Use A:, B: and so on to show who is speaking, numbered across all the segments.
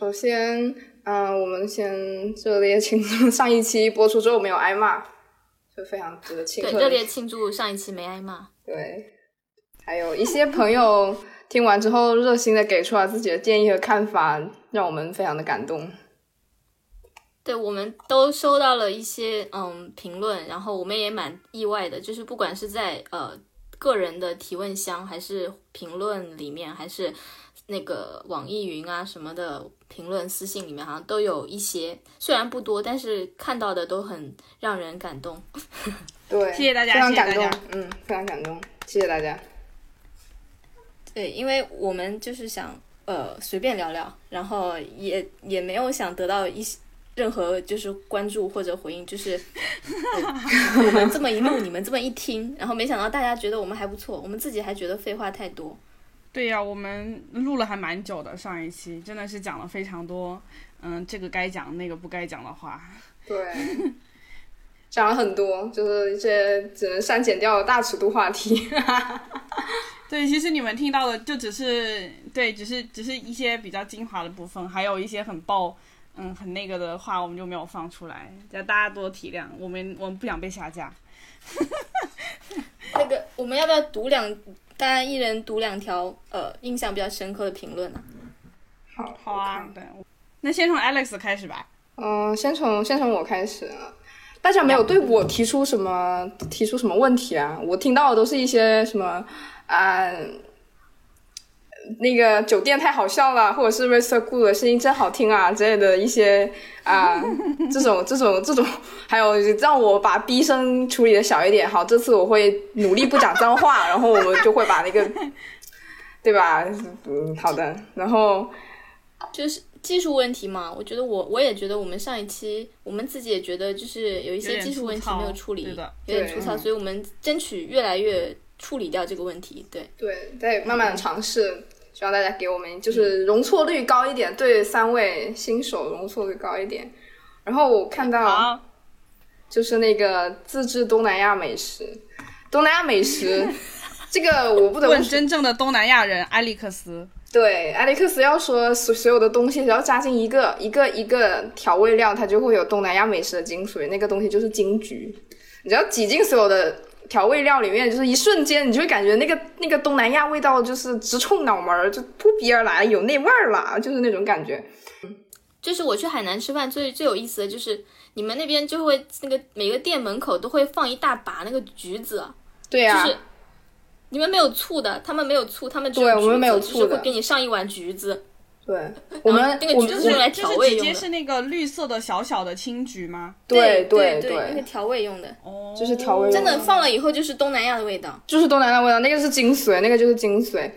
A: 首先，嗯、我们先热烈庆祝上一期播出之后没有挨骂，就非常值得庆
B: 对，热烈庆祝上一期没挨骂。
A: 对，还有一些朋友听完之后热心的给出了自己的建议和看法，让我们非常的感动。
B: 对，我们都收到了一些嗯评论，然后我们也蛮意外的，就是不管是在呃个人的提问箱，还是评论里面，还是那个网易云啊什么的评论私信里面，好像都有一些，虽然不多，但是看到的都很让人感动。
A: 对，
C: 谢谢大家
A: 非常感动
C: 谢谢，
A: 嗯，非常感动，谢谢大家。
B: 对，因为我们就是想呃随便聊聊，然后也也没有想得到一些任何就是关注或者回应，就是、对我们这么一录，你们这么一听，然后没想到大家觉得我们还不错，我们自己还觉得废话太多。
C: 对呀、我们录了还蛮久的，上一期真的是讲了非常多，嗯，这个该讲，那个不该讲的话。
A: 对，讲了很多，就是一些只能删减掉的大尺度话题。
C: 对，其实你们听到的就只是对，只是只是一些比较精华的部分，还有一些很爆，嗯，很那个的话，我们就没有放出来，叫大家多体谅，我们我们不想被下架。
B: 那个我们要不要读两，大家一人读两条呃印象比较深刻的评论呢、
A: 好，
C: 好啊，对，那先从 Alex 开始吧。
A: 嗯、先从先从我开始啊。大家没有对我提出什么提出什么问题啊？我听到的都是一些什么啊、那个酒店太好笑了，或者是 Mr. Good 的声音真好听啊之类的一些啊、这种这种这种，还有让我把逼声处理的小一点。好，这次我会努力不讲脏话，然后我们就会把那个对吧？嗯，好的，然后。
B: 就是技术问题嘛，我觉得我我也觉得我们上一期我们自己也觉得就是有一些技术问题没有处理，有点粗糙，所以我们争取越来越处理掉这个问题。对，
A: 对，再慢慢的尝试，希望大家给我们就是容错率高一点，对三位新手容错率高一点。然后我看到
C: 好，
A: 就是那个自制东南亚美食，东南亚美食 这个我不得不
C: 问真正的东南亚人埃利克斯，
A: 对，艾利克斯要说所所有的东西只要加进一个一个一个调味料，它就会有东南亚美食的精髓，那个东西就是金桔。你只要挤进所有的调味料里面，就是一瞬间，你就会感觉那个那个东南亚味道就是直冲脑门儿，就扑鼻而来，有那味儿了，就是那种感觉。
B: 就是我去海南吃饭最最有意思的就是你们那边就会那个每个店门口都会放一大把那个橘子，
A: 对呀、
B: 就是你们没有醋的，他们没有醋，他们只
A: 对
B: 有橘子
A: 我们没有
B: 就是
A: 醋的
B: 会给你上一碗橘子。
A: 对，我们
B: 那个橘子用来
C: 就是
B: 调味用的。
C: 直接是那个绿色的小小的青桔吗？
A: 对
B: 对
A: 对
B: 那个调味用的，
C: 哦，
A: 就是调味
B: 真的放了以后就是东南亚的味道。
A: 就是东南亚味道，那个是精髓，那个就是精髓。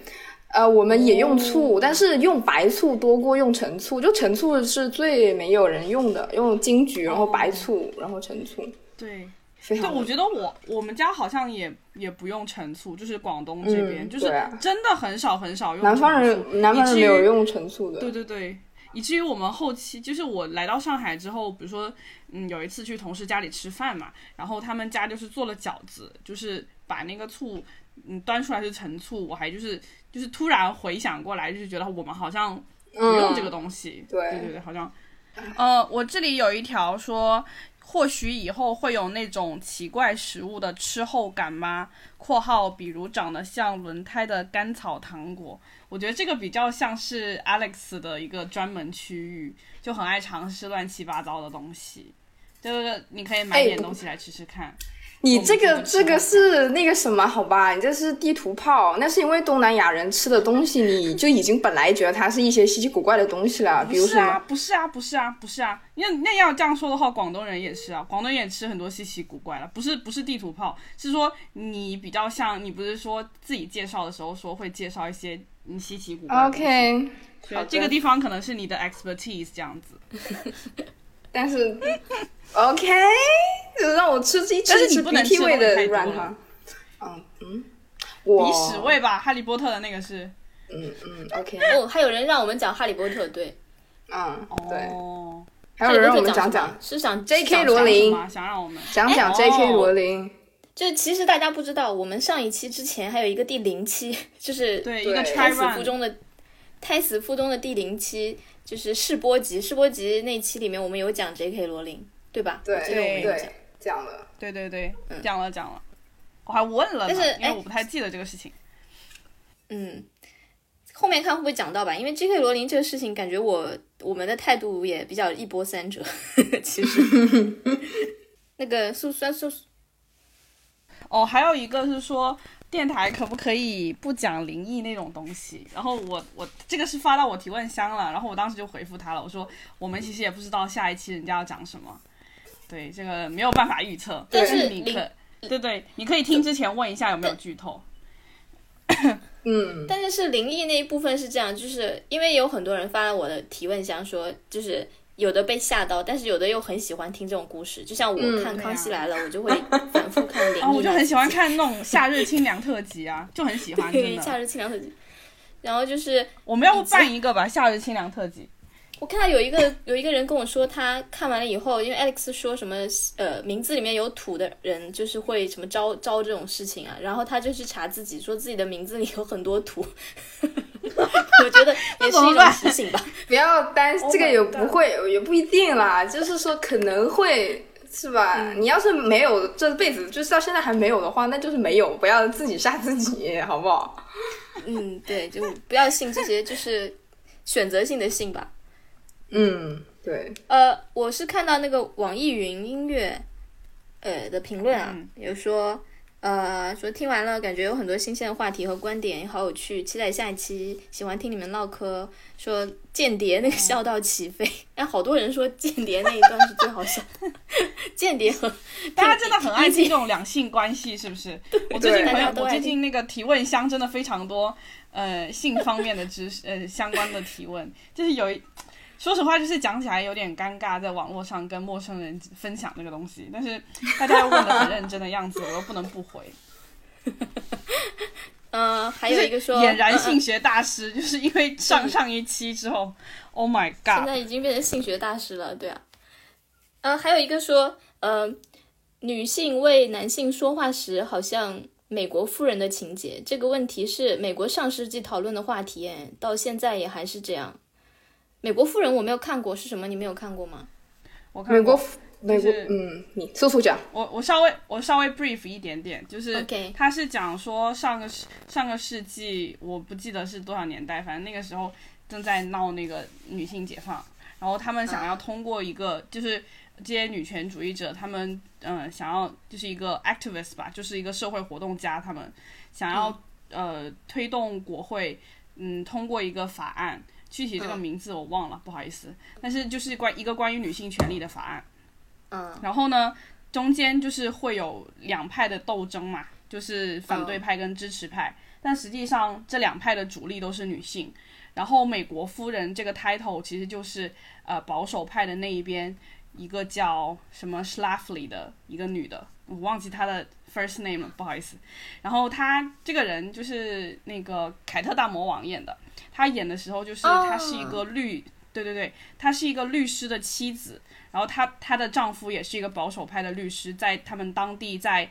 A: 呃，我们也用醋，但是用白醋多过用陈醋，就陈醋是最没有人用的，用金桔，然后白醋，然后陈醋，
C: 对。对，
A: 非常。
C: 我觉得我我们家好像也也不用陈醋，就是广东这边，就是真的很少很少用
A: 南方人南方人有用陈醋的，
C: 对对对，以至于我们后期就是我来到上海之后，比如说嗯有一次去同事家里吃饭嘛，然后他们家就是做了饺子，就是把那个醋嗯端出来是陈醋，我还就是就是突然回想过来，就是觉得我们好像不用这个东西，
A: 对
C: 对对对，好像呃我这里有一条说。或许以后会有那种奇怪食物的吃后感吗？（括号比如长得像轮胎的甘草糖果）。我觉得这个比较像是 Alex 的一个专门区域，就很爱尝试乱七八糟的东西。就是你可以买点东西来吃吃看。
A: 你这个这个是那个什么好吧？你这是地图炮，那是因为东南亚人吃的东西，你就已经本来觉得它是一些稀奇古怪的东西了，比如说
C: 不是啊，不是啊，不是啊，不是啊。那那要这样说的话，广东人也是啊，广东人也吃很多稀奇古怪了。不是不是地图炮，是说你比较像，你不是说自己介绍的时候说会介绍一些你稀奇古怪的东西。
A: OK，
C: 这个地方可能是你的 expertise 这样子。
A: 但是 OK，就是让我吃鸡
C: 但是你
A: 吃吃鼻
C: 不能吃
A: 涕味的软糖。嗯嗯，我
C: 鼻屎味吧，哈利波特的那个是。
A: 嗯嗯 OK，
B: 哦，还有人让我们讲哈利波特，对，
A: 嗯对，
C: 哦，
A: 还有人让我们讲讲
B: 什么？是讲
A: J.K. 罗琳。
C: 想让我们。
A: 讲讲
C: 哎
A: J.K.
C: 哦。
A: 罗琳，
B: 就其实大家不知道，我们上一期之前还有一个第零期，就是
C: 对一个
B: 胎死腹中的胎死腹中的第零期就是试播集，试播集那期里面我们有讲 J.K. 罗琳，对吧？
A: 对
B: 我记得我们有讲
A: 对，讲了。
C: 对对对，讲了讲了，我还问了，
B: 但是哎
C: 因为我不太记得这个事情。
B: 嗯，后面看会不会讲到吧？因为 J.K. 罗琳这个事情，感觉我我们的态度也比较一波三折。其实，那个苏酸苏
C: 哦，还有一个是说电台可不可以不讲灵异那种东西？然后我我这个是发到我提问箱了，然后我当时就回复他了，我说我们其实也不知道下一期人家要讲什么，对这个没有办法预测，
B: 但
C: 是你可对对，你可以听之前问一下有没有剧透。
A: 嗯，
B: 但是是灵异那一部分是这样，就是因为有很多人发了我的提问箱说，就是有的被吓到，但是有的又很喜欢听这种故事。就像我
A: 嗯
B: 看《康熙来了》，我就会反复看 灵异、
C: 啊，我就很喜欢看那种夏日清凉特辑啊，就很喜欢，真
B: 对夏。日清凉特辑。然后就是
C: 我们要不办一个吧，夏日清凉特辑。
B: 我看到有一个有一个人跟我说，他看完了以后，因为 Alex 说什么呃名字里面有土的人就是会什么招招这种事情啊，然后他就去查自己，说自己的名字里有很多土。我觉得也是一种提醒吧。
A: 不要担
C: Oh
A: 这个也不会，也不一定啦。就是说可能会是吧？你要是没有这辈子就是到现在还没有的话，那就是没有，不要自己吓自己，好不好？
B: 嗯，对，就不要信这些，就是选择性的信吧。
A: 嗯，对，
B: 呃，我是看到那个网易云音乐，呃的评论啊，
C: 嗯
B: 有说，呃，说听完了感觉有很多新鲜的话题和观点，也好有趣，期待下一期，喜欢听你们唠嗑。说间谍那个笑到起飞，哎，好多人说间谍那一段是最好笑，间谍和
C: 大家真的很爱听这种两性关系，是不是？我最近
A: 对
C: 朋友，我最近那个提问箱真的非常多，呃，性方面的知识，呃，相关的提问，就是有一。说实话，就是讲起来有点尴尬，在网络上跟陌生人分享这个东西，但是大家又问的很认真的样子，我又不能不回。
B: 嗯，还
C: 就是
B: 有一个说
C: 俨然
B: 嗯嗯
C: 性学大师，就是因为上上一期之后，Oh my God！
B: 现在已经变成性学大师了，对啊。呃，还有一个说，呃，女性为男性说话时，好像美国富人的情节。这个问题是美国上世纪讨论的话题，哎，到现在也还是这样。美国富人我没有看过，是什么？你没有看过吗？
C: 我看
A: 美国
C: 过
A: 美国
C: 就是
A: 嗯，你叔叔讲，
C: 我我稍微我稍微 brief 一点点，就是他是讲说上个世上个世纪，我不记得是多少年代，反正那个时候正在闹那个女性解放，然后他们想要通过一个、就是这些女权主义者，他们嗯、呃想要就是一个 activist 吧，就是一个社会活动家，他们想要、呃推动国会嗯通过一个法案，具体这个
B: 嗯
C: 名字我忘了，不好意思，但是就是关一个关于女性权利的法案。
B: 嗯
C: 然后呢，中间就是会有两派的斗争嘛，就是反对派跟支持派。但实际上这两派的主力都是女性。然后美国夫人这个 title 其实就是呃保守派的那一边一个叫什么 Schlafly 的一个女的，我忘记她的 first name，不好意思。然后他这个人就是那个凯特大魔王演的，他演的时候就是他是一个律。对对对，他是一个律师的妻子，然后她她的丈夫也是一个保守派的律师，在他们当地在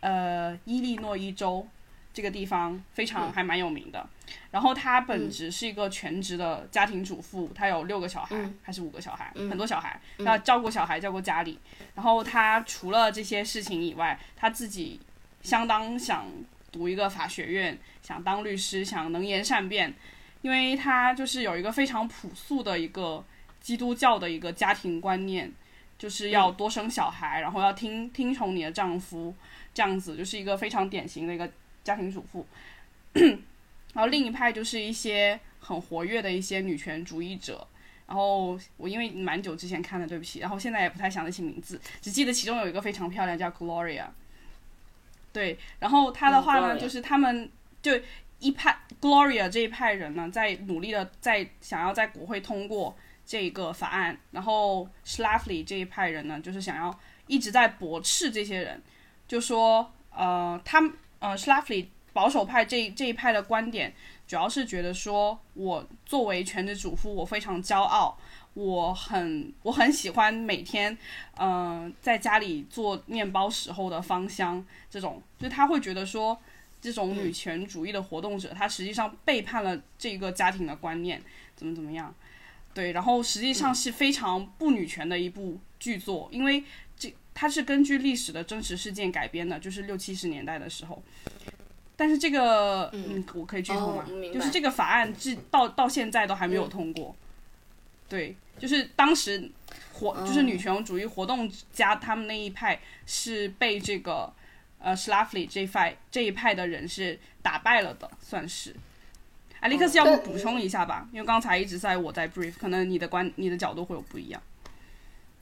C: 呃伊利诺伊州这个地方非常还蛮有名的。然后她本职是一个全职的家庭主妇，她有六个小孩、
B: 嗯。
C: 还是五个小孩，很多小孩，要照顾小孩，照顾家里。然后她除了这些事情以外，她自己相当想读一个法学院，想当律师，想能言善辩，因为她就是有一个非常朴素的一个基督教的一个家庭观念，就是要多生小孩，然后要听听从你的丈夫，这样子就是一个非常典型的一个家庭主妇。然后另一派就是一些很活跃的一些女权主义者。然后我因为蛮久之前看的，对不起，然后现在也不太想得起名字，只记得其中有一个非常漂亮，叫 Gloria。对，然后他的话呢，
B: 嗯
C: 就是他们就一派 Gloria 这一派人呢，在努力的在想要在国会通过这个法案，然后 Schlafly 这一派人呢，就是想要一直在驳斥这些人，就说呃，他们呃 Schlafly 保守派这这一派的观点，主要是觉得说我作为全职主妇，我非常骄傲。我很我很喜欢每天，嗯、在家里做面包时候的芳香，这种就是他会觉得说，这种女权主义的活动者，他实际上背叛了这个家庭的观念，怎么怎么样？对，然后实际上是非常不女权的一部剧作，因为这它是根据历史的真实事件改编的，就是六七十年代的时候。但是这个，嗯，我可以剧透吗？就是这个法案至到到现在都还没有通过。对，就是当时活，就是女权主义活动家他们那一派是被这个呃 s l a v l y 这一派这一派的人是打败了的，算是。艾利克斯，要不补充一下吧？因为刚才一直在我在 brief，可能你的观你的角度会有不一样。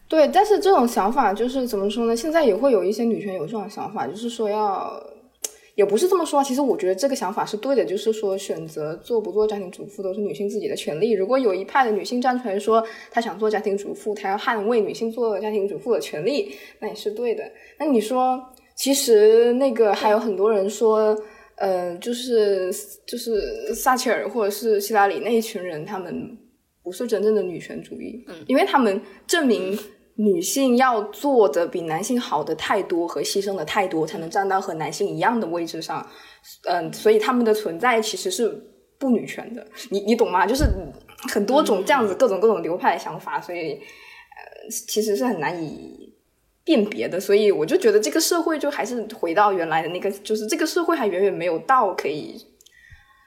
A: 对，但是这种想法就是怎么说呢？现在也会有一些女权有这种想法，就是说要。也不是这么说，其实我觉得这个想法是对的，就是说选择做不做家庭主妇都是女性自己的权利。如果有一派的女性站出来说她想做家庭主妇，她要捍卫女性做家庭主妇的权利，那也是对的。那你说，其实那个还有很多人说，呃，就是就是撒切尔或者是希拉里那一群人，他们不是真正的女权主义，嗯因为他们证明。女性要做的比男性好的太多和牺牲的太多，才能站到和男性一样的位置上。嗯，所以他们的存在其实是不女权的。你你懂吗？就是很多种这样子各种各种流派的想法，所以呃，其实是很难以辨别的。所以我就觉得这个社会就还是回到原来的那个，就是这个社会还远远没有到可以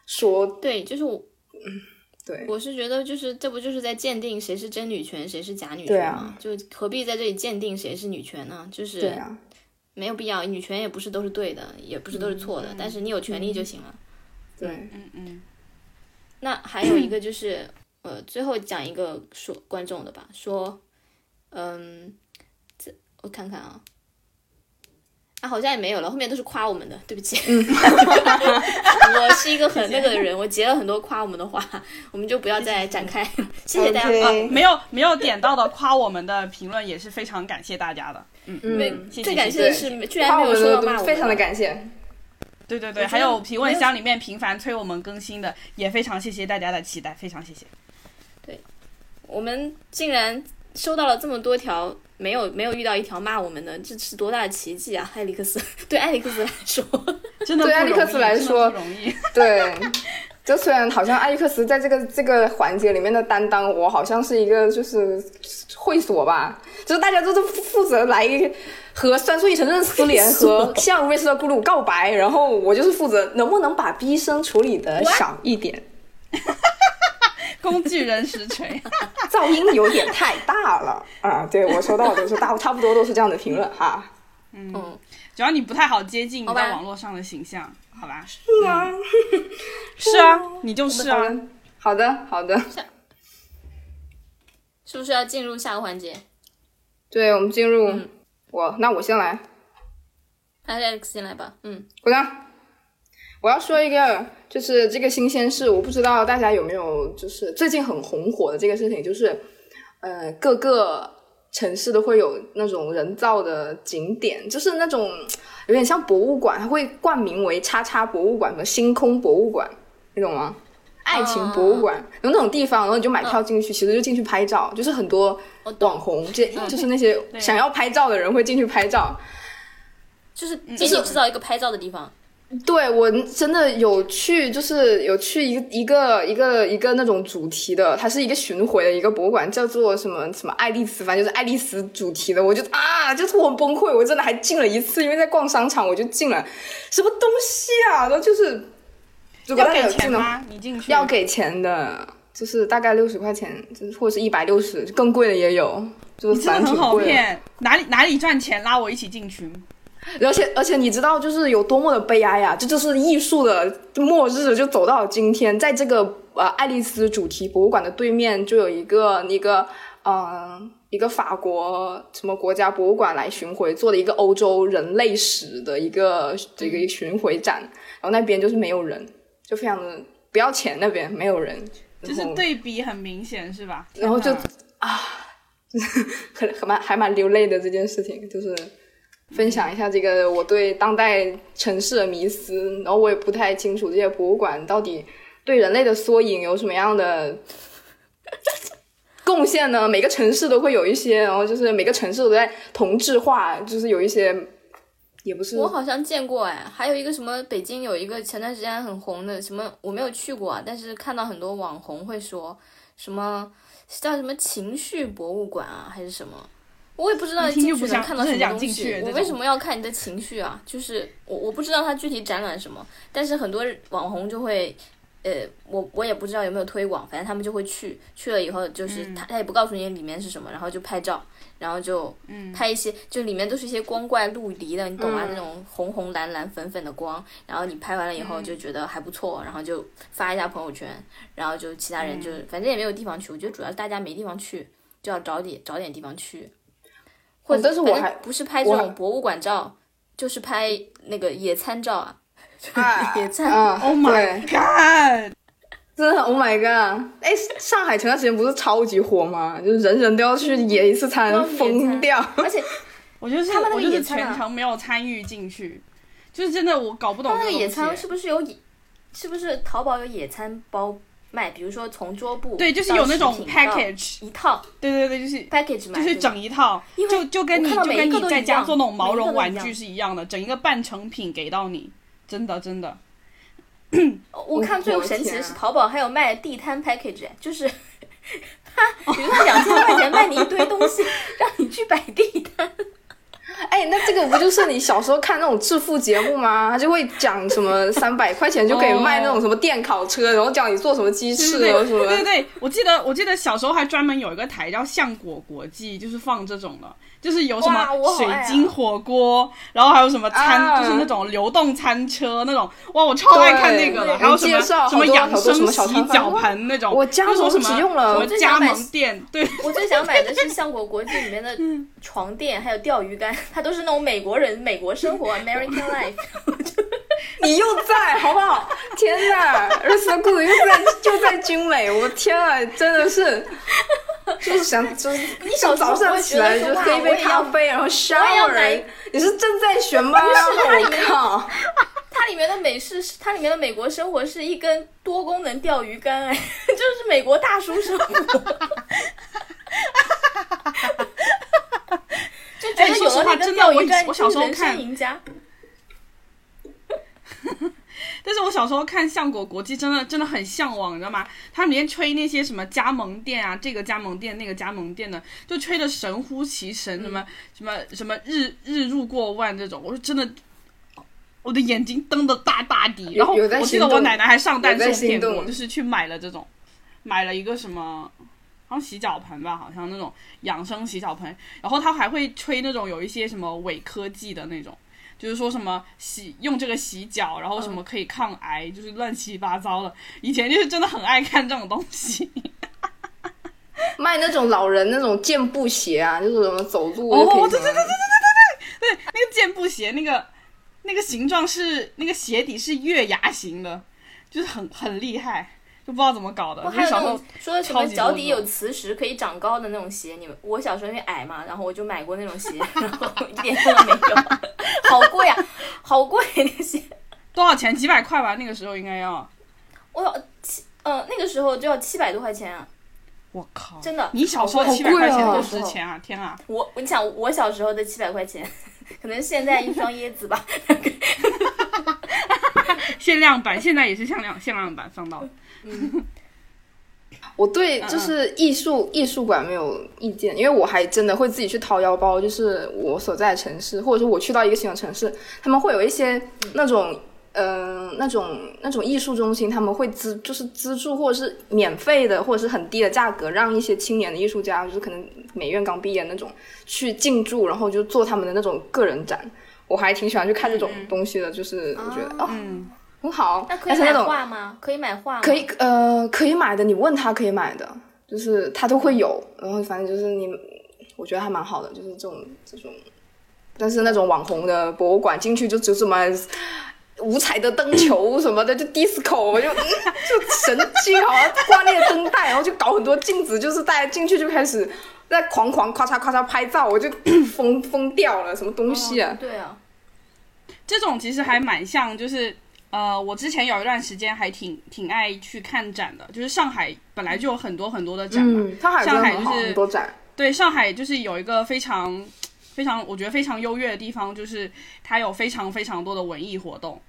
A: 说
B: 对，就是我
A: 嗯。对，
B: 我是觉得就是这不就是在鉴定谁是真女权，谁是假女权吗？就何必在这里鉴定谁是女权呢？就是没有必要，女权也不是都是对的，也不是都是错的，但是你有权利就行了。
A: 对，
C: 嗯嗯。
B: 那还有一个就是，呃，最后讲一个说观众的吧，说，嗯，这我看看啊。啊，好像也没有了，后面都是夸我们的，对不起。我是一个很那个的人，我截了很多夸我们的话，我们就不要再展开。谢谢大家
C: 啊，没有没有点到的夸我们的评论也是非常感谢大家的。嗯
B: 嗯，最感谢的是居然没有说到骂我，
A: 非常的感谢。
C: 对对对，还有评论箱里面频繁催我们更新的，也非常谢谢大家的期待，非常谢谢。
B: 对，我们竟然收到了这么多条。没有没有遇到一条骂我们的，这是多大的奇迹啊！艾利克斯，对艾利克斯来说，
C: 真的
A: 对艾利克斯来说
C: 不容易。
A: 对，就虽然好像艾利克斯在这个这个环节里面的担当，我好像是一个就是会所吧，就是大家都是负责来和三岁城镇撕联和向瑞斯的咕噜告白，然后我就是负责能不能把逼声处理的少一点。
C: 工具人实锤，
A: 噪音有点太大了啊！对我收到的都是大，差不多都是这样的评论哈。
C: 嗯，主要你不太好接近你在网络上的形象，好吧？
A: 是啊？
C: 是啊，你就是啊。
A: 好的，好的。
B: 是不是要进入下个环节？
A: 对，我们进入我，那我先来。
B: Alex 先来吧。嗯，
A: 鼓掌。我要说一个，就是这个新鲜事，我不知道大家有没有，就是最近很红火的这个事情，就是，呃，各个城市都会有那种人造的景点，就是那种有点像博物馆，它会冠名为“叉叉博物馆”和“星空博物馆”，你懂吗？爱情博物馆有那种地方，然后你就买票进去，其实就进去拍照，就是很多网红，这就是那些想要拍照的人会进去拍照，
B: 就是就是制造一个拍照的地方。
A: 对我真的有去，就是有去一个一个一个一个那种主题的，它是一个巡回的一个博物馆，叫做什么什么爱丽丝，反正就是爱丽丝主题的。我就啊，就是我崩溃，我真的还进了一次，因为在逛商场，我就进了，什么东西啊？然后就是
C: 要给钱吗？你进去
A: 要给钱的，就是大概六十块钱，就是或者是一百六十，更贵的也有，就是
C: 真的很好骗。哪里哪里赚钱？拉我一起进群。
A: 而且而且你知道就是有多么的悲哀呀！这就是艺术的末日，就走到了今天。在这个呃爱丽丝主题博物馆的对面，就有一个一个嗯一个法国什么国家博物馆来巡回做的一个欧洲人类史的一个这个巡回展，然后那边就是没有人，就非常的不要钱，那边没有人，
C: 就是对比很明显是吧？
A: 然后就啊，很很蛮还蛮流泪的这件事情，就是。分享一下这个我对当代城市的迷思，然后我也不太清楚这些博物馆到底对人类的缩影有什么样的 贡献呢？每个城市都会有一些，然后就是每个城市都在同质化，就是有一些也不是。
B: 我好像见过哎，还有一个什么北京有一个前段时间很红的什么，我没有去过啊，但是看到很多网红会说什么叫什么情绪博物馆啊，还是什么，我也不知道进去能看到什么东西。我为什么要看你的情绪啊？就是我我不知道它具体展览什么，但是很多网红就会。呃，我我也不知道有没有推广，反正他们就会去，去了以后就是他他也不告诉你里面是什么，然后就拍照，然后就拍一些，就里面都是一些光怪陆离的，你懂吗？那种红红蓝蓝粉粉的光，然后你拍完了以后就觉得还不错，然后就发一下朋友圈，然后就其他人就反正也没有地方去，我觉得主要大家没地方去，就要找点找点地方去，或者反正不是拍这种博物馆照，就是拍那个野餐照啊。野餐
A: ，Oh
C: my god！
A: 真的 Oh my god！哎，上海前段时间不是超级火吗？就是人人都要去野一次餐，疯掉。
B: 而且
C: 我觉得他们那个野餐全程没有参与进去，就是真的我搞不懂。
B: 他那个野餐是不是有野？是不是淘宝有野餐包卖？比如说从桌布
C: 对，就是有那种 package
B: 一套。
C: 对对对，就是
B: package
C: 就是整一套，就就跟你就跟你在家做那种毛绒玩具是一样的，整一个半成品给到你。真的真的，
B: 我看最神奇的是淘宝还有卖地摊 package，就是 他比如说两千块钱卖你一堆东西，让你去摆地摊。
A: 哎，那这个不就是你小时候看那种致富节目吗？他就会讲什么三百块钱就可以卖那种什么电烤车，然后教你做什么鸡翅什么。
C: 对对，我记得我记得小时候还专门有一个台叫相果国际，就是放这种的。就是有什么水晶火锅，然后还有什么餐，就是那种流动餐车那种，哇，我超爱看那个。的。还有什么什么养生洗脚盆那种，
A: 我家
C: 什
A: 么用了，
C: 什么加盟店，对。
B: 我最想买的是 相果国际里面的床垫，还有钓鱼竿，它都是那种美国人美国生活 American life。
A: 你又在好不好？天哪，日思裤又在就在精美，我天啊，真的是。就是想，就是你想早上起来就喝一杯咖啡，然后 shower。你是正在学吗？我靠！
B: 它里面的美式，它里面的美国生活是一根多功能钓鱼竿，哎，就是美国大叔生活。就觉得有了那根钓鱼竿，
C: 就是
B: 人生赢家。
C: 但是我小时候看相果国际真的真的很向往，你知道吗？他里面吹那些什么加盟店啊，这个加盟店那个加盟店的，就吹的神乎其神，什么什么什么日日入过万这种，我说真的，我的眼睛瞪得大大的。然后我记得我奶奶还上当受骗过，就是去买了这种，买了一个什么，好像洗脚盆吧，好像那种养生洗脚盆，然后他还会吹那种有一些什么伪科技的那种。就是说什么洗用这个洗脚，然后什么可以抗癌，就是乱七八糟的。以前就是真的很爱看这种东西，
A: 卖那种老人那种健步鞋啊，就是什么走路
C: 哦，对对对对对对对对，那个健步鞋，那个那个形状是那个鞋底是月牙形的，就是很很厉害。就不知道怎么搞的。
B: 还有那种说什么脚底有磁石可以长高的那种鞋，你们我小时候因为矮嘛，然后我就买过那种鞋，然后一点用都没有，好贵啊，好贵那个鞋。
C: 多少钱？几百块吧，那个时候应该要。
B: 我七呃那个时候就要七百多块钱啊！
C: 我靠，
B: 真的？
C: 你小时候七百块钱多值钱啊！天啊！
B: 我你想我小时候的七百块钱，可能现在一双椰子吧。
C: 限量版，现在也是限量限量版上到。嗯，
A: 我对就是艺术艺术馆没有意见，因为我还真的会自己去掏腰包。就是我所在的城市，或者说我去到一个新的城市，他们会有一些那种嗯那种那种艺术中心，他们会资就是资助或者是免费的，或者是很低的价格，让一些青年的艺术家，就是可能美院刚毕业那种去进驻，然后就做他们的那种个人展。我还挺喜欢去看这种东西的，就是我觉得哦。很好，
B: 那可以买画吗？可以买画？
A: 可以，呃，可以买的。你问他可以买的，就是他都会有。然后反正就是你，我觉得还蛮好的，就是这种这种。但是那种网红的博物馆进去就就什么五彩的灯球什么的，就 disco，就就神经，好像挂那个灯带，然后就搞很多镜子，就是大家进去就开始在狂狂咔嚓咔嚓拍照，我就 疯疯掉了，什么东西啊？
B: 对啊，
C: 这种其实还蛮像，就是。呃，我之前有一段时间还挺挺爱去看展的，就是上海本来就有很多很多的展嘛，上海就是
A: 很多展。
C: 对，上海就是有一个非常非常我觉得非常优越的地方就是它有非常非常多的文艺活动。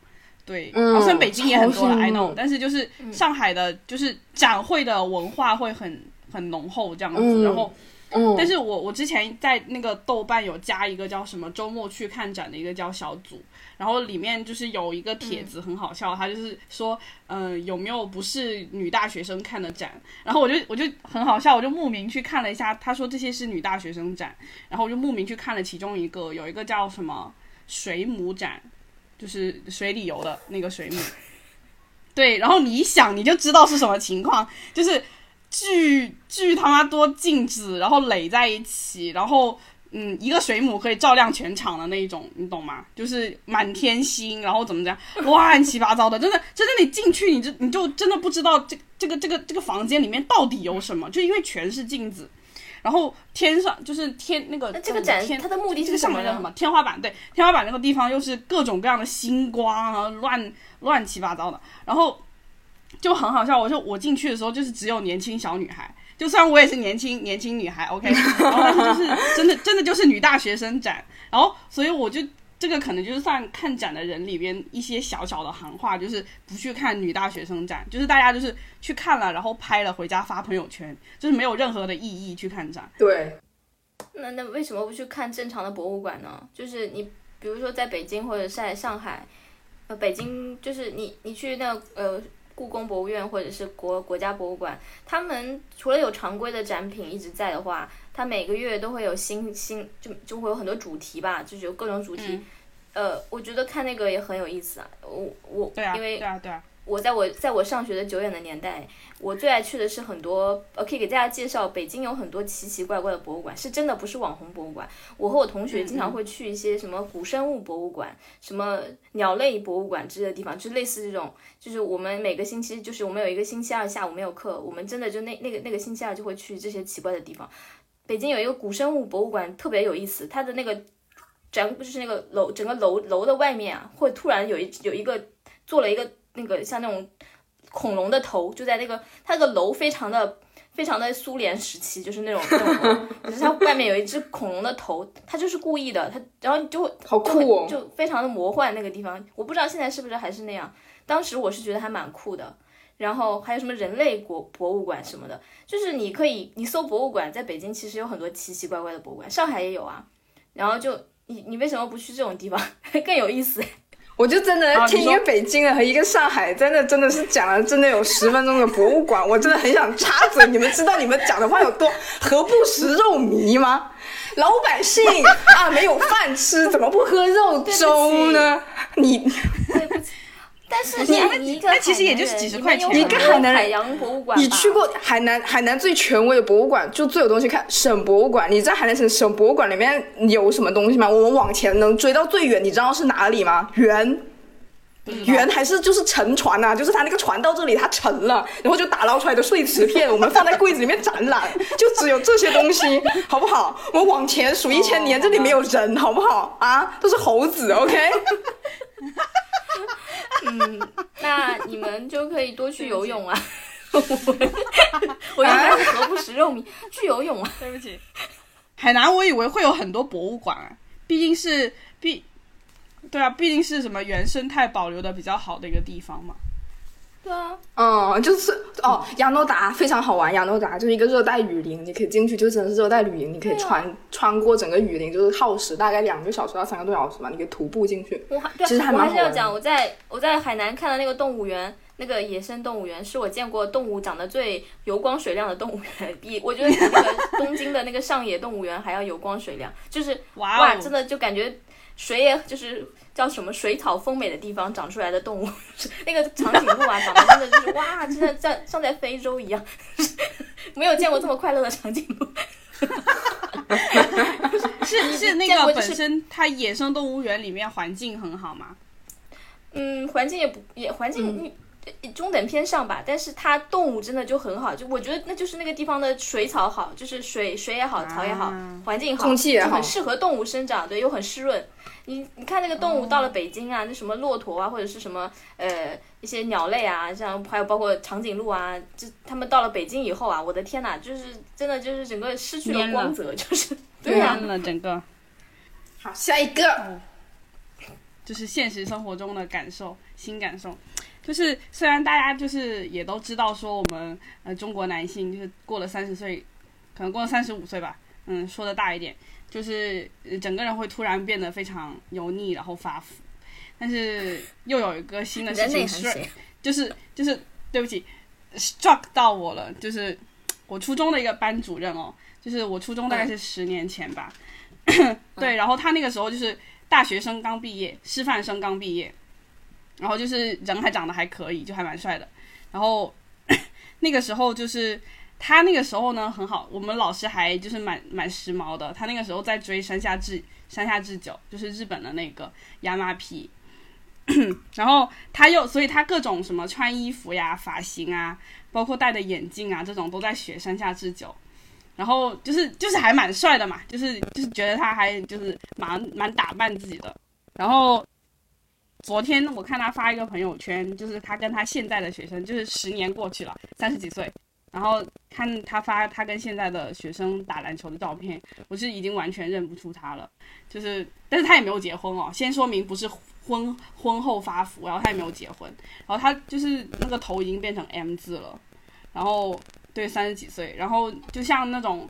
C: 对，
A: 嗯
C: 然后虽然北京也很多了，I know，但是就是上海的，就是展会的文化会很很浓厚这样子。
A: 嗯
C: 然后，
A: 嗯，
C: 但是我我之前在那个豆瓣有加一个叫什么周末去看展的一个叫小组，然后里面就是有一个帖子很好笑，他就是说，嗯、有没有不是女大学生看的展？然后我就我就很好笑，我就慕名去看了一下，他说这些是女大学生展，然后我就慕名去看了其中一个，有一个叫什么水母展，就是水里游的那个水母。对，然后你一想你就知道是什么情况，就是巨巨他妈多镜子，然后垒在一起，然后嗯，一个水母可以照亮全场的那一种，你懂吗？就是满天星，然后怎么讲，乱七八糟的，真的，真的你进去你就你就真的不知道这这个这个这个房间里面到底有什么，就因为全是镜子。然后天上就是天那个
B: 那这个展
C: 天
B: 它的目的
C: 这个
B: 是什么呢？
C: 上面叫什么？天花板对，天花板那个地方又是各种各样的星光啊，乱乱七八糟的，然后就很好笑。我就我进去的时候就是只有年轻小女孩，就虽然我也是年轻年轻女孩，OK，然后但是就是真的真的就是女大学生展，然后所以我就。这个可能就是算看展的人里边一些小小的行话，就是不去看女大学生展，就是大家就是去看了，然后拍了回家发朋友圈，就是没有任何的意义去看展。
A: 对，
B: 那那为什么不去看正常的博物馆呢？就是你比如说在北京或者在上海，呃，北京就是你你去那个呃故宫博物院或者是国国家博物馆，他们除了有常规的展品一直在的话，它每个月都会有新新就就会有很多主题吧，就是有各种主题。
C: 嗯
B: 呃，我觉得看那个也很有意思啊。我我
C: 对啊，
B: 因为
C: 对啊，对啊。
B: 我在我在我上学的久远的年代，我最爱去的是很多，呃，可以给大家介绍，北京有很多奇奇怪怪的博物馆，是真的不是网红博物馆。我和我同学经常会去一些什么古生物博物馆、什么鸟类博物馆之类的地方，就类似这种，就是我们每个星期，就是我们有一个星期二下午没有课，我们真的就那那个那个星期二就会去这些奇怪的地方。北京有一个古生物博物馆特别有意思，它的那个展就是那个楼整个楼楼的外面啊，会突然有一有一个做了一个那个像那种恐龙的头，就在那个它那个楼非常的非常的苏联时期，就是那种那种楼，可是它外面有一只恐龙的头，它就是故意的，它然后你就会
A: 好酷哦！
B: 就非常的魔幻那个地方，我不知道现在是不是还是那样。当时我是觉得还蛮酷的。然后还有什么人类国博物馆什么的，就是你可以你搜博物馆，在北京其实有很多奇奇怪怪的博物馆，上海也有啊。然后就你你为什么不去这种地方 更有意思？
A: 我就真的听一个北京的和一个上海，真的真的是讲了真的有十分钟的博物馆，我真的很想插嘴。你们知道你们讲的话有多何不食肉糜吗？老百姓 啊，没有饭吃，怎么不喝肉粥呢？你
B: 对不起。但是
C: 你
B: 你你一个
C: 那其实也就是
B: 海南人
C: 几十块钱
B: 你
A: 一个海南
B: 海洋博物馆，
A: 你去过海南海南最权威的博物馆，就最有东西看省博物馆。你知道海南省省博物馆里面有什么东西吗？我们往前能追到最远，你知道是哪里吗？圆。圆还是就是沉船呐、就是它那个船到这里它沉了，然后就打捞出来的碎瓷片，我们放在柜子里面展览，就只有这些东西，好不好？我们往前数一千年，这里没有人，好不好？啊，都是猴子，OK？
B: 那你们就可以多去游泳啊。我 我原来是何不食肉糜，去游泳啊。
C: 对不起，海南我以为会有很多博物馆啊，毕竟是毕，对啊，毕竟是什么原生态保留的比较好的一个地方嘛。
B: 对啊，
A: 嗯，就是哦，亚诺达非常好玩。亚诺达就是一个热带雨林，你可以进去，就真的是热带雨林，你可以穿、穿过整个雨林，就是耗时大概两个小时到三个多小时吧，你可以徒步进去。
B: 我还对啊
A: 其实还
B: 我
A: 蛮好玩的
B: 还是要讲，我在我在海南看的那个动物园，那个野生动物园是我见过动物长得最油光水亮的动物园，比我觉得比那个东京的那个上野动物园还要油光水亮，就是
C: 哇
B: 真的就感觉水也就是叫什么水草丰美的地方长出来的动物，那个长颈鹿啊，长得真的就是哇，真的像像在非洲一样，没有见过这么快乐的长颈鹿。
C: 是是那个本身它野生动物园里面环境很好吗？
B: 嗯，环境也不也环境、嗯中等偏上吧，但是它动物真的就很好，就我觉得那就是那个地方的水草好，就是水水也好，草也好，
C: 啊
B: 环境好，
A: 空气也好
B: 就很适合动物生长，对，又很湿润。你你看那个动物到了北京啊，那什么骆驼啊，或者是什么呃一些鸟类啊，像还有包括长颈鹿啊，就他们到了北京以后啊，我的天呐，就是真的就是整个失去
C: 了
B: 光泽，就是 对呀、
C: 蔫了整个。
A: 好，下一个，
C: 就是现实生活中的感受，新感受，就是虽然大家就是也都知道说我们呃中国男性就是过了三十岁，可能过了三十五岁吧，嗯，说的大一点，就是整个人会突然变得非常油腻，然后发福，但是又有一个新的事情是，就是就是对不起，struck 到我了，就是我初中的一个班主任哦，就是我初中大概是十年前吧。对，然后他那个时候就是大学生刚毕业，师范生刚毕业，然后就是人还长得还可以，就还蛮帅的。然后 那个时候就是他那个时候呢很好，我们老师还就是蛮蛮时髦的。他那个时候在追山下智山下智久，就是日本的那个亚麻皮。然后他又，所以他各种什么穿衣服呀、发型啊，包括戴的眼镜啊，这种都在学山下智久。然后就是就是还蛮帅的嘛，就是就是觉得他还就是蛮蛮打扮自己的。然后昨天我看他发一个朋友圈，就是他跟他现在的学生，就是十年过去了，三十几岁，然后看他发他跟现在的学生打篮球的照片，我是已经完全认不出他了。就是但是他也没有结婚哦，先说明不是婚婚后发福，然后他也没有结婚，然后他就是那个头已经变成 M 字了，然后。对，三十几岁，然后就像那种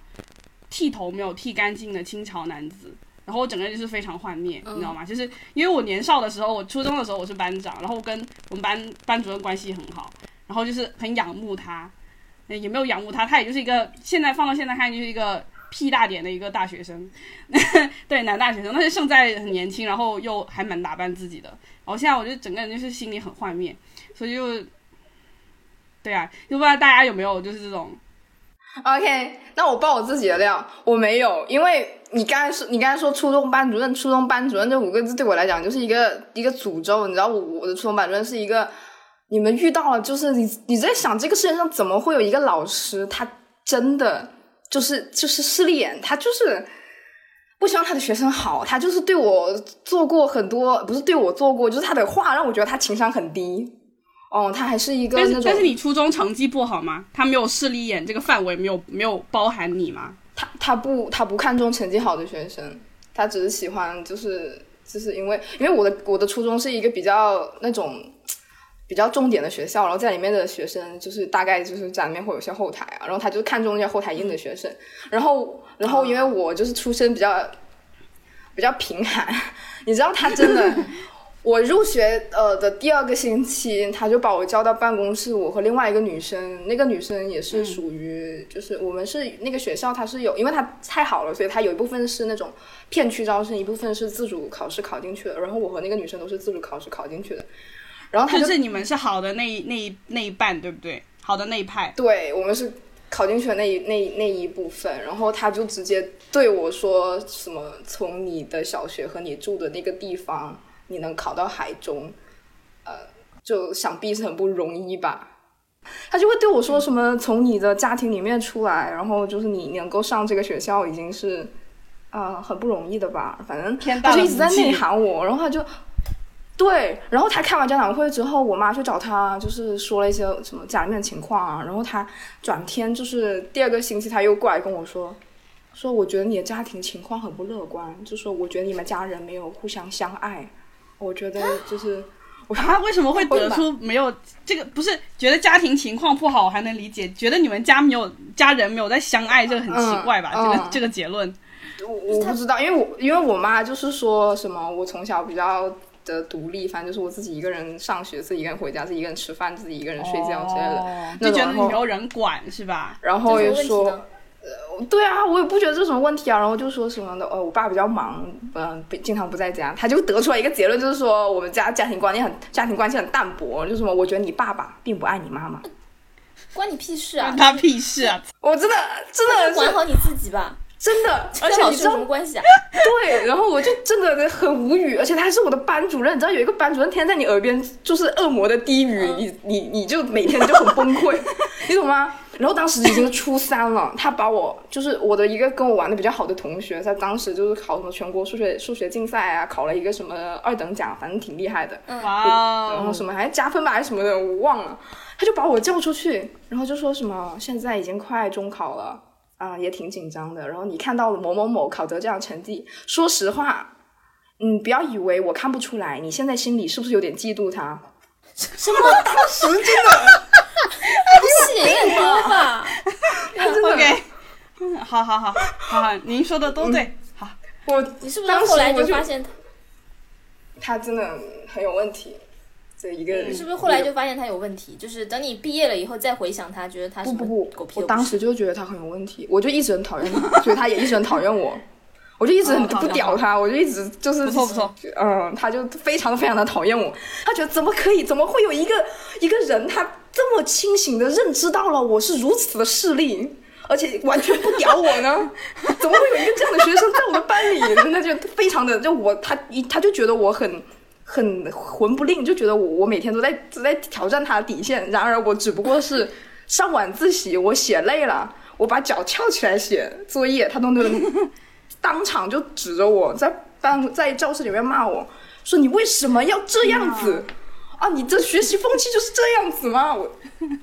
C: 剃头没有剃干净的清朝男子，然后我整个人就是非常幻灭，你知道吗？就是因为我年少的时候，我初中的时候我是班长，然后跟我们班班主任关系很好，然后就是很仰慕他，也没有仰慕他，他也就是一个现在放到现在看就是一个屁大点的一个大学生，对，男大学生，但是胜在很年轻，然后又还蛮打扮自己的，然后现在我觉得整个人就是心里很幻灭，所以就。对啊，就不知道大家有没有就是这种
A: ，OK，那我爆我自己的料，我没有，因为你刚才说你刚才说初中班主任，初中班主任这五个字对我来讲就是一个一个诅咒，你知道我我的初中班主任是一个，你们遇到了就是你你在想这个世界上怎么会有一个老师，他真的就是就是势利眼，他就是不希望他的学生好，他就是对我做过很多，不是对我做过，就是他的话让我觉得他情商很低。哦，他还是一个，
C: 但是但是你初中成绩不好吗？他没有势利眼这个范围没有没有包含你吗？
A: 他他不他不看重成绩好的学生，他只是喜欢就是就是因为因为我的我的初中是一个比较那种比较重点的学校，然后在里面的学生就是大概就是在里面会有些后台啊，然后他就看中那些后台硬的学生，然后然后因为我就是出身比较比较贫寒，你知道他真的。我入学呃的第二个星期，他就把我叫到办公室，我和另外一个女生，那个女生也是属于，就是我们是那个学校，它是有，因为它太好了，所以它有一部分是那种片区招生，一部分是自主考试考进去的。然后我和那个女生都是自主考试考进去的。然后他
C: 就是你们是好的那一那一那一半，对不对？好的那一派。
A: 对，我们是考进去的那一那那一部分。然后他就直接对我说什么：“从你的小学和你住的那个地方。”你能考到海中，呃，就想必是很不容易吧？他就会对我说什么：“从你的家庭里面出来，然后就是你能够上这个学校，已经是啊很不容易的吧？”反正他就一直在内涵我，然后他就对，然后他开完家长会之后，我妈去找他，就是说了一些什么家里面的情况啊，然后他转天就是第二个星期，他又过来跟我说：“说我觉得你的家庭情况很不乐观，就说我觉得你们家人没有互相相爱。”我觉得就是，
C: 他为什么会得出没有这个？不是觉得家庭情况不好，我还能理解。觉得你们家没有家人没有在相爱，这个很奇怪吧？这个这个结论，
A: 我我不知道，因为我因为我妈就是说什么，我从小比较的独立，反正就是我自己一个人上学，自己一个人回家，自己一个人吃饭，自己一个人睡觉之类的，
C: 就觉得没有人管是吧？
A: 然后又说。呃，对啊，我也不觉得这什么问题啊，然后就说什么的，呃，我爸比较忙，嗯，经常不在家，他就得出来一个结论，就是说我们家家庭观念很，家庭关系很淡薄，就什么，我觉得你爸爸并不爱你妈妈，
B: 关你屁事啊，
C: 关他屁事啊，
A: 我真的真的
B: 管好你自己吧，
A: 真的，而且你知道
B: 什么关系啊？
A: 对，然后我就真的很无语，而且他还是我的班主任，你知道有一个班主任天天在你耳边就是恶魔的低语，你你你就每天就很崩溃，你懂吗？然后当时已经初三了，他把我就是我的一个跟我玩的比较好的同学，他当时就是考什么全国数学数学竞赛啊，考了一个什么二等奖，反正挺厉害的。
C: 哇！
A: 然后什么还加分吧还是什么的，我忘了。他就把我叫出去，然后就说什么现在已经快中考了啊，也挺紧张的。然后你看到了某某某考得这样成绩，说实话，嗯，不要以为我看不出来，你现在心里是不是有点嫉妒他？
B: 什么？
A: 是真的，
B: 写多吧？
A: 真的。
C: OK，嗯，好好好好好，您说的都对。好，
A: 我
B: 你是不是后来
A: 我
B: 就发现他？
A: 他真的很有问题？这一个人
B: 你是不是后来就发现他有问题？就是等你毕业了以后再回想他，觉得他是
A: 不不不，
B: 狗屁
A: 我当时就觉得他很有问题，我就一直很讨厌他，所以他也一直很讨厌我。我就一直很不屌他，我就一直就是
C: 不错不错，
A: 嗯，他就非常非常的讨厌我，他觉得怎么可以，怎么会有一个一个人他这么清醒的认知到了我是如此的势利，而且完全不屌我呢？怎么会有一个这样的学生在我的班里？那就非常的就我他一他就觉得我很很魂不吝，就觉得我我每天都在都在挑战他的底线。然而我只不过是上晚自习，我写累了，我把脚翘起来写作业，他都能当场就指着我在班在教室里面骂我说：“你为什么要这样子？啊，你这学习风气就是这样子吗？”我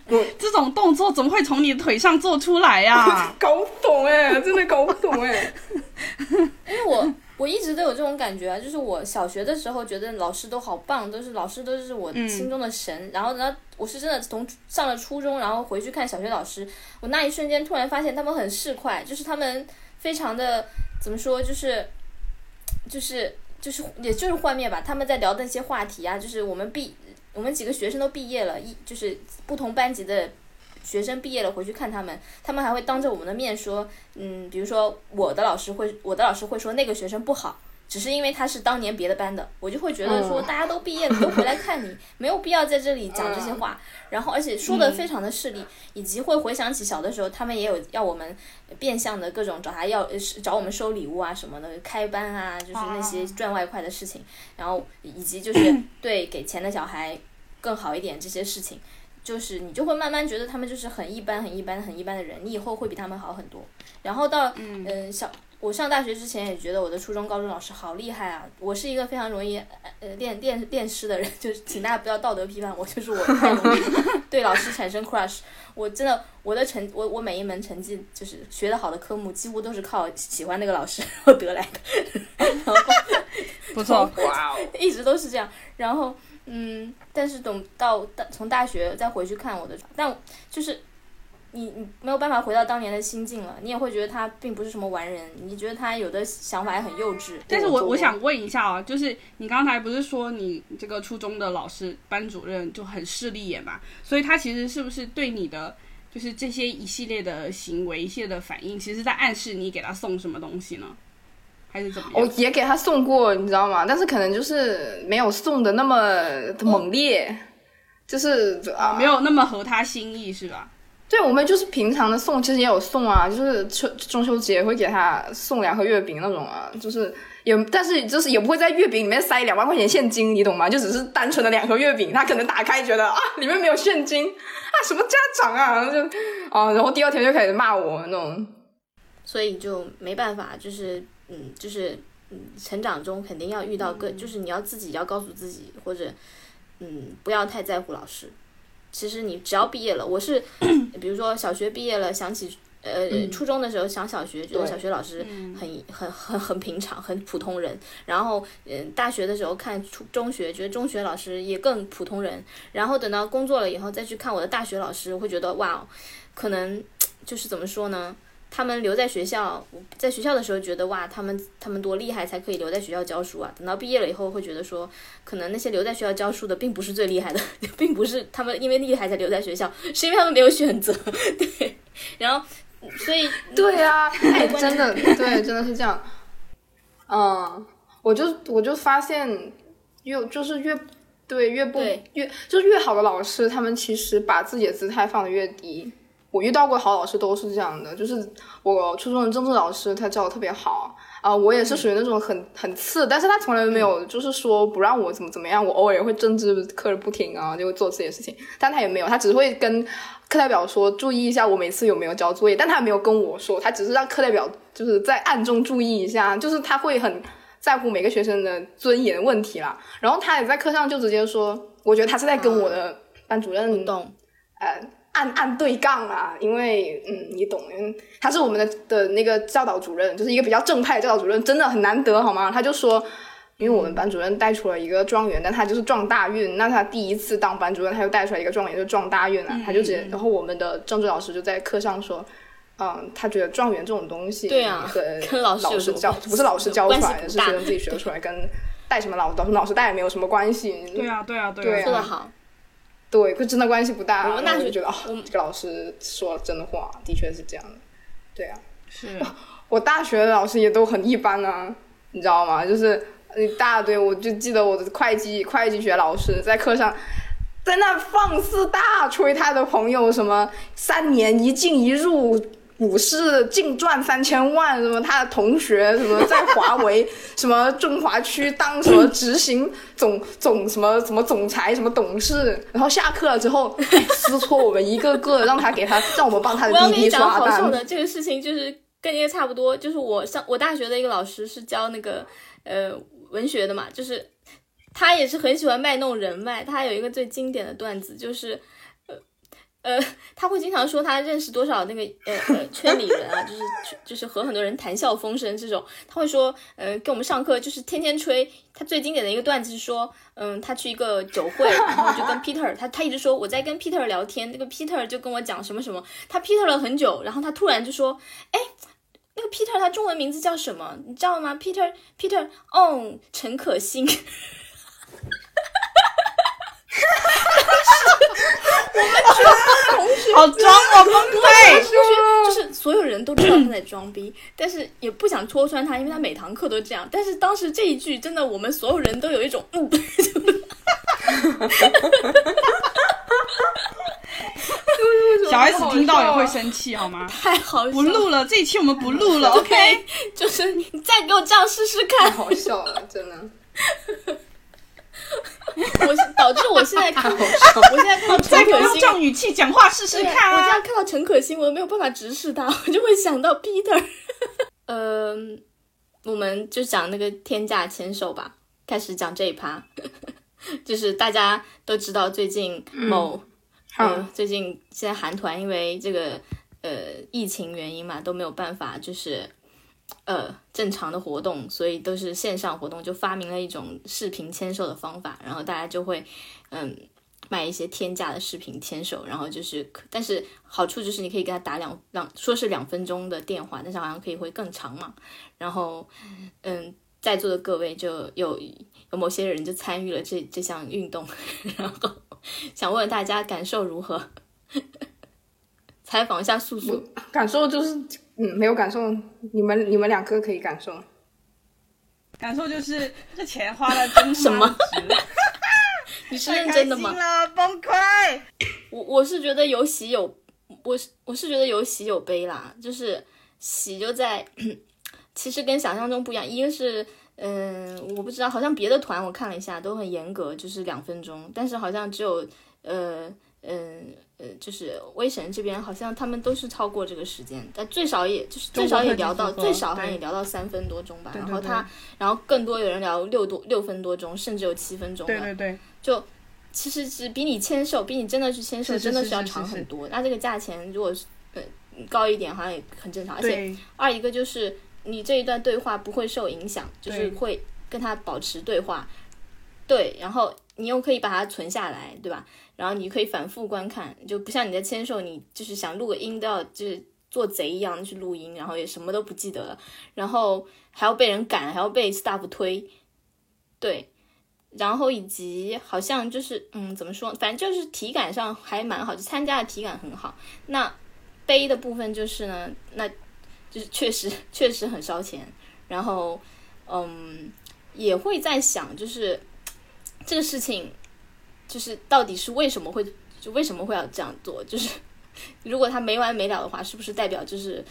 A: 我
C: 这种动作怎么会从你的腿上做出来呀、
A: 搞不懂哎，真的搞不懂哎。
B: 因为我我一直都有这种感觉啊，就是我小学的时候觉得老师都好棒，都是老师都是我心中的神。然后呢，我是真的从上了初中，然后回去看小学老师，我那一瞬间突然发现他们很市侩，就是他们非常的怎么说，就是就是就是也就是幻灭吧。他们在聊的那些话题啊，就是我们毕我们几个学生都毕业了，一就是不同班级的。学生毕业了回去看他们，他们还会当着我们的面说，嗯，比如说我的老师会，我的老师会说那个学生不好，只是因为他是当年别的班的，我就会觉得说
A: 嗯
B: 大家都毕业了，都回来看你，没有必要在这里讲这些话。然后而且说的非常的势利，以及会回想起小的时候，他们也有要我们变相的各种找他要找我们收礼物啊什么的，开班啊，就是那些赚外快的事情，然后以及就是对给钱的小孩更好一点这些事情。就是你就会慢慢觉得他们就是很一般、很一般、很一般的人，你以后会比他们好很多。然后到嗯、小我上大学之前也觉得我的初中、高中老师好厉害啊！我是一个非常容易呃练练练诗的人，就是请大家不要道德批判我，就是我太容易 对老师产生 crush。我真的我的成我我每一门成绩就是学的好的科目，几乎都是靠喜欢那个老师 然后得来的。然后
C: 不错，
A: 哇哦，
B: 一直都是这样。然后，嗯，但是等到大从大学再回去看我的，但就是你你没有办法回到当年的心境了，你也会觉得他并不是什么完人，你觉得他有的想法也很幼稚。
C: 但是
A: 我
C: 我我想问一下啊，就是你刚才不是说你这个初中的老师班主任就很势利眼嘛？所以他其实是不是对你的就是这些一系列的行为、一系列的反应，其实在暗示你给他送什么东西呢？还是怎么
A: 我？也给他送过，你知道吗？但是可能就是没有送的那么猛烈，就是啊，
C: 没有那么合他心意是吧？
A: 对，我们就是平常的送，其实也有送啊，就是秋中秋节会给他送两盒月饼那种啊，就是也，但是就是也不会在月饼里面塞两万块钱现金，你懂吗？就只是单纯的两盒月饼，他可能打开觉得啊，里面没有现金啊，什么家长啊，就啊，然后第二天就开始骂我那种，
B: 所以就没办法，就是嗯，就是嗯，成长中肯定要遇到个，就是你要自己要告诉自己，或者嗯，不要太在乎老师。其实你只要毕业了，我是 比如说小学毕业了，想起呃、初中的时候想小学，觉得小学老师很很很很平常，很普通人。然后嗯、大学的时候看初中学，觉得中学老师也更普通人。然后等到工作了以后再去看我的大学老师，我会觉得哇，可能就是怎么说呢？他们留在学校，在学校的时候觉得哇，他们他们多厉害，才可以留在学校教书啊。等到毕业了以后，会觉得说，可能那些留在学校教书的，并不是最厉害的，并不是他们因为厉害才留在学校，是因为他们没有选择。对，然后所以
A: 对啊，哎，真的，对，真的是这样。嗯，我就我就发现，越就是越对越不
B: 对
A: 越就是越好的老师，他们其实把自己的姿态放得越低。我遇到过好老师都是这样的，就是我初中的政治老师，他教的特别好啊、我也是属于那种很很次，但是他从来没有就是说不让我怎么怎么样，我偶尔也会政治课不听啊，就会做这些事情，但他也没有，他只会跟课代表说注意一下我每次有没有交作业，但他没有跟我说，他只是让课代表就是在暗中注意一下，就是他会很在乎每个学生的尊严问题啦。然后他也在课上就直接说，我觉得他是在跟我的班主任
B: 懂，
A: 呃暗暗对杠啊，因为嗯你懂，因为他是我们的的那个教导主任，就是一个比较正派的教导主任，真的很难得好吗？他就说。因为我们班主任带出了一个状元，但他就是撞大运。那他第一次当班主任，他就带出来一个状元，就撞大运了。他就直接，然后我们的政治老师就在课上说，嗯，他觉得状元这种东西，
B: 对啊，跟
A: 老
B: 师
A: 教不是老师教出来的，是学生自己学出来，跟带什么老老师带也没有什么关系。
C: 对啊，对啊，对
A: 啊，
B: 说的好。
A: 对，可真的关系不大。
B: 我们大
A: 学觉得，哦，这个老师说了真话，的确是这样的。对啊，
C: 是
A: 我大学的老师也都很一般啊，你知道吗？就是。一大堆，我就记得我的会计会计学老师在课上，在那放肆大吹他的朋友什么三年一进一入股市净赚三千万，什么他的同学什么在华为 什么中华区当什么执行总总什么什么总裁什么董事，然后下课了之后 撕搓我们一个个，让他给他 让我们帮他的滴滴刷单。
B: 好笑的这个事情就是跟这个差不多，就是我上我大学的一个老师是教那个呃。文学的嘛，就是他也是很喜欢卖弄人脉。他有一个最经典的段子，就是呃，他会经常说他认识多少那个呃呃圈里人啊，就是就是和很多人谈笑风生这种。他会说，呃，跟我们上课就是天天吹。他最经典的一个段子是说，嗯，他去一个酒会，然后就跟 Peter，他他一直说我在跟 Peter 聊天，那个 Peter 就跟我讲什么什么，他 Peter 了很久，然后他突然就说，哎。那个 Peter 他中文名字叫什么？你知道吗？Peter Peter 哦，陈可辛。哈哈哈我们全班同学
C: 好装哦，崩溃。
B: 就是所有人都知道他在装逼，但是也不想戳穿他，因为他每堂课都这样。但是当时这一句真的，我们所有人都有一种嗯。
C: 小孩子听到也会生气，好吗？
B: 太好笑，
C: 不录了，这一期我们不录了。OK，
B: 就是你再给我这样试试看。
A: 太好笑了，真的。
B: 我导致我现在看，我现在看到陈可辛，
C: 这样语气讲话试试看。
B: 我现在看到陈可辛，我都没有办法直视他，我就会想到 Peter。嗯，我们就讲那个天价签售吧，开始讲这一趴。就是大家都知道，最近某。嗯，最近现在韩团因为这个呃疫情原因嘛，都没有办法就是呃正常的活动，所以都是线上活动，就发明了一种视频签售的方法，然后大家就会嗯卖一些天价的视频签售，然后就是但是好处就是你可以给他打两两说是两分钟的电话，但是好像可以会更长嘛，然后嗯在座的各位就有有某些人就参与了这这项运动，然后。想问问大家感受如何？采访一下素素，
A: 感受就是嗯，没有感受。你们你们两个可以感受，
C: 感受就是这钱花了真
B: 什么？你是认真的吗？
C: 崩溃！
B: 我我是觉得有喜有，我是我是觉得有喜有悲啦。就是喜就在，其实跟想象中不一样。一个是。嗯，我不知道，好像别的团我看了一下都很严格，就是两分钟。但是好像只有，呃，嗯，呃，就是威神这边好像他们都是超过这个时间，但最少也就是最少也聊到最少好像也聊到三分多钟吧。然后他，然后更多有人聊六多六分多钟，甚至有七分钟。
C: 对对对，
B: 就其实是比你签售，比你真的去签售真的是要长很多。那这个价钱如果呃高一点，好像也很正常。而且二一个就是。你这一段对话不会受影响，就是会跟他保持对话，对，然后你又可以把它存下来，对吧？然后你可以反复观看，就不像你在签售，你就是想录个音都要就是做贼一样去录音，然后也什么都不记得了，然后还要被人赶，还要被 staff 推，对，然后以及好像就是嗯，怎么说，反正就是体感上还蛮好，就参加的体感很好。那背的部分就是呢，那。就是确实确实很烧钱，然后嗯也会在想，就是这个事情就是到底是为什么会就为什么会要这样做？就是 如果他没完没了的话，是不是代表就是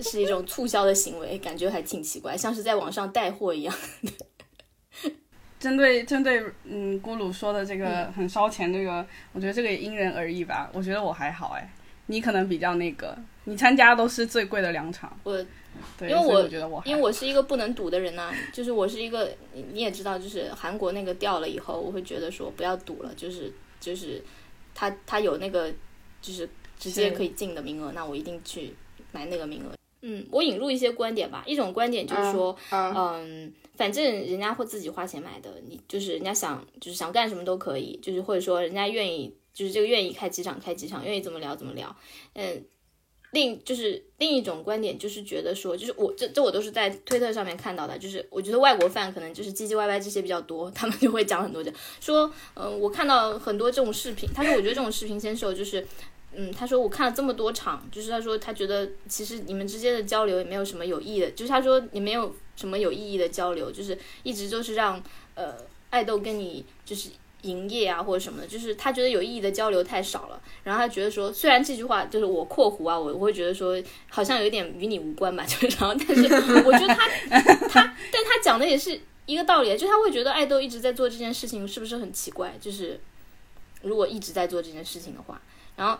B: 是一种促销的行为？感觉还挺奇怪，像是在网上带货一样。
C: 针对针对嗯咕噜说的这个很烧钱这个，我觉得这个也因人而异吧。我觉得我还好哎，你可能比较那个。你参加都是最贵的两场，
B: 我，
C: 因
B: 为我
C: 觉得我，
B: 因为我是一个不能赌的人呐，就是我是一个，你也知道，就是韩国那个掉了以后，我会觉得说不要赌了，就是就是，他他有那个就是直接可以进的名额，那我一定去买那个名额。嗯，我引入一些观点吧。一种观点就是说，
A: 嗯
B: 嗯，反正人家会自己花钱买的，你就是人家想就是想干什么都可以，就是或者说人家愿意就是这个愿意开几场开几场，愿意怎么聊怎么聊。嗯，另就是另一种观点就是觉得说，就是我这这我都是在推特上面看到的，就是我觉得外国饭可能就是唧唧歪歪这些比较多，他们就会讲很多的，说，嗯，我看到很多这种视频，他说我觉得这种视频先售就是。嗯，他说我看了这么多场，就是他说他觉得其实你们之间的交流也没有什么有意义的，就是他说你没有什么有意义的交流，就是一直都是让呃爱豆跟你就是营业啊或者什么的，就是他觉得有意义的交流太少了。然后他觉得说，虽然这句话就是我括弧啊，我我会觉得说好像有点与你无关吧，就是然后但是我觉得他他但他讲的也是一个道理，就他会觉得爱豆一直在做这件事情是不是很奇怪？就是如果一直在做这件事情的话，然后。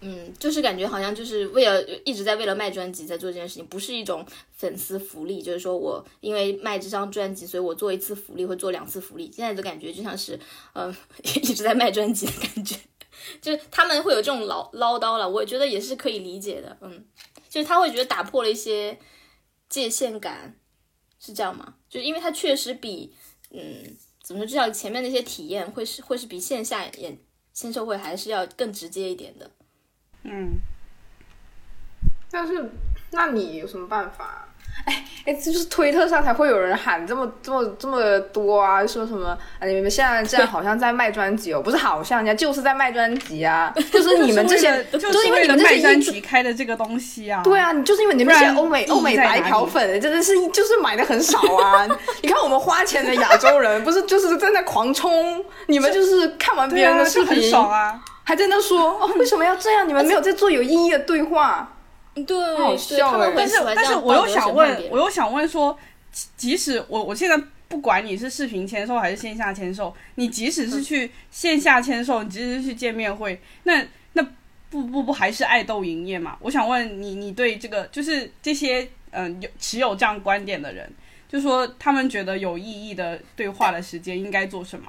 B: 嗯，就是感觉好像就是为了一直在为了卖专辑在做这件事情，不是一种粉丝福利。就是说我因为卖这张专辑，所以我做一次福利或做两次福利。现在的感觉就像是，嗯，一直在卖专辑的感觉，就是他们会有这种唠唠叨了，我觉得也是可以理解的。嗯，就是他会觉得打破了一些界限感，是这样吗？就是因为他确实比，嗯，怎么说，至少前面那些体验会是会是比线下演签售会还是要更直接一点的。
C: 嗯，
A: 但是那你有什么办法？哎哎，就是推特上才会有人喊这么这么这么多啊，说什么啊？你们现在这样 好像在卖专辑哦，不是好像人家就是在卖专辑啊，就是你们这些，
C: 就是
A: 因为你们这些
C: 卖专辑开的这个东西啊。
A: 对啊，你就是因为你们这些欧美欧美白嫖粉，真的是就是买的很少啊。你看我们花钱的亚洲人，不是就是在那狂冲，你们就是看完别人的视频，
C: 爽啊。
A: 还在那说 哦，为什么要这样？你们没有在做有意义的对话。
B: 对，
A: 好笑哎
B: 他们会
C: 但是
B: 喜欢这样
C: 但是我又想问我又想问说，即即使我我现在不管你是视频签售还是线下签售，你即使是去线下签售，你即使是去见面会，那那不不不还是爱豆营业嘛？我想问你，你对这个就是这些嗯、有持有这样观点的人，就说他们觉得有意义的对话的时间应该做什么？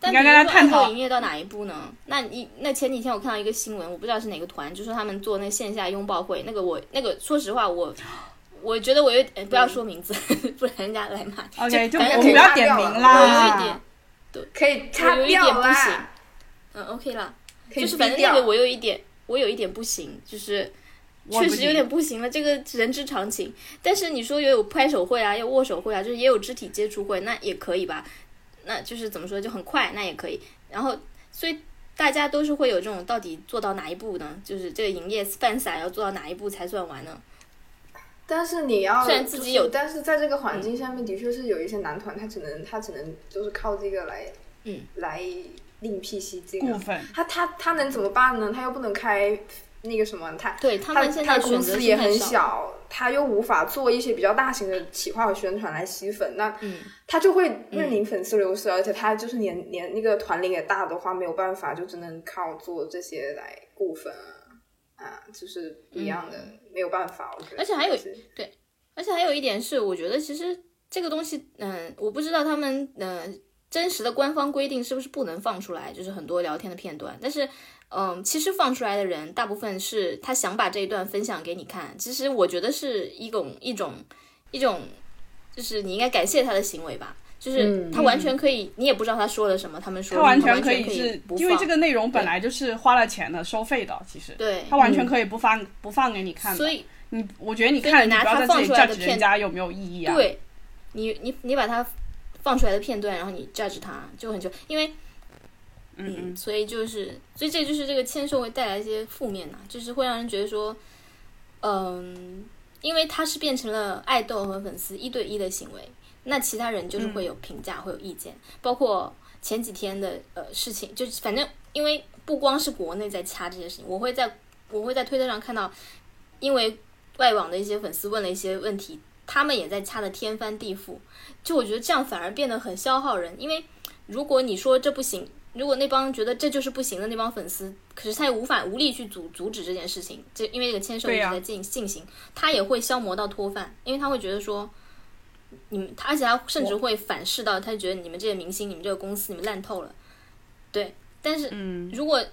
B: 但
C: 你刚刚
B: 比如说爱
C: 探讨
B: 营业到哪一步呢？那你那前几天我看到一个新闻，我不知道是哪个团，就说他们做那线下拥抱会，那个我那个说实话我。我觉得我有点不要说名字，不然人家来骂。
C: OK，就
B: 反正
C: 我们不要点名
B: 我有
C: 啦。
B: 一点，
A: 可以
B: 我
A: 擦
B: 有一点不行，。嗯，OK 啦，
A: 可以
B: 就是反正那个我有一点，我有一点不行，就是确实有点不行了，这个人之常情。但是你说也有拍手会啊，有握手会啊，就是也有肢体接触会，那也可以吧？那就是怎么说，就很快，那也可以。然后，所以大家都是会有这种到底做到哪一步呢？就是这个营业饭撒要做到哪一步才算完呢？
A: 但是你要
B: 虽然自己有
A: 就是但是在这个环境下面，的确是有一些男团，他只能他只能就是靠这个来，
B: 嗯，
A: 来另辟蹊径
C: 过。分
A: 他他他能怎么办呢？他又不能开那个什么，他
B: 对他
A: 他
B: 们现在选择
A: 司也很小，他又无法做一些比较大型的企划和宣传来吸粉，那
B: 嗯，
A: 他就会面临粉丝流失，而且他就是年年那个团龄也大的话，没有办法，就只能靠做这些来固粉啊，啊，就是一样的，没有办法，我觉得。
B: 嗯而且还有
A: 对
B: 而且还有一点是，我觉得其实这个东西，嗯、我不知道他们嗯、呃真实的官方规定是不是不能放出来，就是很多聊天的片段。但是，嗯、其实放出来的人大部分是他想把这一段分享给你看。其实我觉得是一种一种一种，就是你应该感谢他的行为吧。就是
A: 嗯
B: 他完全可以，你也不知道他说了什么，他们说
C: 他完全可以是
B: 不放
C: 因为这个内容本来就是花了钱的、收费的，其实
B: 对，
C: 他完全可以不放不放给你看的。
B: 所以
C: 你我觉得你看，不要在这里
B: 它放出来的
C: judge
B: 片
C: 人家有没有意义啊？，
B: 对，你你你把他放出来的片段，然后你 judge 它，就很就因为
C: 嗯嗯，
B: 所以就是，所以这就是这个签售会带来一些负面呐、就是会让人觉得说，嗯，因为它是变成了爱豆和粉丝一对一的行为，那其他人就是会有评价，会有意见，包括前几天的呃事情，就是反正因为不光是国内在掐这些事情，我会在我会在推特上看到，因为外网的一些粉丝问了一些问题，他们也在掐的天翻地覆，就我觉得这样反而变得很消耗人，因为如果你说这不行，如果那帮觉得这就是不行的那帮粉丝，可是他也无法无力去阻阻止这件事情，这因为这个签售一直在进、进行，他也会消磨到脱饭，因为他会觉得说。你们，他而且他甚至会反噬到，他觉得你们这些明星，你们这个公司，你们烂透了，对。但是
C: 嗯，
B: 如果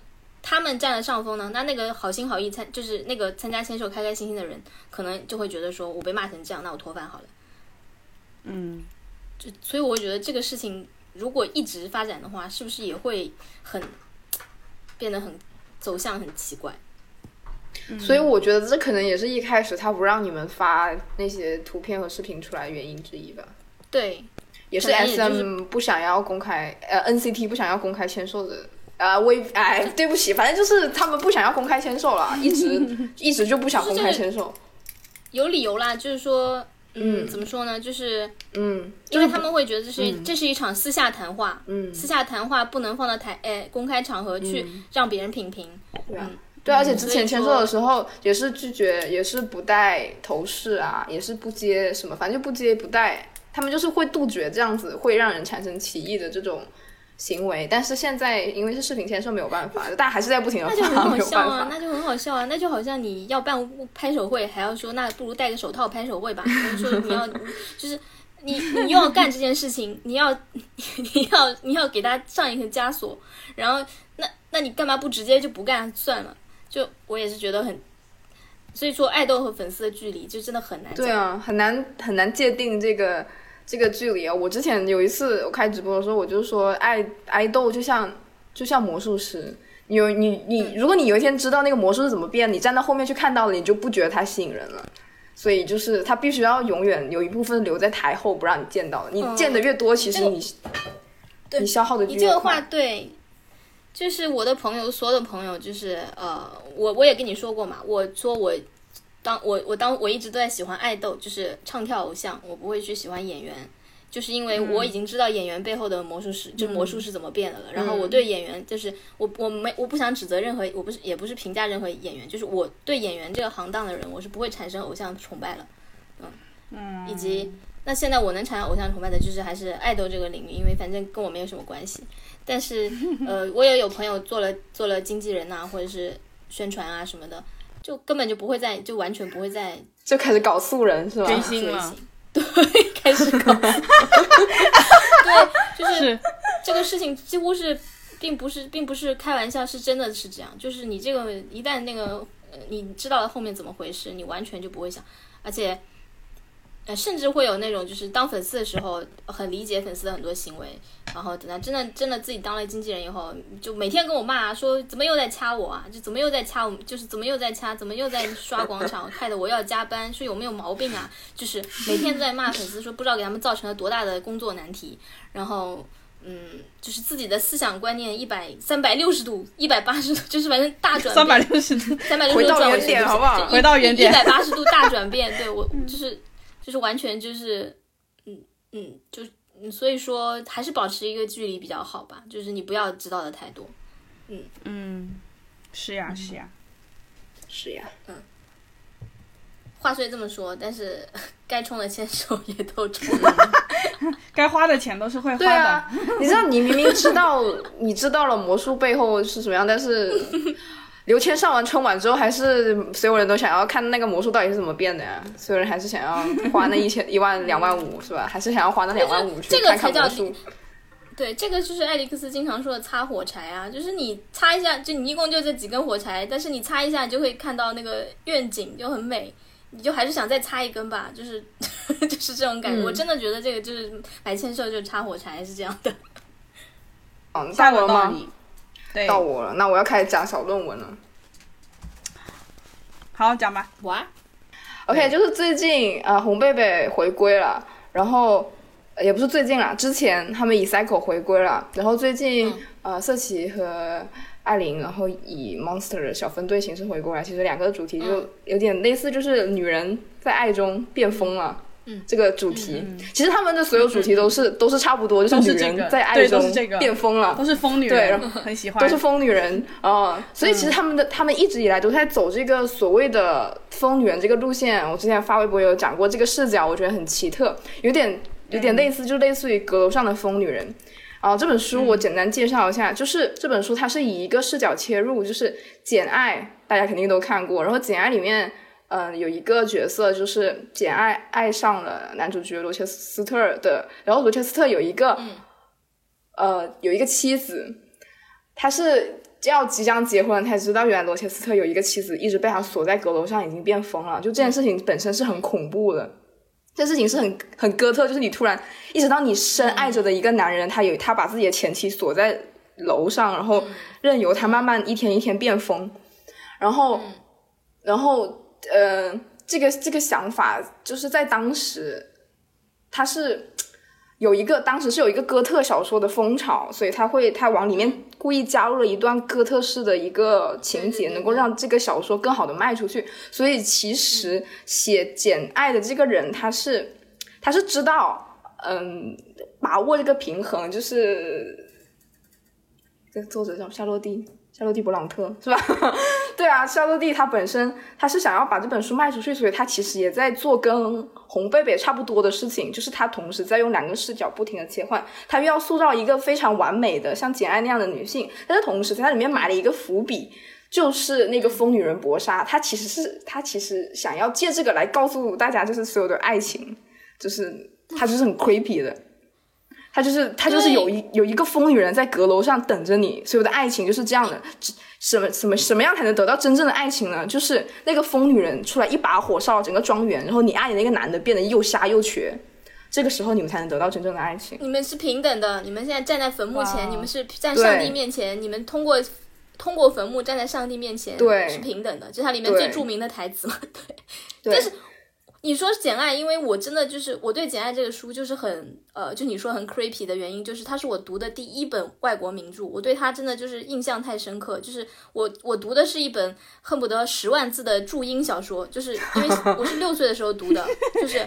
B: 他们占了上风呢，那那个好心好意参就是那个参加签售开开心心的人，可能就会觉得说我被骂成这样，那我脱饭好了。
C: 嗯，
B: 就所以我觉得这个事情如果一直发展的话，是不是也会很变得很走向很奇怪？
A: 所以我觉得这可能也是一开始他不让你们发那些图片和视频出来原因之一吧。
B: 对，
A: 也是
B: 可能也就是
A: SM 不想要公开，呃，NCT 不想要公开签售的。呃，微哎，对不起，反正就是他们不想要公开签售了，一直 一直就不想公开签售。
B: 有理由啦，就是说，嗯，
A: 嗯
B: 怎么说呢？就是
A: 嗯，
B: 因为他们会觉得这是、
A: 嗯
B: 这是一场私下谈话，
A: 嗯
B: 私下谈话不能放到台诶公开场合去让别人品评。
A: 对啊
B: 嗯，
A: 对，而且之前签售的时候也是拒绝，也是不带头饰啊，也是不接什么，反正就不接不带，他们就是会杜绝这样子会让人产生歧义的这种行为。但是现在因为是视频签售，没有办法，大家还是在不停的发，
B: 那就很好笑啊，那就很好笑啊，那就好像你要办拍手会，还要说那不如戴个手套拍手会吧，说你要 就是你你又要干这件事情，你要 你要你要给他上一个枷锁，然后那那你干嘛不直接就不干算了？就我也是觉得很，所以说爱豆和粉丝的距离就真的很难。
A: 对啊，很难很难界定这个这个距离啊。我之前有一次我开直播的时候，我就说爱爱豆就像就像魔术师。你有你你，如果你有一天知道那个魔术是怎么变，你站到后面去看到了，你就不觉得它吸引人了。所以就是他必须要永远有一部分留在台后，不让你见到。你见的越多，其实
B: 这个
A: 你
B: 对
A: 你消耗的就
B: 你这个话对，就是我的朋友，所有的朋友，就是呃，我我也跟你说过嘛，我说我当我我当我一直都在喜欢爱豆，就是唱跳偶像，我不会去喜欢演员，就是因为我已经知道演员背后的魔术师，就魔术是怎么变的了。然后我对演员，就是我我没我不想指责任何，我不是也不是评价任何演员，就是我对演员这个行当的人，我是不会产生偶像崇拜了，嗯嗯，以及。那现在我能产生偶像崇拜的，就是还是爱豆这个领域，因为反正跟我没有什么关系。但是，呃，我也有朋友做了做了经纪人呐、或者是宣传啊什么的，就根本就不会再，就完全不会再
A: 就开始搞素人是吧？
C: 追星了，
B: 对，开始搞，对，就是
C: 是
B: 这个事情几乎是，并不是，并不是开玩笑，是真的是这样。就是你这个一旦那个，呃，你知道了后面怎么回事，你完全就不会想，而且，呃，甚至会有那种就是当粉丝的时候很理解粉丝的很多行为，然后等到真的真的自己当了经纪人以后，就每天跟我骂、说怎么又在掐我啊，就怎么又在掐我，就是怎么又在掐，怎么又在刷广场，害得我要加班，说有没有毛病啊？就是每天都在骂粉丝，说不知道给他们造成了多大的工作难题，然后。嗯，就是自己的思想观念一百三百六十度、一百八十度，就是反正大转变，
C: 三百六十度，
B: 三百六十
A: 回到原点好不好
C: 回到原点
B: 一百八十度大转变。对我就是就是完全就是，嗯嗯，就嗯所以说还是保持一个距离比较好吧，就是你不要知道的太多。
C: 嗯嗯，是呀是呀，
A: 是呀，嗯
B: 话虽这么说，但是 该充的签手也都充了。
C: 该花的钱都是会花的。
A: 啊，你知道，你明明知道，你知道了魔术背后是什么样，但是刘谦上完春晚之后，还是所有人都想要看那个魔术到底是怎么变的呀？所有人还是想要花那一千、一万、两万五，是吧？还是想要花那两万五去
B: 这个
A: 看看
B: 才叫
A: 魔术？
B: 对，这个就是艾利克斯经常说的擦火柴啊，就是你擦一下，就你一共就这几根火柴，但是你擦一下，你就会看到那个愿景就很美，你就还是想再擦一根吧，就是 就是这种感觉。
A: 嗯
B: 我真的觉得这个就是买签售就是擦火柴是这样的。
A: 嗯，
C: 下
A: 到我了吗？
C: 轮到你，对，
A: 到我了，那我要开始讲小论文了。
C: 好讲吧。
B: 哇
A: ，OK，就是最近呃红贝贝回归了，然后呃也不是最近啦，之前他们以 Cycle 回归了，然后最近、呃瑟琪和艾琳，然后以 Monster 的小分队形式回归了，其实两个主题就有点类似，就是女人在爱中变疯了。
B: 嗯
A: 这个主题、其实他们的所有主题都是、都是差不多，就
C: 是
A: 女人在爱中变疯了，
C: 都是疯女
A: 对
C: 人，
A: 对
C: 很喜欢，
A: 都是疯女人啊、所以其实他们的、他们一直以来都在走这个所谓的疯女人这个路线。我之前发微博有讲过这个视角，我觉得很奇特，有点有点类似，就类似于阁楼上的疯女人。啊、这本书我简单介绍一下，就是这本书它是以一个视角切入，就是《简爱》，大家肯定都看过。然后《简爱》里面，嗯、有一个角色就是简爱爱上了男主角罗切斯特的，然后罗切斯特有一个，呃，有一个妻子，他是要即将结婚，才知道原来罗切斯特有一个妻子一直被他锁在阁楼上，已经变疯了。就这件事情本身是很恐怖的，这事情是很很哥特，就是你突然意识到你深爱着的一个男人，他有他把自己的前妻锁在楼上，然后任由他慢慢一天一天变疯，然后，然后呃，这个这个想法就是在当时，他是。有一个当时是有一个哥特小说的风潮，所以他会他往里面故意加入了一段哥特式的一个情节，能够让这个小说更好的卖出去。所以其实写《简爱》的这个人，他是他是知道，嗯，把握这个平衡，就是这个作者叫夏洛蒂。夏洛蒂·勃朗特是吧？对啊，夏洛蒂他本身他是想要把这本书卖出去，所以他其实也在做跟红贝贝差不多的事情，就是他同时在用两个视角不停的切换，他又要塑造一个非常完美的像简爱那样的女性，但是同时在它里面埋了一个伏笔，就是那个疯女人博莎，她其实是她其实想要借这个来告诉大家，就是所有的爱情，就是他就是很 creepy 的。他就是他就是有一有一个疯女人在阁楼上等着你，所有的爱情就是这样的。什么什么什么样才能得到真正的爱情呢？就是那个疯女人出来一把火烧整个庄园，然后你爱的那个男的变得又瞎又瘸，这个时候你们才能得到真正的爱情。
B: 你们是平等的，你们现在站在坟墓前，你们是在上帝面前，你们通过通过坟墓站在上帝面前，
A: 对，
B: 是平等的，就是它里面最著名的台词嘛？对，但是。你说《简爱》，因为我真的就是我对《简爱》这个书就是很呃，就你说很 creepy 的原因，就是它是我读的第一本外国名著，我对它真的就是印象太深刻。就是我我读的是一本恨不得十万字的注音小说，就是因为我是六岁的时候读的，就是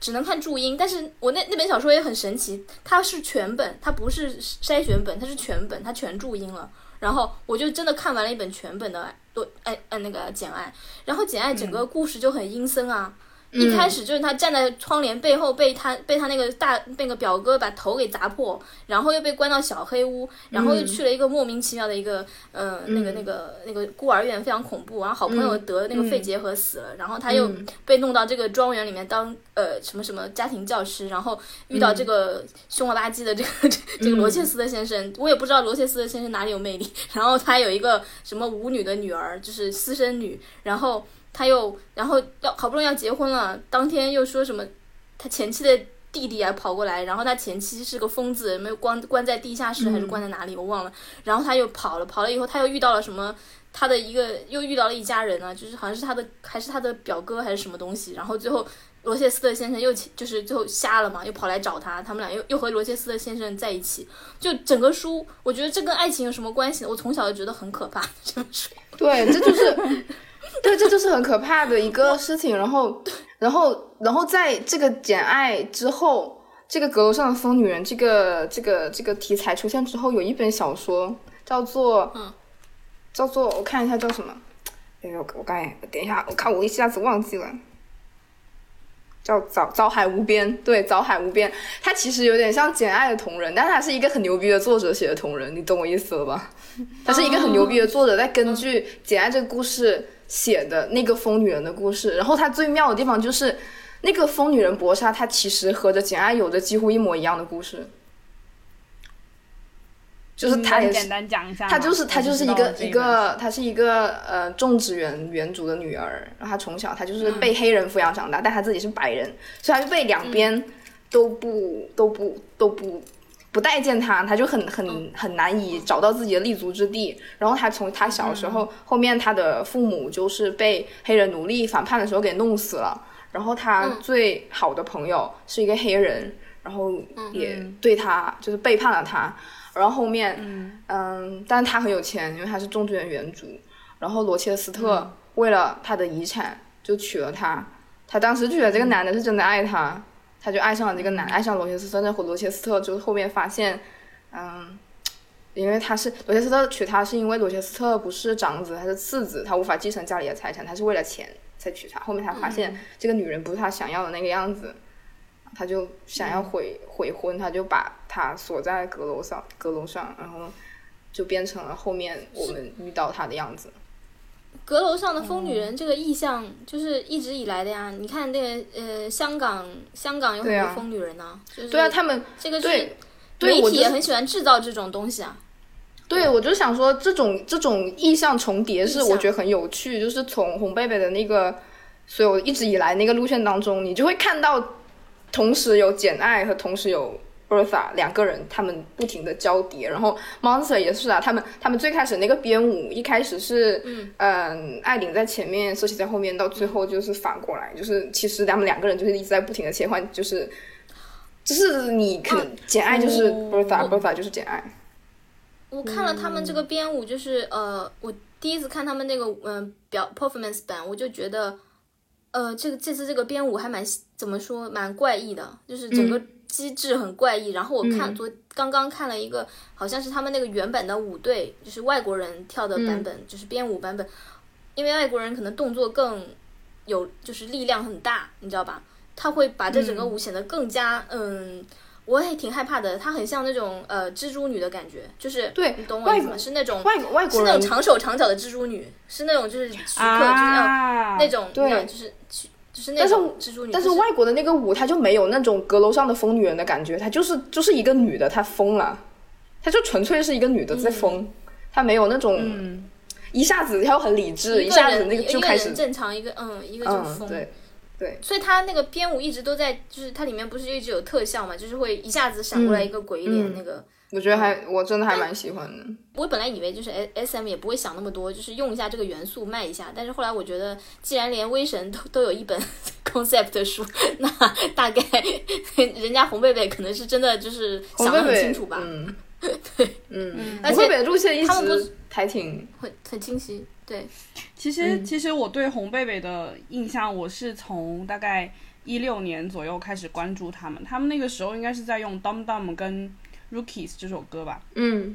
B: 只能看注音。但是我那那本小说也很神奇，它是全本，它不是筛选本，它是全本，它全注音了。然后我就真的看完了一本全本的多哎哎那个《简爱》，然后《简爱》整个故事就很阴森啊。一开始就是他站在窗帘背后，被他被他那个大那个表哥把头给砸破，然后又被关到小黑屋，然后又去了一个莫名其妙的一个呃那个那个那个孤儿院，非常恐怖。然后好朋友得那个肺结核死了，然后他又被弄到这个庄园里面当呃什么什么家庭教师，然后遇到这个凶了吧唧的这个这个罗切斯特先生，我也不知道罗切斯特先生哪里有魅力。然后他有一个什么舞女的女儿，就是私生女，然后。他又，然后要好不容易要结婚了，当天又说什么，他前妻的弟弟啊跑过来，然后他前妻是个疯子，没有关关在地下室还是关在哪里，我忘了。然后他又跑了，跑了以后他又遇到了什么，他的一个又遇到了一家人啊，就是好像是他的还是他的表哥还是什么东西。然后最后罗切斯特先生又就是最后瞎了嘛，又跑来找他，他们俩又又和罗切斯特先生在一起。就整个书，我觉得这跟爱情有什么关系？我从小就觉得很可怕。这本书，
A: 对，这就是。对，这就是很可怕的一个事情。然后，然后，然后在这个《简爱》之后，这个阁楼上的疯女人这个这个这个题材出现之后，有一本小说叫做，叫做我看一下叫什么？哎呦，我刚才等一下，我看我一下子忘记了。叫早早海无边，对，早海无边，它其实有点像《简爱》的同人，但它是一个很牛逼的作者写的同人，你懂我意思了吧？它是一个很牛逼的作者在根据《简爱》这个故事写的那个疯女人的故事，然后它最妙的地方就是那个疯女人博莎，她其实和着《简爱》有着几乎一模一样的故事。就是他也是，他就是他就是一个一个，她是一个呃种植园园主的女儿，然后她从小她就是被黑人抚养长大，但她自己是白人，所以她就被两边都不都不都不不待见他，他就很很很难以找到自己的立足之地。然后他从他小时候，后面他的父母就是被黑人奴隶反叛的时候给弄死了，然后他最好的朋友是一个黑人，然后也对他就是背叛了他。然后后面，嗯，但是他很有钱，因为他是种植园园主。然后罗切斯特为了他的遗产就娶了她，他当时就觉得这个男的是真的爱他，他就爱上了这个男，爱上罗切斯特。那罗切斯特就后面发现，嗯，因为他是罗切斯特娶她，是因为罗切斯特不是长子，他是次子，他无法继承家里的财产，他是为了钱才娶她。后面他发现这个女人不是他想要的那个样子。他就想要悔悔婚，他就把她锁在阁楼上，阁楼上，然后就变成了后面我们遇到他的样子。
B: 阁楼上的疯女人这个意象就是一直以来的呀。你看那个呃，香港香港有很多疯女人呢，就是
A: 对啊，他们
B: 这个是媒体也很喜欢制造这种东西啊。
A: 对，我就想说这种这种意象重叠是我觉得很有趣，就是从红贝贝的那个所有一直以来那个路线当中，你就会看到同时有简爱和同时有 Bertha 两个人，他们不停的交叠，然后 Monster 也是啊，他们他们最开始那个编舞一开始是嗯艾琳在前面，瑟西在后面，到最后就是反过来，就是其实他们两个人就是一直在不停的切换，就是就是你可能简爱就是 Bertha，Bertha 就是简爱。
B: 我看了他们这个编舞，就是呃，我第一次看他们那个嗯、呃表 performance 版，我就觉得，呃，这个这次这个编舞还蛮怎么说，蛮怪异的，就是整个机制很怪异。然后我看昨刚刚看了一个，好像是他们那个原版的舞队，就是外国人跳的版本，就是编舞版本，因为外国人可能动作更有，就是力量很大，你知道吧？他会把这整个舞显得更加嗯。我也挺害怕的，它很像那种呃蜘蛛女的感觉，就是
A: 对
B: 你懂我意思吗？是那种
A: 外外国人
B: 是那种长手长脚的蜘蛛女，是那种就是徐克、就是那种
A: 对
B: 就是就是那
A: 但是
B: 种蜘蛛女，但是
A: 但外国的那个舞，它就没有那种阁楼上的疯女人的感觉，她就是就是一个女的，她疯了，她就纯粹是一个女的在疯，她没有那种、
C: 嗯，
A: 一下子要很理智，
B: 一个
A: 下子那
B: 个
A: 就开始
B: 人正常，一个嗯一个就
A: 嗯
B: 疯。
A: 对对。
B: 所以她那个编舞一直都在，就是它里面不是一直有特效嘛，就是会一下子闪过来一个鬼脸，
A: 嗯。
B: 那个
A: 我觉得还我真的还蛮喜欢的。
B: 我本来以为就是 S S M 也不会想那么多，就是用一下这个元素卖一下。但是后来我觉得，既然连威神都都有一本 concept 的书，那大概 人家红贝贝可能是真的就是想得
A: 红贝贝
B: 很清楚吧，
A: 嗯，
B: 对，
A: 嗯，
B: 而且
A: 红贝贝的路线一
B: 他们不
A: 直还挺
B: 很很清晰。对，
C: 其实，其实我对红贝贝的印象，我是从大概一六年左右开始关注他们。他们那个时候应该是在用《Dum Dum》跟《Rookies》这首歌吧，
A: 嗯。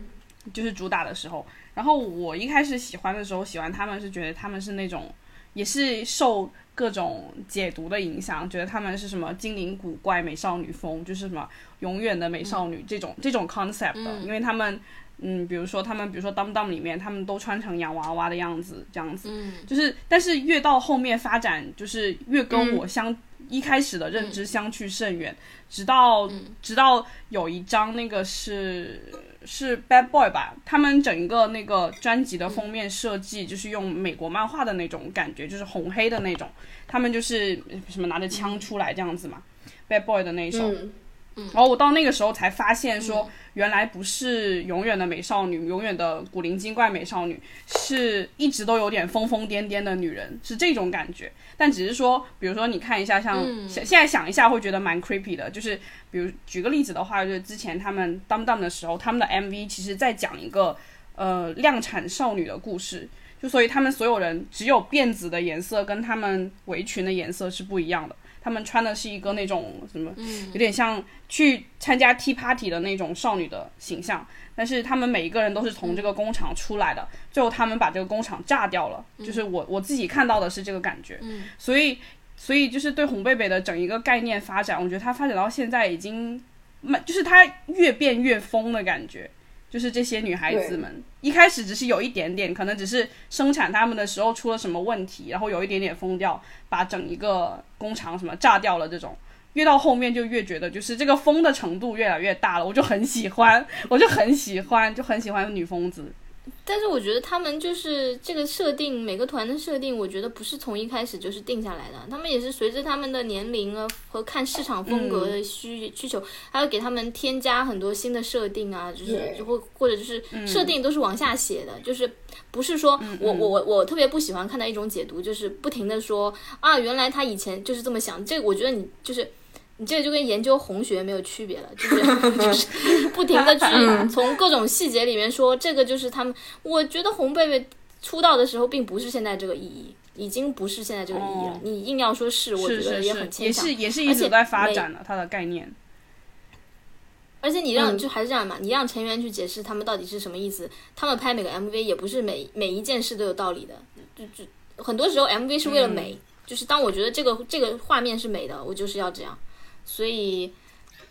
C: 就是主打的时候。然后我一开始喜欢的时候，喜欢他们是觉得他们是那种，也是受各种解读的影响，觉得他们是什么精灵古怪美少女风，就是什么永远的美少女这种、这种 concept 的，因为他们。嗯，比如说他们，比如说《Dum Dum》里面，他们都穿成洋娃娃的样子，这样子，
B: 嗯，
C: 就是，但是越到后面发展，就是越跟我相、一开始的认知相去甚远，直到、直到有一张那个是是 Bad Boy 吧，他们整个那个专辑的封面设计就是用美国漫画的那种感觉，就是红黑的那种，他们就是什么拿着枪出来这样子嘛、b a d Boy 的那一首，
A: 嗯
C: 然后我到那个时候才发现说，原来不是永远的美少女，永远的古灵精怪美少女，是一直都有点疯疯癫癫的女人，是这种感觉。但只是说，比如说你看一下像，现、现在想一下会觉得蛮 creepy 的，就是比如举个例子的话，就是之前他们 Dum Dum 的时候，他们的 MV 其实在讲一个呃量产少女的故事。就所以他们所有人只有辫子的颜色跟他们围裙的颜色是不一样的，他们穿的是一个那种什么，有点像去参加 tea party 的那种少女的形象，但是他们每一个人都是从这个工厂出来的，最后他们把这个工厂炸掉了，就是我我自己看到的是这个感觉，所以所以就是对红贝贝的整一个概念发展，我觉得它发展到现在已经慢，就是它越变越疯的感觉。就是这些女孩子们一开始只是有一点点，可能只是生产她们的时候出了什么问题，然后有一点点疯掉，把整一个工厂什么炸掉了这种。越到后面就越觉得，就是这个疯的程度越来越大了，我就很喜欢，我就很喜欢，就很喜欢女疯子。
B: 但是我觉得他们就是这个设定，每个团的设定，我觉得不是从一开始就是定下来的，他们也是随着他们的年龄啊和看市场风格的需、需求，还要给他们添加很多新的设定啊，就是或或者就是设定都是往下写的，就是不是说我我我我特别不喜欢看到一种解读，就是不停的说啊，原来他以前就是这么想，这个我觉得你就是。你这个就跟研究红学没有区别了，就是 就是不停的去从各种细节里面说这个就是他们。我觉得红贝贝出道的时候并不是现在这个意义，已经不是现在这个意义了。
C: 哦
B: 你硬要说是，我觉得也很，牵强。
C: 也是也是一直在发展的它的概念。
B: 而且你让、
A: 嗯
B: 就还是这样嘛，你让成员去解释他们到底是什么意思，他们拍每个 MV 也不是每每一件事都有道理的，就就很多时候 MV 是为了美，
C: 嗯
B: 就是当我觉得这个这个画面是美的，我就是要这样，所以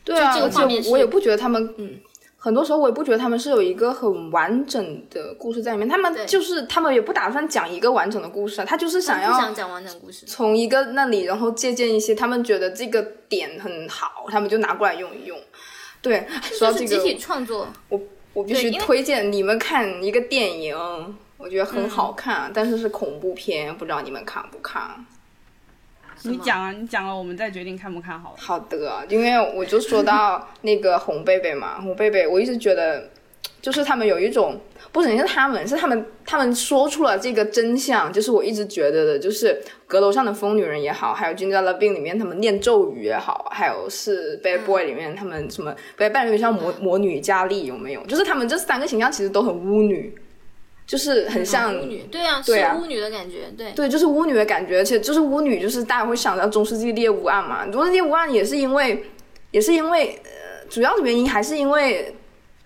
A: 对啊，
B: 这个
A: 而且我也不觉得他们，
B: 嗯，
A: 很多时候我也不觉得他们是有一个很完整的故事在里面，他们就是他们也不打算讲一个完整的故事啊，他就是想要
B: 讲完整故事。
A: 从一个那里，然后借鉴一些他们觉得这个点很好，他们就拿过来用一用。对，说到这个，
B: 集体创作，
A: 我我必须推荐你们看一个电影，我觉得很好看，但是是恐怖片，不知道你们看不看？
C: 你讲啊，你讲了，我们再决定看不看好了。
A: 好的，因为我就说到 那个红贝贝嘛，红贝贝，我一直觉得，就是他们有一种，不仅是他们，是他们，他们说出了这个真相，就是我一直觉得的，就是阁楼上的疯女人也好，还有《君家的病》里面他们念咒语也好，还有是《Bad Boy》里面他们什么，不扮有点像魔魔女佳丽有没有？就是他们这三个形象其实都很巫女。就是很像
B: 巫女，对啊，
A: 是
B: 巫女的感觉，对
A: 对，就是巫女的感觉，而且就是巫女，就是大家会想到中世纪猎巫案嘛。中世纪猎巫案也是因为，也是因为，呃，主要的原因还是因为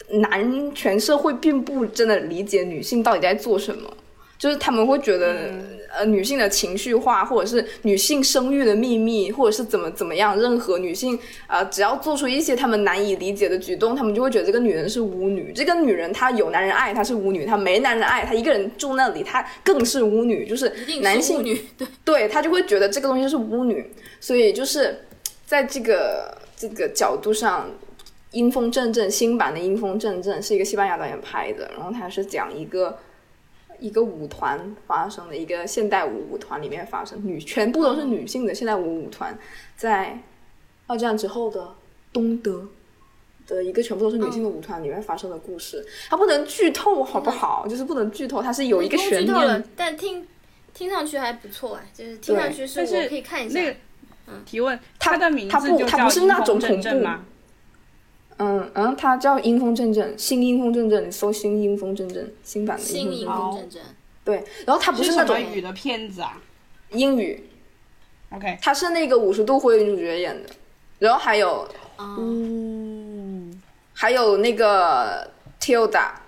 A: 男权社会并不真的理解女性到底在做什么，就是他们会觉得。呃，女性的情绪化，或者是女性生育的秘密，或者是怎么怎么样，任何女性，呃，只要做出一些他们难以理解的举动，他们就会觉得这个女人是巫女。这个女人她有男人爱，她是巫女；她没男人爱，她一个人住那里，她更是巫女。就是男性女，
B: 对，
A: 对她就会觉得这个东西是巫女。所以就是在这个这个角度上，《阴风阵阵》新版的《阴风阵阵》是一个西班牙导演拍的，然后他是讲一个。一个舞团发生的一个现代舞舞团里面发生女全部都是女性的现代舞舞团，在二战之后的东德的一个全部都是女性的舞团里面发生的故事。它不能剧透好不好？就是不能剧透，它是有一个悬念。
B: 但听听上去还不错哎，就是听上去是我可以看一下。
C: 嗯，提问，它的名
A: 字
C: 就
A: 叫《种恐怖
C: 吗？
A: 嗯嗯，它叫《阴风阵阵》，新阴风阵阵，你搜《新阴风阵阵》新版的
B: 新阴风阵阵。
A: 对，然后它不是那种
C: 语的片子啊，
A: 英语。
C: OK，
A: 它是那个五十度灰女主角演的，然后还有，
C: 嗯，
A: 还有那个 Tilda。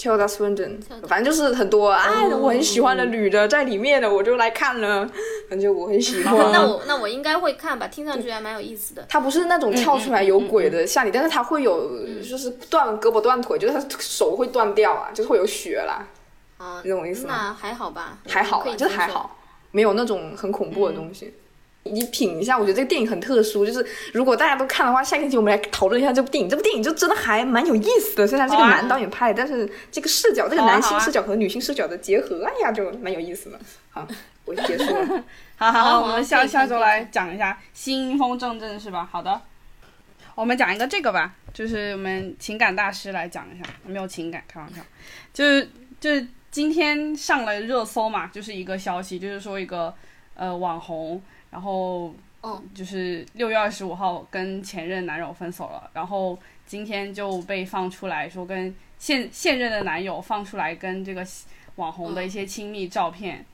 A: Tilda Swinton，反正就是很多啊，我很喜欢的女的在里面的，我就来看了，反正我很喜欢。
B: 那我那我应该会看吧，听上去还蛮有意思的。
A: 他不是那种跳出来有鬼的吓你，但是他会有就是断胳膊断腿，就是他手会断掉啊，就是会有血啦。
B: 啊，
A: 你懂我意思吗？
B: 那还好吧，
A: 还好，就是还好，没有那种很恐怖的东西。你品一下，我觉得这个电影很特殊，就是如果大家都看的话，下个星期我们来讨论一下这部电影。这部电影就真的还蛮有意思的，虽然这个男导演拍，但是这个视角，这个男性视角和女性视角的结合，哎呀，就蛮有意思的。好，我就结束了。
C: 好好，我们下下周来讲一下《新风正正》是吧？好的，我们讲一个这个吧，就是我们情感大师来讲一下，没有情感，开玩笑，就是就是今天上了热搜嘛，就是一个消息，就是说一个呃网红。然后，
B: 嗯，
C: 就是六月二十五号跟前任男友分手了，然后今天就被放出来说跟现现任的男友放出来跟这个网红的一些亲密照片，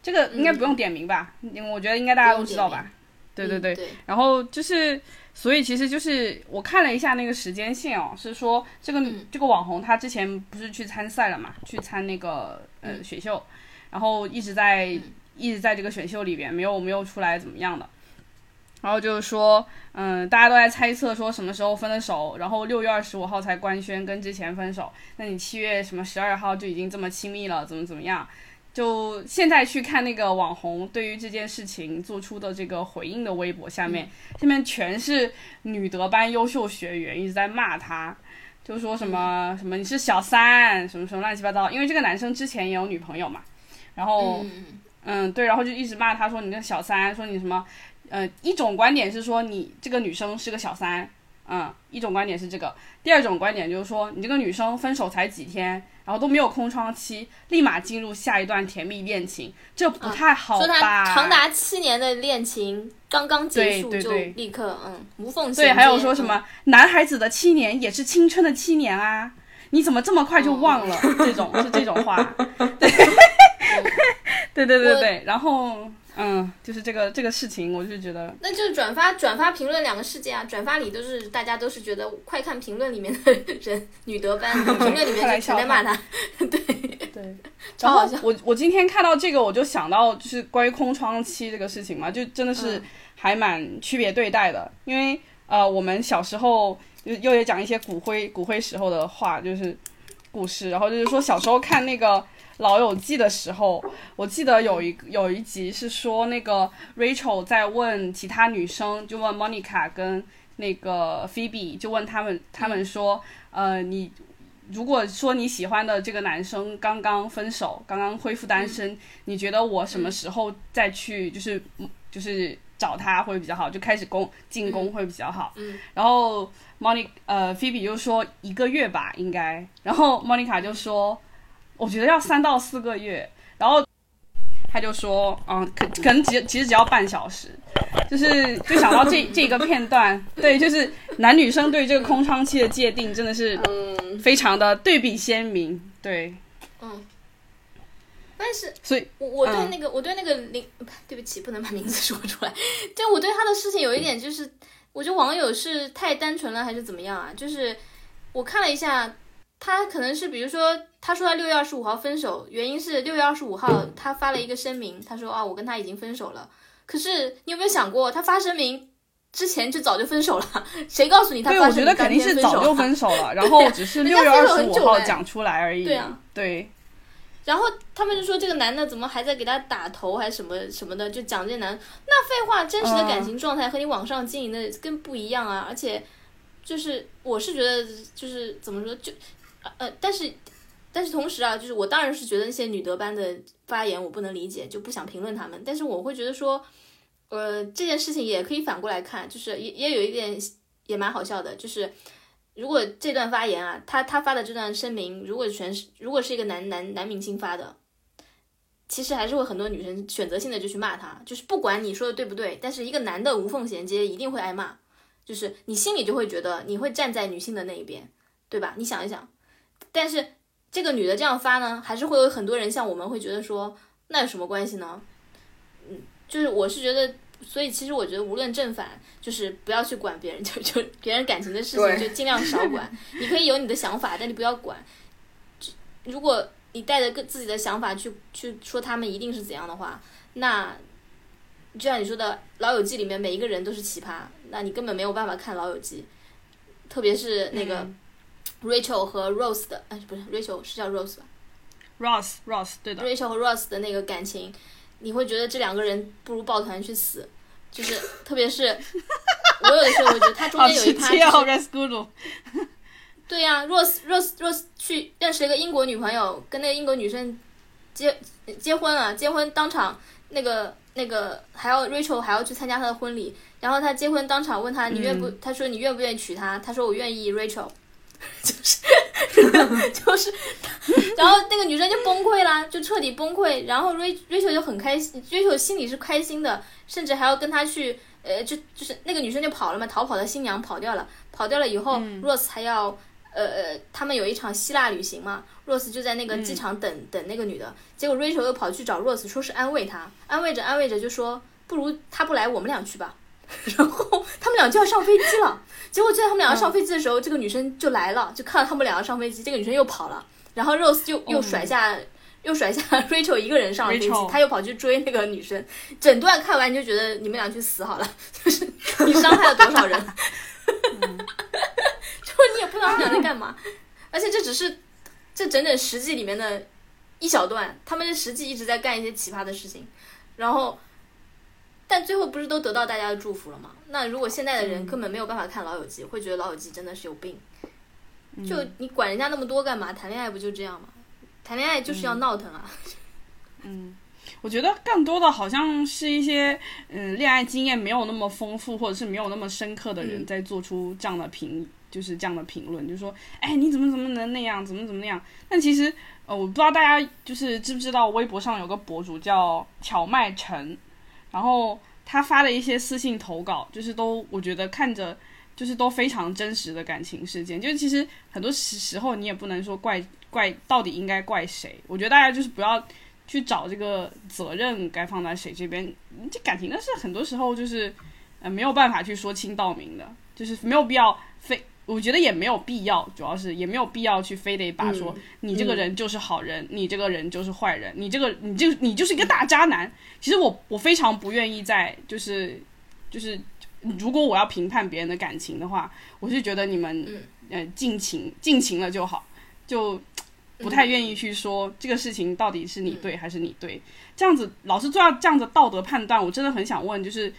C: 这个应该不用点名吧？因为我觉得应该大家都知道吧？对对对。然后就是，所以其实就是我看了一下那个时间线哦，是说这个这个网红他之前不是去参赛了嘛？去参那个呃选秀，然后一直在。一直在这个选秀里边，没有没有出来怎么样的，然后就是说，嗯，大家都在猜测说什么时候分的手，然后六月二十五号才官宣跟之前分手，那你七月什么十二号就已经这么亲密了，怎么怎么样？就现在去看那个网红对于这件事情做出的这个回应的微博下面，下面全是女德班优秀学员一直在骂他，就说什么什么你是小三，什么什么乱七八糟，因为这个男生之前也有女朋友嘛，然后。嗯，对，然后就一直骂他说你个小三，说你什么，呃，一种观点是说你这个女生是个小三，嗯，一种观点是这个，第二种观点就是说你这个女生分手才几天，然后都没有空窗期，立马进入下一段甜蜜恋情，这不太好吧？
B: 说他长达七年的恋情刚刚结束就立刻嗯无缝
C: 对，还有说什么男孩子的七年也是青春的七年啊，你怎么这么快就忘了？这种是这种话，对。对对对对，然后嗯，就是这个这个事情，我就觉得，
B: 那就是转发转发评论两个世界啊，转发里都是大家都是觉得快看评论里面的人女德班，评论里面全在骂他，对。
C: 对，然后我我今天看到这个，我就想到就是关于空窗期这个事情嘛，就真的是还蛮区别对待的，因为呃，我们小时候又又也讲一些骨灰骨灰时候的话，就是故事，然后就是说小时候看那个。老友记的时候，我记得有一有一集是说那个 Rachel 在问其他女生，就问 Monica 跟那个 Phoebe，就问他们，他们说，呃，你如果说你喜欢的这个男生刚刚分手，刚刚恢复单身，你觉得我什么时候再去就是就是找他会比较好，就开始攻进攻会比较好。
B: 嗯，
C: 然后 Monica 呃 Phoebe 就说一个月吧应该，然后 Monica 就说我觉得要三到四个月，然后他就说嗯可可能只其实只要半小时，就是就想到这 这个片段，对，就是男女生对这个空窗期的界定真的是
A: 嗯，
C: 非常的对比鲜明，对，
B: 嗯，但是
C: 所以
B: 我我对
C: 嗯。
B: 那个、我对那个林，对不起，不能把名字说出来。就我对他的事情有一点就是，我觉得网友是太单纯了，还是怎么样啊？就是我看了一下，他可能是比如说，他说他六月二十五号分手，原因是六月二十五号他发了一个声明，他说啊，我跟他已经分手了。可是你有没有想过，他发声明之前就早就分手了？谁告诉你他
C: 对，
B: 发声明
C: 我觉得肯定是早就分手了，然后只是
B: 人
C: 六月二十五号讲出来而已。
B: 对啊，
C: 对，
B: 然后他们就说这个男的怎么还在给他打头，还是什么什么的，就讲这男。那废话，真实的感情状态和你网上经营的更不一样啊！而且，就是我是觉得，就是怎么说，就呃，但是但是同时啊，就是我当然是觉得那些女德班的发言我不能理解，就不想评论他们。但是我会觉得说，呃，这件事情也可以反过来看，就是也也有一点也蛮好笑的，就是。如果这段发言啊，他他发的这段声明，如果全是如果是一个男男男明星发的，其实还是会很多女生选择性的就去骂他，就是不管你说的对不对，但是一个男的无缝衔接一定会挨骂，就是你心里就会觉得你会站在女性的那一边，对吧？你想一想，但是这个女的这样发呢，还是会有很多人像我们会觉得说，那有什么关系呢？嗯，就是我是觉得，所以其实我觉得无论正反，就是不要去管别人，就就别人感情的事情就尽量少管。你可以有你的想法，但你不要管。就如果你带着个自己的想法去去说他们一定是怎样的话，那就像你说的，《老友记》里面每一个人都是奇葩，那你根本没有办法看《老友记》，特别是那个 Rachel 和 Rose 的，哎，不是 Rachel 是叫 Rose 吧
C: ？Rose Rose 对的
B: ，？Rachel 和 Rose 的那个感情，你会觉得这两个人不如抱团去死，就是特别是我有的时候我觉得他中间有一趴
C: e
B: 对呀、r o s e Rose Rose 去认识了一个英国女朋友，跟那个英国女生结结婚了，结婚当场那个那个还要 Rachel 还要去参加她的婚礼，然后他结婚当场问他你愿不，他说你愿不愿意娶她，他说我愿意 Rachel，就是就是，然后那个女生就崩溃啦，就彻底崩溃，然后 Rach Rachel 就很开心，Rachel 心里是开心的，甚至还要跟他去。呃，就就是那个女生就跑了嘛，逃跑的新娘跑掉了，跑掉了以后、r o s e 还要呃呃，他们有一场希腊旅行嘛，Rose 就在那个机场等、等那个女的，结果 Rachel 又跑去找 Rose 说是安慰她，安慰着安慰着就说不如她不来，我们俩去吧，然后他们俩就要上飞机了，结果就在他们两个上飞机的时候，这个女生就来了，就看到他们两个上飞机，这个女生又跑了，然后 Rose 就又甩下。又甩下 Rachel 一个人上了飞机他又跑去追那个女生。整段看完你就觉得你们俩去死好了，就是你伤害了多少人？就是你也不知道他们俩在干嘛，而且这只是这整整十季里面的一小段，他们这十季一直在干一些奇葩的事情，然后，但最后不是都得到大家的祝福了吗？那如果现在的人根本没有办法看《老友记》，会觉得《老友记》真的是有病，就你管人家那么多干嘛？谈恋爱不就这样吗？谈恋爱就是要闹腾啊！
C: 嗯我觉得更多的好像是一些嗯恋爱经验没有那么丰富或者是没有那么深刻的人
B: 嗯
C: 在做出这样的评，就是这样的评论，就是说，哎，你怎么怎么能那样，怎么怎么那样？但其实呃，我不知道大家就是知不知道，微博上有个博主叫荞麦陈，然后他发的一些私信投稿，就是都我觉得看着。就是都非常真实的感情事件，就是其实很多时时候你也不能说怪怪到底应该怪谁，我觉得大家就是不要去找这个责任该放在谁这边。这感情的事很多时候就是呃没有办法去说清道明的，就是没有必要非，我觉得也没有必要，主要是也没有必要去非得把说、你这个人就是好人，你这个人就是坏人，你这个你就你就是一个大渣男。其实我我非常不愿意在就是就是。如果我要评判别人的感情的话，我是觉得你们、
B: 嗯
C: 呃尽情尽情了就好，就不太愿意去说这个事情到底是你对还是你对。这样子老是做到这样的道德判断，我真的很想问，就是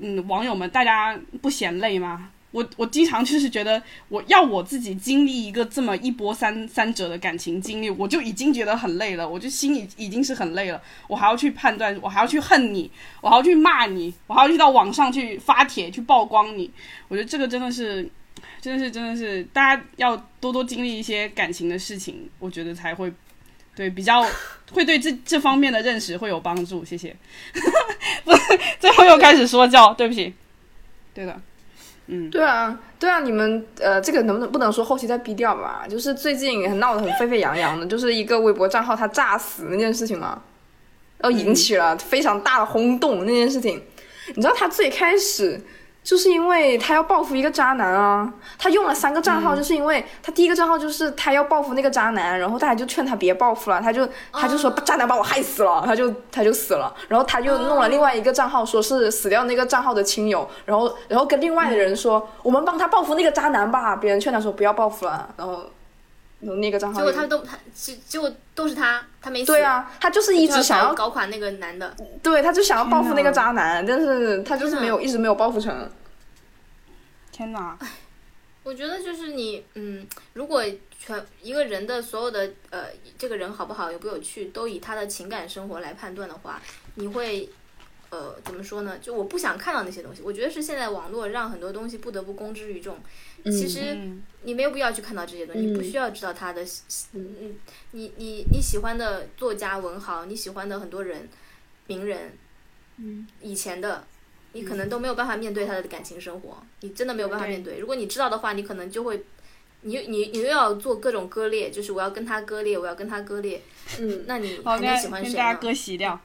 C: 嗯，网友们大家不嫌累吗？我我经常就是觉得，我要我自己经历一个这么一波三三折的感情经历，我就已经觉得很累了，我就心里已经是很累了，我还要去判断，我还要去恨你，我还要去骂你，我还要去到网上去发帖去曝光你，我觉得这个真的是，真的是真的是，大家要多多经历一些感情的事情，我觉得才会对比较会对这这方面的认识会有帮助。谢谢，不，最后又开始说教，对不起，对的。嗯，
A: 对啊，对啊，你们呃，这个能不能不能说后期再逼掉吧？就是最近闹得很沸沸扬扬的，就是一个微博账号他炸死那件事情嘛，然后引起了非常大的轰动。那件事情，你知道他最开始。就是因为他要报复一个渣男啊，他用了三个账号，就是因为他第一个账号就是他要报复那个渣男，然后大家就劝他别报复了，他就他就说渣男把我害死了，他就他就死了，然后他就弄了另外一个账号，说是死掉那个账号的亲友，然后然后跟另外的人说我们帮他报复那个渣男吧，别人劝他说不要报复了，然后那个账号
B: 结果他都他结结果都是他，他没死，
A: 对啊，他就是一直想要
B: 搞垮那个男的，
A: 对，他就想要报复那个渣男，但是他就是没有一直没有报复成。
C: 天哪！
B: 我觉得就是你，嗯，如果全一个人的所有的呃，这个人好不好、有不有趣，都以他的情感生活来判断的话，你会呃怎么说呢？就我不想看到那些东西。我觉得是现在网络让很多东西不得不公之于众。其实你没有必要去看到这些东西，你不需要知道他的，嗯嗯，你你你喜欢的作家、文豪，你喜欢的很多人、名人，
A: 嗯，
B: 以前的。你可能都没有办法面对他的感情生活，你真的没有办法面对。如果你知道的话，你可能就会，你你你又要做各种割裂，就是我要跟他割裂，我要跟他割裂。
A: 嗯，
B: 那你肯定喜欢谁
C: 呢？割席掉。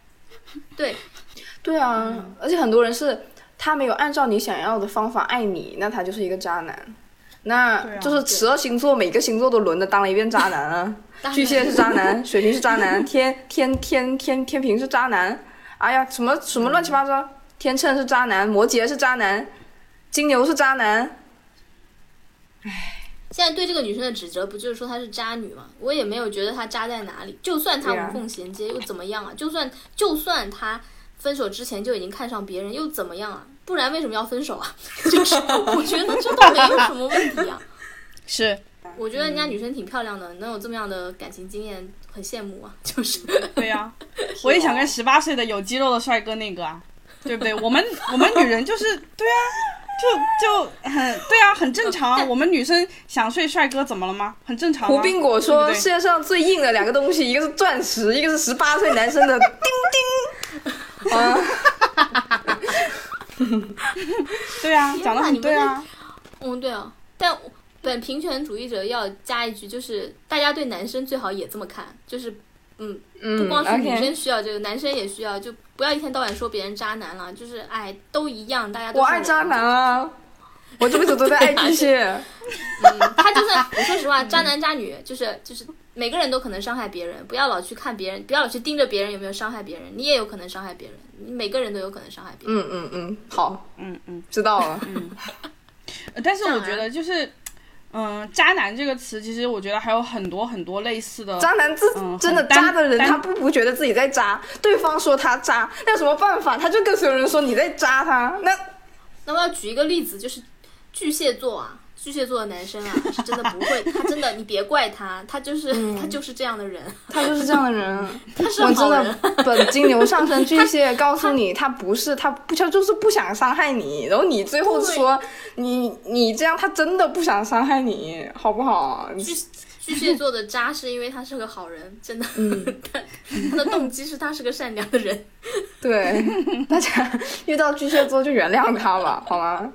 B: 对，
A: 对啊，而且很多人是他没有按照你想要的方法爱你，那他就是一个渣男。那就是十二星座每个星座都轮着当了一遍渣男啊！巨蟹是渣男，水瓶是渣男，天天天天天平是渣男。哎呀，什么什么乱七八糟。天秤是渣男，摩羯是渣男，金牛是渣男。
B: 唉，现在对这个女生的指责不就是说她是渣女吗？我也没有觉得她渣在哪里。就算她无缝衔接又怎么样啊？就算就算她分手之前就已经看上别人又怎么样啊？不然为什么要分手啊？就是我觉得这都没有什么问题啊。
C: 是，
B: 我觉得人家女生挺漂亮的，能有这么样的感情经验，很羡慕啊。就是，
C: 对呀，我也想跟十八岁的有肌肉的帅哥那个啊。对不对？我们我们女人就是对啊，就就很对啊，很正常啊。我们女生想睡帅哥怎么了吗？很正常。
A: 胡宾果说，世界上最硬的两个东西，一个是钻石，一个是十八岁男生的丁丁。啊，
C: 对啊，讲的很对啊。
B: 嗯，对啊。但本平权主义者要加一句，就是大家对男生最好也这么看，就是。嗯，不光是女生需要这个，男生也需要，就不要一天到晚说别人渣男了，就是哎，都一样，大家都。
A: 我爱渣男啊！我这辈子都在爱巨蟹。
B: 嗯，他就算我说实话，渣男渣女，就是就是每个人都可能伤害别人，不要老去看别人，不要老去盯着别人有没有伤害别人，你也有可能伤害别人，你每个人都有可能伤害别人。
A: 嗯嗯嗯，好，
C: 嗯嗯，
A: 知道了。
C: 嗯，但是我觉得就是。嗯，渣男这个词，其实我觉得还有很多很多类似的。
A: 渣男自真的渣的人，他不不觉得自己在渣，对方说他渣，那有什么办法？他就跟所有人说你在渣他。那
B: 那我要举一个例子，就是巨蟹座啊。巨蟹座的男生啊，是真的不会，他真的，你别怪他，他就是他就是这样的人，
A: 他就是这样的人，
B: 他是
A: 我真的。本金牛上升巨蟹告诉你，他不是，他不他就是不想伤害你，然后你最后说你你这样，他真的不想伤害你，好不好？
B: 巨巨蟹座的渣是因为他是个好人，真的，他 他的动机是他是个善良的人。
A: 对，大家遇到巨蟹座就原谅他吧，好吗？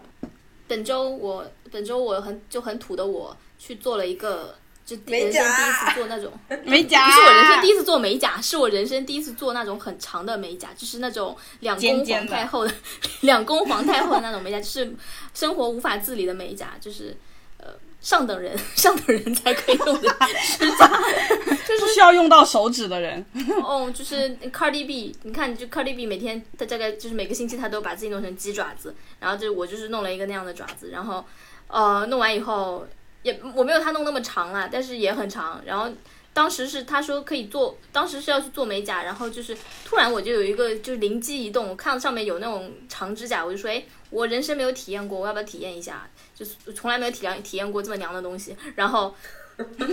B: 本周我。本周我很就很土的我去做了一个，就人生第一次做那种
C: 美甲，
B: 不是我人生第一次做美甲，是我人生第一次做那种很长的美甲，就是那种两宫皇太后的 两宫皇太后的那种美甲，就是生活无法自理的美甲，就是呃上等人 上等人才可以用的指甲，
C: 就是需要用到手指的人。
B: 哦，就是 Cardi B，你看就 Cardi B 每天他大概就是每个星期他都把自己弄成鸡爪子，然后就我就是弄了一个那样的爪子，然后。呃，弄完以后也我没有他弄那么长啊，但是也很长。然后当时是他说可以做，当时是要去做美甲，然后就是突然我就有一个就是灵机一动，我看到上面有那种长指甲，我就说，哎，我人生没有体验过，我要不要体验一下？就从来没有体验体验过这么娘的东西。然后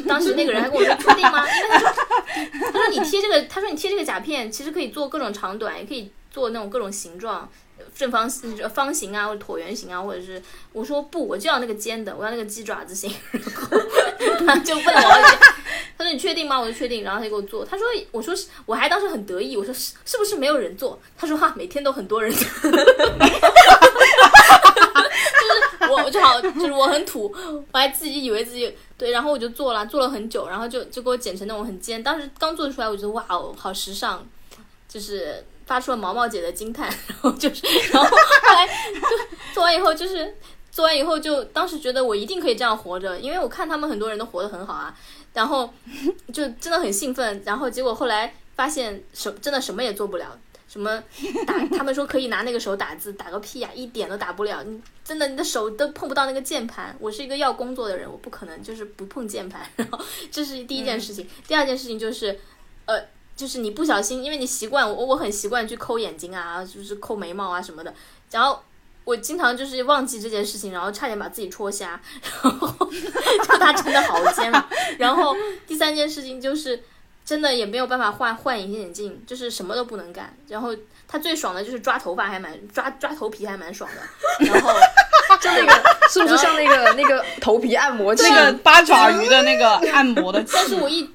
B: 当时那个人还跟我说，确定吗？因为他说他说你贴这个，他说你贴这个甲片其实可以做各种长短，也可以做那种各种形状。正方形、方形啊，或者椭圆形啊，或者是我说不，我就要那个尖的，我要那个鸡爪子形，然后就问我，他说你确定吗？我就确定，然后他就给我做。他说，我说是我还当时很得意，我说是是不是没有人做？他说哈，每天都很多人，就 是我我就好，就是我很土，我还自己以为自己对，然后我就做了，做了很久，然后就就给我剪成那种很尖。当时刚做出来，我觉得哇哦，好时尚，就是。发出了毛毛姐的惊叹，然后就是，然后后来就做完以后，就是做完以后就当时觉得我一定可以这样活着，因为我看他们很多人都活得很好啊，然后就真的很兴奋，然后结果后来发现什真的什么也做不了，什么打他们说可以拿那个手打字，打个屁呀，一点都打不了，你真的你的手都碰不到那个键盘，我是一个要工作的人，我不可能就是不碰键盘，然后这是第一件事情，第二件事情就是呃。就是你不小心，因为你习惯我，我很习惯去抠眼睛啊，就是抠眉毛啊什么的。然后我经常就是忘记这件事情，然后差点把自己戳瞎。然后 就它真的好尖啊。然后第三件事情就是真的也没有办法换换隐形眼镜，就是什么都不能干。然后它最爽的就是抓头发，还蛮抓抓头皮还蛮爽的。然后
A: 就那个是不是像那个那个头皮按摩器
C: 那个八爪鱼的那个 按摩的？
B: 但是我一。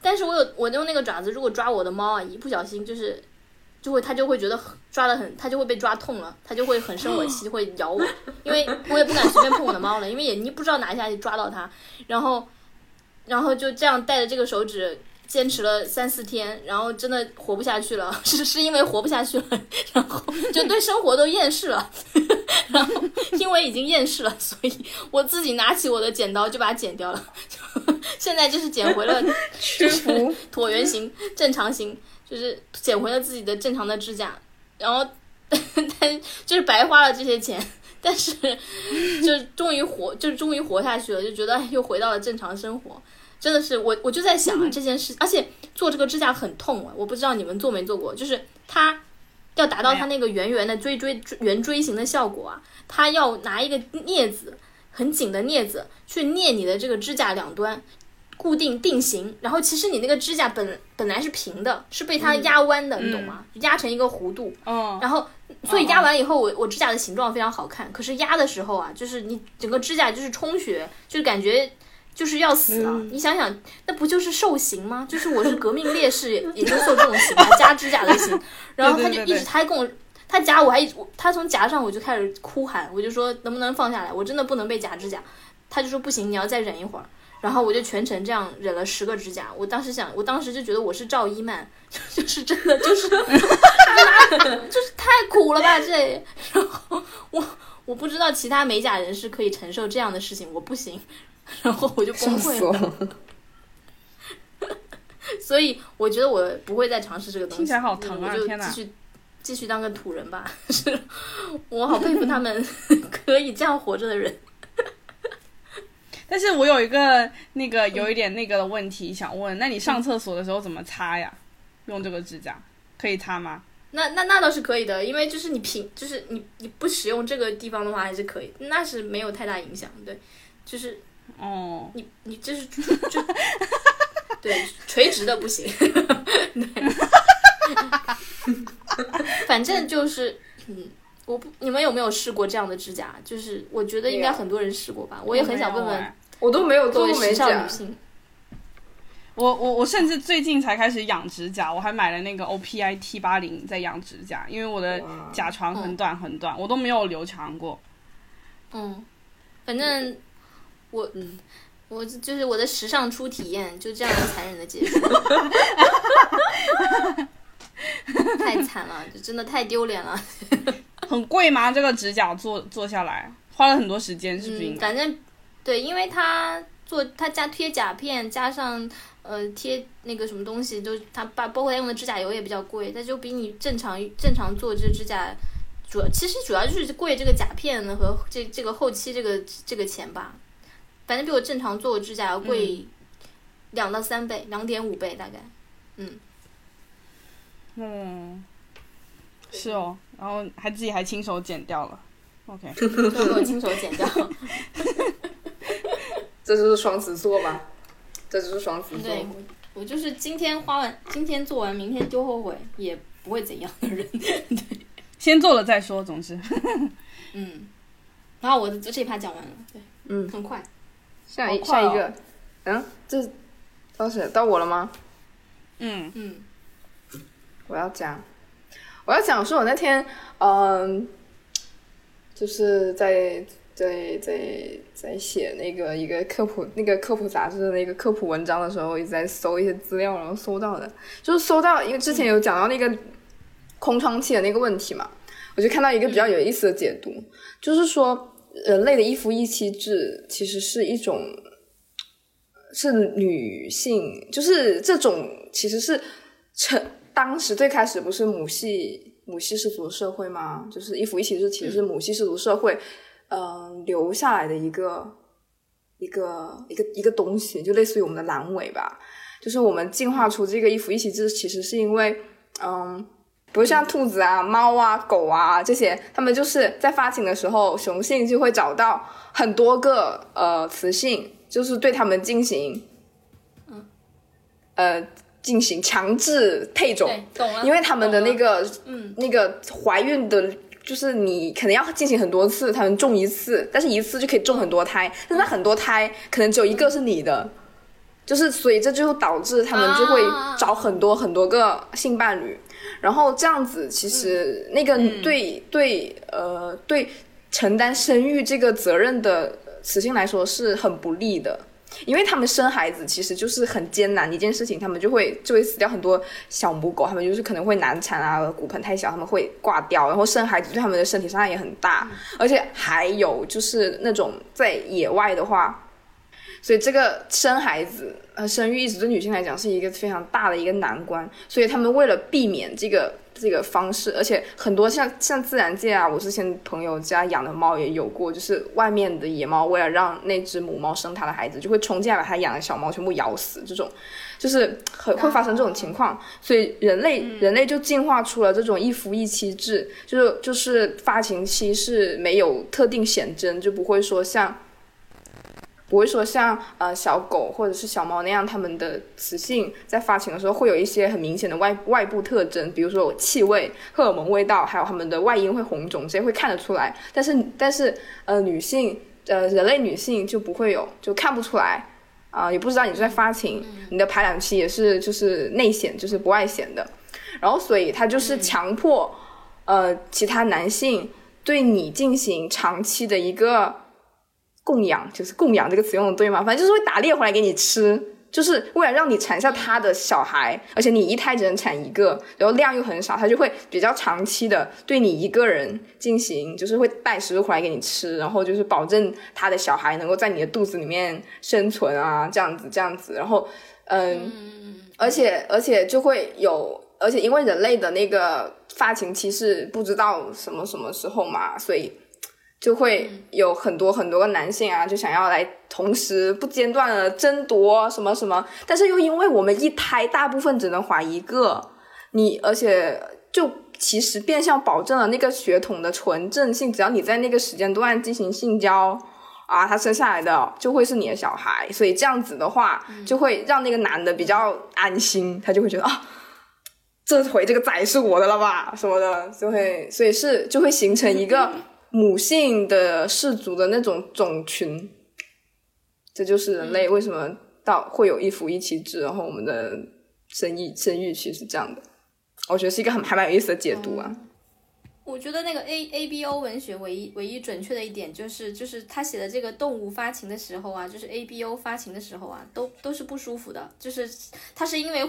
B: 但是我有我用那个爪子，如果抓我的猫啊，一不小心就是，就会它就会觉得抓的很，它就会被抓痛了，它就会很生我气，会咬我，因为我也不敢随便碰我的猫了，因为也你不知道哪一下就抓到它，然后，然后就这样带着这个手指。坚持了三四天，然后真的活不下去了，是是因为活不下去了，然后就对生活都厌世了，然后因为已经厌世了，所以我自己拿起我的剪刀就把它剪掉了，现在就是剪回了就是椭圆形、正常形，就是剪回了自己的正常的指甲，然后但就是白花了这些钱，但是就终于活，就终于活下去了，就觉得又回到了正常生活。真的是我，我就在想啊，这件事，而且做这个指甲很痛啊，我不知道你们做没做过，就是它要达到它那个圆圆的锥锥圆锥形的效果啊，它要拿一个镊子，很紧的镊子去镊你的这个指甲两端，固定定型，然后其实你那个指甲本本来是平的，是被它压弯的，你懂吗？压成一个弧度，
C: 嗯，
B: 然后所以压完以后，我我指甲的形状非常好看，可是压的时候啊，就是你整个指甲就是充血，就是感觉。就是要死了，你想想，那不就是受刑吗？就是我是革命烈士，也就受这种刑，夹指甲的刑。然后他就一直，他还跟我，他夹我还，他从夹上我就开始哭喊，我就说能不能放下来，我真的不能被夹指甲。他就说不行，你要再忍一会儿。然后我就全程这样忍了十个指甲。我当时想，我当时就觉得我是赵一曼，就是真的就是，就是太苦了吧这。然后我我不知道其他美甲人是可以承受这样的事情，我不行。然后我就崩溃了，所以我觉得我不会再尝试这个东西。听
C: 起来好疼啊！
B: 我就继续继续当个土人吧。是我好佩服他们 可以这样活着的人。
C: 但是我有一个那个有一点那个的问题想问，那你上厕所的时候怎么擦呀？用这个指甲可以擦吗？
B: 那那那倒是可以的，因为就是你平就是你你不使用这个地方的话还是可以，那是没有太大影响。对，就是。
C: 哦，
B: 你你这是就对垂直的不行，反正就是嗯，我不你们有没有试过这样的指甲？就是我觉得应该很多人试过吧，我也很想问问，
A: 我都没有做过
B: 美甲女性。
C: 我我我甚至最近才开始养指甲，我还买了那个 O P I T 八零在养指甲，因为我的甲床很短很短，我都没有留长过。
B: 嗯，反正。我嗯，我就是我的时尚初体验，就这样残忍的结束，太惨了，就真的太丢脸了。
C: 很贵吗？这个指甲做做下来花了很多时间，是不是？
B: 反正对，因为它做它加贴甲片，加上呃贴那个什么东西，就它把包括它用的指甲油也比较贵，它就比你正常正常做这指甲主要其实主要就是贵这个甲片和这这个后期这个这个钱吧。反正比我正常做指甲要贵两到三倍，两点五倍大概，嗯，
C: 嗯，是哦，然后还自己还亲手剪掉了，OK，
B: 都我亲手剪掉。
A: 这就是双子座吧？这就是双子座。
B: 对，我就是今天花完，今天做完，明天就后悔，也不会怎样的人。对，
C: 先做了再说，总之。
B: 嗯，然后我的这一趴讲完了，对，
A: 嗯，
B: 很快。
A: 下一下一个，嗯，这到谁到我了吗？
C: 嗯。
B: 嗯，
A: 我要讲，我要讲说，我那天嗯，就是在在在在写那个一个科普那个科普杂志的那个科普文章的时候，一直在搜一些资料，然后搜到的，就是搜到，因为之前有讲到那个空窗期的那个问题嘛，我就看到一个比较有意思的解读，就是说。人类的一夫一妻制其实是一种，是女性，就是这种其实是成当时最开始不是母系母系氏族社会吗？就是一夫一妻制其实是母系氏族社会，嗯，留下来的一个一个一个一个东西，就类似于我们的阑尾吧。就是我们进化出这个一夫一妻制，其实是因为，嗯。比如像兔子啊、猫啊、狗啊这些，它们就是在发情的时候，雄性就会找到很多个呃雌性，就是对它们进行，
B: 嗯，
A: 呃，进行强制配种，
B: 懂了。
A: 因为它们的那个，
B: 嗯，
A: 那个怀孕的，就是你可能要进行很多次，才能种一次，但是一次就可以种很多胎，但是很多胎可能只有一个是你的，就是所以这就导致他们就会找很多很多个性伴侣。然后这样子，其实那个对对呃对承担生育这个责任的雌性来说是很不利的，因为他们生孩子其实就是很艰难的一件事情，他们就会就会死掉很多小母狗，他们就是可能会难产啊，骨盆太小他们会挂掉，然后生孩子对他们的身体伤害也很大，而且还有就是那种在野外的话。所以这个生孩子，呃，生育一直对女性来讲是一个非常大的一个难关。所以他们为了避免这个这个方式，而且很多像像自然界啊，我之前朋友家养的猫也有过，就是外面的野猫为了让那只母猫生它的孩子，就会冲进来把它养的小猫全部咬死。这种就是很会发生这种情况。所以人类人类就进化出了这种一夫一妻制，就是就是发情期是没有特定显征，就不会说像。不会说像呃小狗或者是小猫那样，它们的雌性在发情的时候会有一些很明显的外外部特征，比如说气味、荷尔蒙味道，还有它们的外阴会红肿，这些会看得出来。但是但是呃女性呃人类女性就不会有，就看不出来啊，也不知道你在发情，你的排卵期也是就是内显，就是不外显的。然后所以它就是强迫呃其他男性对你进行长期的一个。供养就是供养这个词用的对吗？反正就是会打猎回来给你吃，就是为了让你产下他的小孩，而且你一胎只能产一个，然后量又很少，他就会比较长期的对你一个人进行，就是会带食物回来给你吃，然后就是保证他的小孩能够在你的肚子里面生存啊，这样子这样子，然后嗯，而且而且就会有，而且因为人类的那个发情期是不知道什么什么时候嘛，所以。就会有很多很多个男性啊，就想要来同时不间断的争夺什么什么，但是又因为我们一胎大部分只能怀一个，你而且就其实变相保证了那个血统的纯正性，只要你在那个时间段进行性交啊，他生下来的就会是你的小孩，所以这样子的话就会让那个男的比较安心，他就会觉得啊，这回这个崽是我的了吧什么的，就会所以是就会形成一个。母性的氏族的那种种群，这就是人类为什么到会有一夫一妻制，然后我们的生育生育其实是这样的，我觉得是一个很还蛮有意思的解读啊。
B: 我觉得那个 A A B O 文学唯一唯一准确的一点就是，就是他写的这个动物发情的时候啊，就是 A B O 发情的时候啊，都都是不舒服的，就是他是因为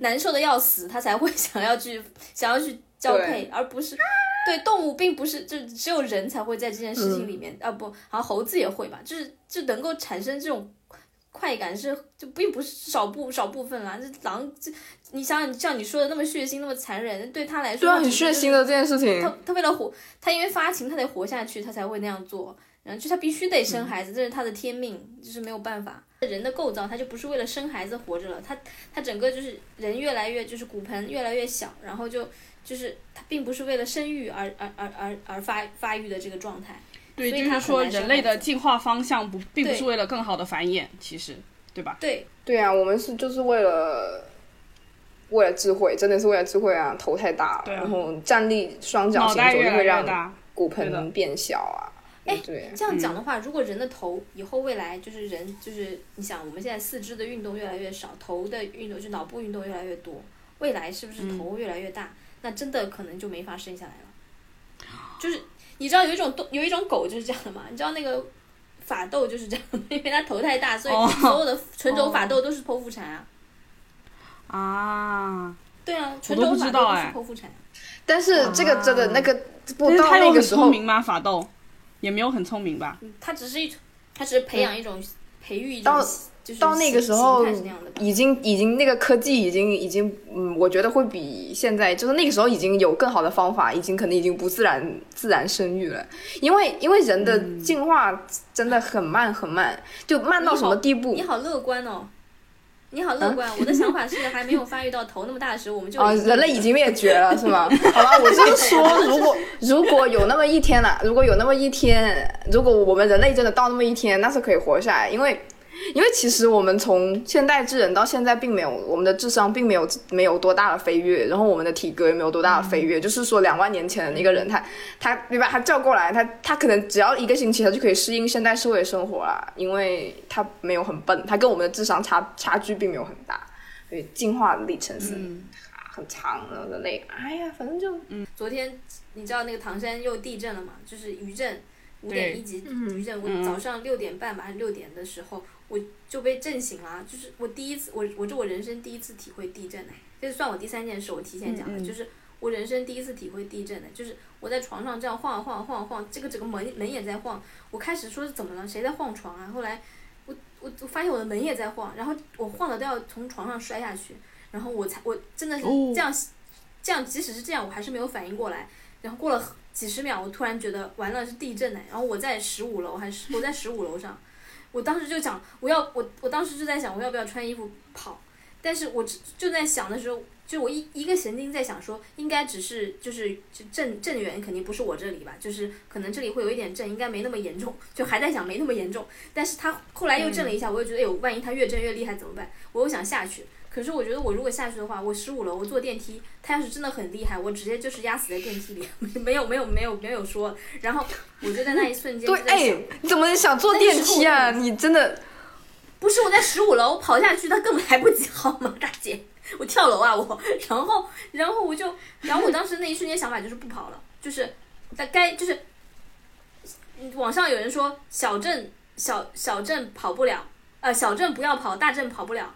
B: 难受的要死，他才会想要去想要去交配，而不是。对动物并不是，就只有人才会在这件事情里面啊不，好像猴子也会吧，就是就能够产生这种快感是就并不是少部少部分啦，这狼这你想想像你说的那么血腥那么残忍，对他来说
A: 对啊很血腥的这件事情，
B: 他他为了活，他因为发情他得活下去，他才会那样做，然后就他必须得生孩子，这是他的天命，就是没有办法。人的构造，他就不是为了生孩子活着了，他他整个就是人越来越就是骨盆越来越小，然后就就是它并不是为了生育而而而而而发发育的这个状态。
C: 对，
B: 所以它
C: 就是说人类的进化方向不并不是为了更好的繁衍，其实对吧？
B: 对
A: 对啊，我们是就是为了为了智慧，真的是为了智慧啊，头太大了，
C: 啊
A: 然后站立双脚
C: 脑
A: 行走就会让
C: 大，
A: 骨盆变小啊。
B: 哎
A: 对，
B: 这样讲的话，如果人的头以后未来就是人就是你想我们现在四肢的运动越来越少，头的运动就脑部运动越来越多，未来是不是头越来越大？那真的可能就没法生下来了。就是你知道有一种动有一种狗就是这样的嘛？你知道那个法斗就是这样的，因为它头太大，所以
C: 哦
B: 所有的纯种法斗都是剖腹产啊。
C: 啊，
B: 对啊，纯种法斗都是剖腹产。
A: 但是这个真的
C: 啊
A: 那个不到那个时候
C: 聪，明吗？法斗也没有很聪明吧？
B: 它只是一种，它只是培养一种、培育一种
A: 到
B: 就是
A: 到那个时候。已经已经那个科技已经已经嗯，我觉得会比现在就是那个时候已经有更好的方法，已经可能已经不自然自然生育了，因为因为人的
C: 嗯
A: 进化真的很慢很慢，就慢到什么地步
B: 你好乐观哦，你好乐观。我的想法是，还没有发育到头那么大的时候，我们就
A: 啊，人类已经灭绝了，是吗？好吧，我就是 说，如果如果有那么一天了，如果有那么一天，如果我们人类真的到那么一天，那是可以活下来，因为。因为其实我们从现代智人到现在，并没有我们的智商并没有没有多大的飞跃，然后我们的体格也没有多大的飞跃。就是说，两万年前的那个人，他他你把他叫过来，他他可能只要一个星期，他就可以适应现代社会生活啦，因为他没有很笨，他跟我们的智商差差距并没有很大，所以进化历程是
C: 嗯，
A: 很长的人类。哎呀，反正就嗯
B: 昨天你知道那个唐山又地震了嘛？就是余震，五点一级余震。我
C: 嗯
B: 早上六点半吧，还是六点的时候，我就被震醒了。就是我第一次，我我这我人生第一次体会地震哎，这算我第三件事，我提前讲了，
C: 嗯嗯
B: 就是我人生第一次体会地震的，就是我在床上这样晃啊晃啊晃啊晃，这个整个门门也在晃。我开始说是怎么了，谁在晃床啊？后来我我我发现我的门也在晃，然后我晃的都要从床上摔下去，然后我才我真的是
C: 哦
B: 这样、这样，即使是这样，我还是没有反应过来。然后过了几十秒，我突然觉得完了是地震呢。然后我在十五楼，还是我在十五楼上，我当时就想我要我我当时就在想我要不要穿衣服跑，但是我就就在想的时候，就我一一个神经在想说，应该只是就是就震震源肯定不是我这里吧，就是可能这里会有一点震，应该没那么严重，就还在想没那么严重。但是他后来又震了一下，我又觉得哎呦，万一他越震越厉害怎么办？我又想下去。可是我觉得我如果下去的话，我十五楼，我坐电梯，他要是真的很厉害，我直接就是压死在电梯里，没有没有没有没有说。然后我就在那一瞬间
A: 对哎，你怎么想坐电梯啊？你真的
B: 不是我在十五楼跑下去，他根本来不及好吗，大姐？我跳楼啊我，然后然后我就，然后我当时那一瞬间想法就是不跑了，就是在该就是，嗯网上有人说小镇小小镇跑不了，呃小镇不要跑，大镇跑不了。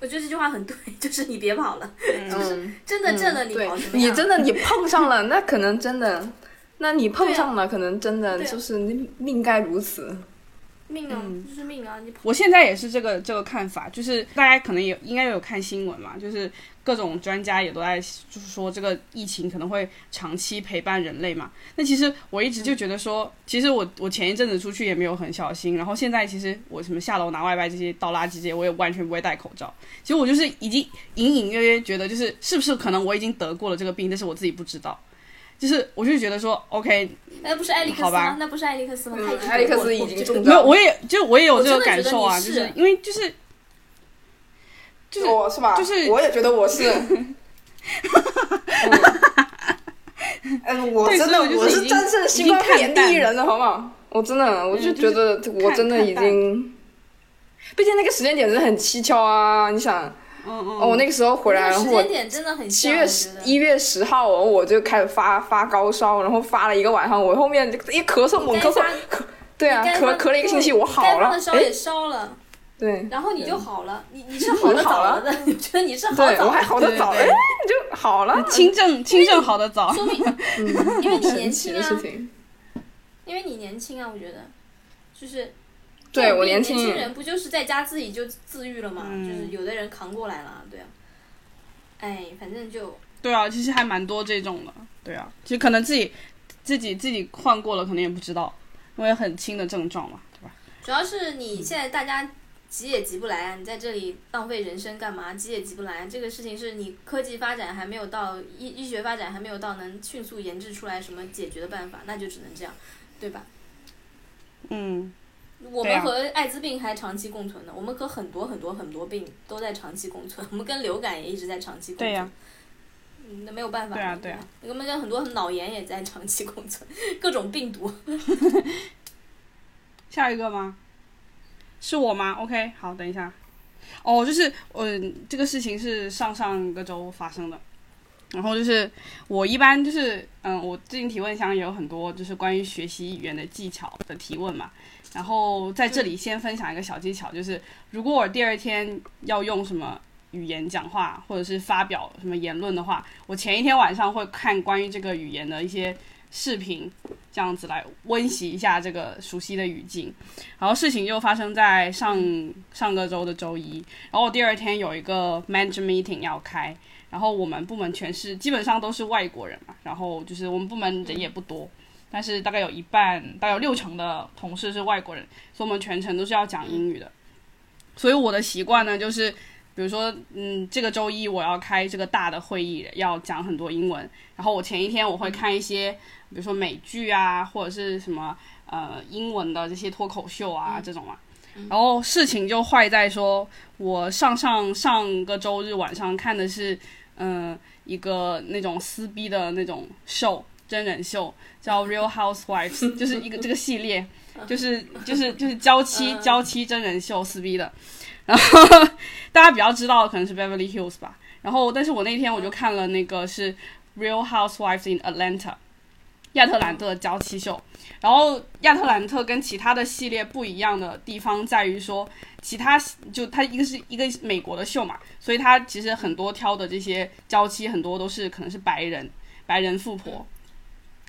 B: 我觉得这句话很对，就是你别跑了，
A: 嗯，
B: 真的震了你
A: 对
B: 跑什么？
A: 你真的你碰上了，那可能真的，那你碰上了，可能真的就是命命该如此。
B: 命啊，
C: 嗯
B: 就是命啊！你
C: 我现在也是这个这个看法，就是大家可能也应该有看新闻嘛，就是各种专家也都在就是说这个疫情可能会长期陪伴人类嘛。那其实我一直就觉得说，其实我我前一阵子出去也没有很小心，然后现在其实我什么下楼拿外卖这些倒垃圾这些，我也完全不会戴口罩。其实我就是已经隐隐约约觉得，就是是不是可能我已经得过了这个病，但是我自己不知道。就是我就觉得说，OK，
B: 那不是艾利克斯吗？那不是艾利克斯吗？
A: 艾利克斯已经中
C: 没有，我也就我也有这个感受啊，
B: 你
C: 就是是因为就是就是
A: 我是吧？
C: 就是
A: 我也觉得我是。嗯，我
C: 对
A: 真的
C: 我是
A: 战胜新冠肺炎第一人了，好不好？我真的，我就
C: 嗯
A: 觉得我真的已经，毕竟那个时间点是很蹊跷啊！你想，
C: 嗯嗯，
A: 哦，我那个时候回来，然后我七月十一月十号，然后我就开始发发高烧，然后发了一个晚上，我后面就一咳嗽猛咳嗽，咳对啊，咳咳了一个星期，我好了，哎
B: 的烧也，烧了，
A: 对
B: 然后你就好了，你你是好的早了的，你觉得你是好，早
A: 我还好的早，哎，就好了，
C: 轻症轻症好的早，
B: 说明
A: 嗯，
B: 因为你年 轻啊。因为你年轻啊，我觉得就是。
A: 对我年轻
B: 年轻人不就是在家自己就自愈了嘛？
C: 嗯
B: 就是有的人扛过来了，对啊。哎，反正就
C: 对啊，其实还蛮多这种的，对啊，其实可能自己自己自己患过了，可能也不知道，因为很轻的症状嘛，对吧？
B: 主要是你现在大家急也急不来啊！你在这里浪费人生干嘛？急也急不来。这个事情是你科技发展还没有到，医医学发展还没有到能迅速研制出来什么解决的办法，那就只能这样，对吧？
C: 嗯。
B: 我们和艾滋病还长期共存呢，我们和很多很多很多病都在长期共存，我们跟流感也一直在长期共存。对呀。那没有办法。
C: 对啊对啊。
B: 我们跟很多脑炎也在长期共存，各种病毒。
C: 下一个吗？是我吗？OK，好，等一下。哦，就是嗯，这个事情是上上个周发生的。然后就是我一般就是嗯，我最近提问箱也有很多就是关于学习语言的技巧的提问嘛。然后在这里先分享一个小技巧，就是如果我第二天要用什么语言讲话或者是发表什么言论的话，我前一天晚上会看关于这个语言的一些视频，这样子来温习一下这个熟悉的语境。然后事情就发生在上上个周的周一，然后我第二天有一个 manager meeting 要开，然后我们部门全是基本上都是外国人嘛，然后就是我们部门人也不多。但是大概有一半，大概有六成的同事是外国人，所以我们全程都是要讲英语的。所以我的习惯呢，就是比如说，嗯，这个周一我要开这个大的会议，要讲很多英文。然后我前一天我会看一些，比如说美剧啊，或者是什么呃英文的这些脱口秀啊这种嘛。然后事情就坏在说，我上上上个周日晚上看的是，嗯，一个那种撕逼的那种秀。真人秀叫《Real Housewives》，就是一个这个系列，就是就是就是娇妻娇妻真人秀撕逼的。然后大家比较知道的可能是《Beverly Hills》吧。然后，但是我那天我就看了那个是《Real Housewives in Atlanta》，亚特兰特娇妻秀。然后亚特兰特跟其他的系列不一样的地方在于说，其他就它一个是一个美国的秀嘛，所以它其实很多挑的这些娇妻很多都是可能是白人白人富婆。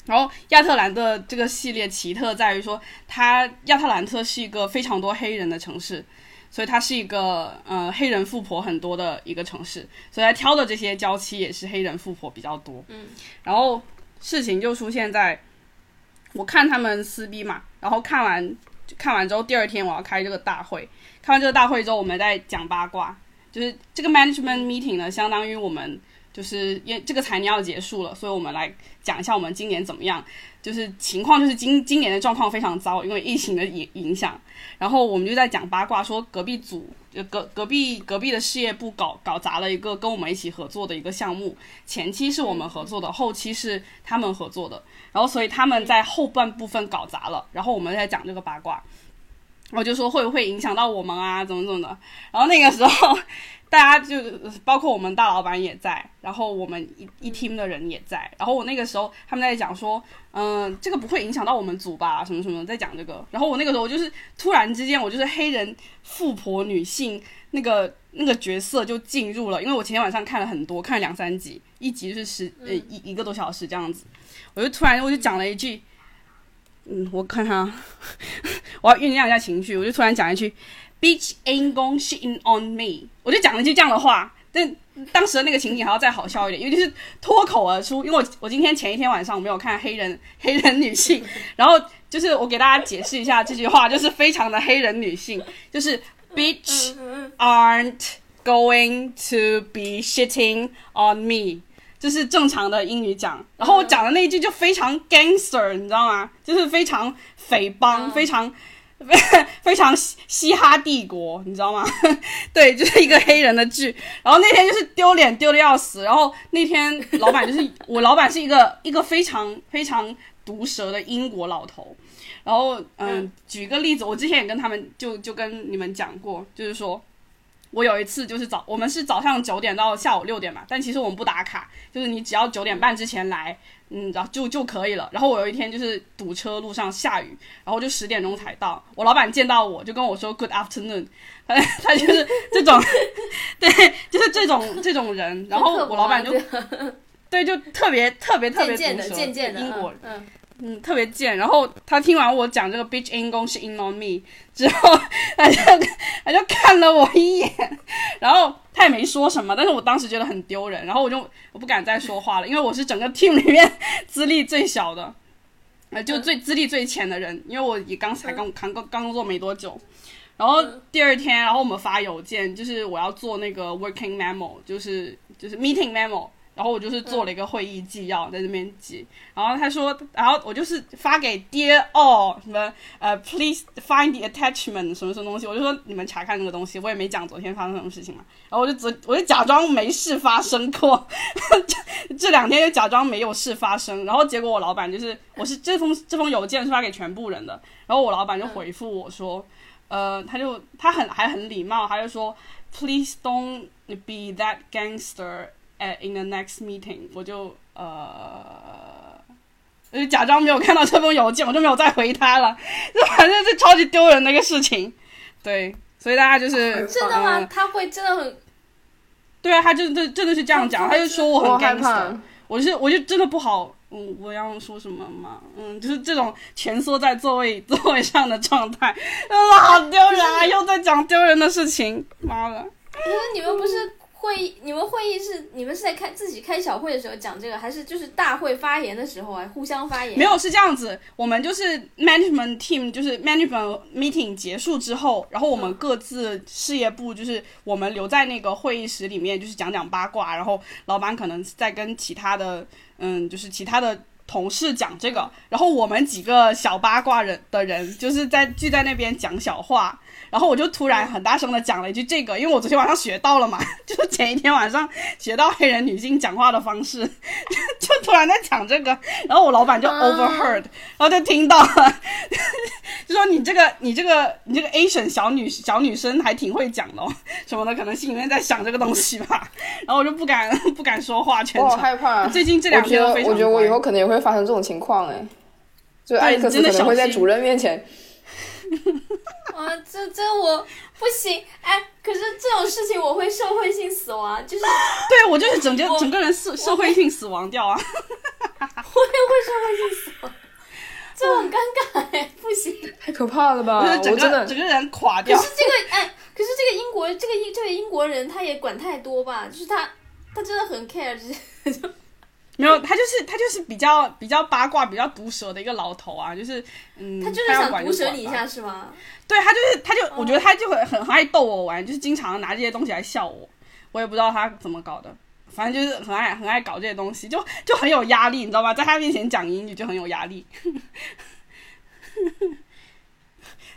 C: 然后亚特兰的这个系列奇特在于说，它亚特兰特是一个非常多黑人的城市，所以它是一个呃黑人富婆很多的一个城市，所以他挑的这些娇妻也是黑人富婆比较多。
B: 嗯，
C: 然后事情就出现在，我看他们撕逼嘛，然后看完看完之后，第二天我要开这个大会，看完这个大会之后，我们再讲八卦，就是这个 management meeting 呢，相当于我们。就是因为这个财年要结束了，所以我们来讲一下我们今年怎么样。就是情况就是今今年的状况非常糟，因为疫情的影影响。然后我们就在讲八卦，说隔壁组隔隔壁隔壁的事业部搞搞砸了一个跟我们一起合作的一个项目，前期是我们合作的，后期是他们合作的。然后所以他们在后半部分搞砸了，然后我们在讲这个八卦，我就说会不会影响到我们啊，怎么怎么的。然后那个时候。大家就包括我们大老板也在，然后我们一一 team 的人也在，然后我那个时候他们在讲说，嗯，这个不会影响到我们组吧，什么什么在讲这个，然后我那个时候就是突然之间我就是黑人富婆女性那个那个角色就进入了，因为我前天晚上看了很多，看了两三集，一集就是十呃一一个多小时这样子，我就突然我就讲了一句，嗯，我看看，我要酝酿一下情绪，我就突然讲一句。Bitch ain't gonna shit on me，我就讲了一句这样的话，但当时的那个情景还要再好笑一点，因为就是脱口而出。因为我我今天前一天晚上我没有看黑人 黑人女性，然后就是我给大家解释一下这句话，就是非常的黑人女性，就是 Bitch aren't going to be shitting on me，就是正常的英语讲。然后我讲的那一句就非常 gangster，你知道吗？就是非常匪帮，非常。非 非常嘻嘻哈帝国，你知道吗？对，就是一个黑人的剧。然后那天就是丢脸丢的要死。然后那天老板就是我老板是一个 一个非常非常毒舌的英国老头。然后嗯，举个例子，我之前也跟他们就就跟你们讲过，就是说我有一次就是早我们是早上九点到下午六点嘛，但其实我们不打卡，就是你只要九点半之前来。嗯，然后就就可以了。然后我有一天就是堵车，路上下雨，然后就十点钟才到。我老板见到我就跟我说 “Good afternoon”，他 他就是这种，对，就是这种这种人。然后我老板就，对，就特别特别特别毒舌，英国人。嗯，特别贱。然后他听完我讲这个 bitch in 公是 in on me 之后，他 就他就看了我一眼，然后他也没说什么。但是我当时觉得很丢人，然后我就我不敢再说话了，因为我是整个 team 里面资历最小的，呃，就最资历最浅的人，因为我也刚才刚刚刚刚工作没多久。然后第二天，然后我们发邮件，就是我要做那个 working memo，就是就是 meeting memo。然后我就是做了一个会议纪要在这边记，然后他说，然后我就是发给 Dear all 什么呃，Please find the attachment 什么什么东西，我就说你们查看那个东西，我也没讲昨天发生什么事情嘛，然后我就昨我就假装没事发生过，这这两天就假装没有事发生，然后结果我老板就是我是这封这封邮件是发给全部人的，然后我老板就回复我说，呃，他就他很还很礼貌，他就说 Please don't be that gangster。哎，in the next meeting，我就呃，我就假装没有看到这封邮件，我就没有再回他了。就反正是超级丢人的一个事情，对，所以大家就是
B: 真的吗？他会真的很？
C: 对啊，他就真真的是这样讲，他就说
A: 我
C: 很干 r 我是我就真的不好，嗯，我要说什么嘛？嗯，就是这种蜷缩在座位座位上的状态，啊，好丢人啊！又在讲丢人的事情，妈的！
B: 可是你们不是？会议，你们会议是你们是在开自己开小会的时候讲这个，还是就是大会发言的时候啊？互相发言？
C: 没有，是这样子。我们就是 management team，就是 management meeting 结束之后，然后我们各自事业部就是我们留在那个会议室里面，就是讲讲八卦。然后老板可能在跟其他的，嗯，就是其他的同事讲这个。然后我们几个小八卦人的人，就是在聚在那边讲小话。然后我就突然很大声的讲了一句这个，因为我昨天晚上学到了嘛，就是前一天晚上学到黑人女性讲话的方式，就突然在讲这个，然后我老板就 overheard，然后就听到了，就说你这个你这个你这个 Asian 小女小女生还挺会讲的哦，什么的，可能心里面在想这个东西吧，然后我就不敢不敢说话，全程
A: 害怕。
C: 最近这两天
A: 我觉得我觉得我以后可能也会发生这种情况哎，就艾克斯可能会在主任面前。
B: 啊，这这我不行哎！可是这种事情我会社会性死亡，就是
C: 对我就是整个整个人社社会性死亡掉啊！
B: 我也会社会性死亡，这很尴尬哎，不行，
A: 太可怕了吧！
C: 我真的整个人垮掉。
B: 可是这个哎，可是这个英国这个英这个英国人他也管太多吧？就是他他真的很 care 这些。
C: 没有，他就是他就是比较比较八卦、比较毒舌的一个老头啊，就是嗯，
B: 他就是想毒舌你一下是吗？
C: 对他就是他就我觉得他就会很爱逗我玩，就是经常拿这些东西来笑我，我也不知道他怎么搞的，反正就是很爱很爱搞这些东西，就就很有压力，你知道吗？在他面前讲英语就很有压力。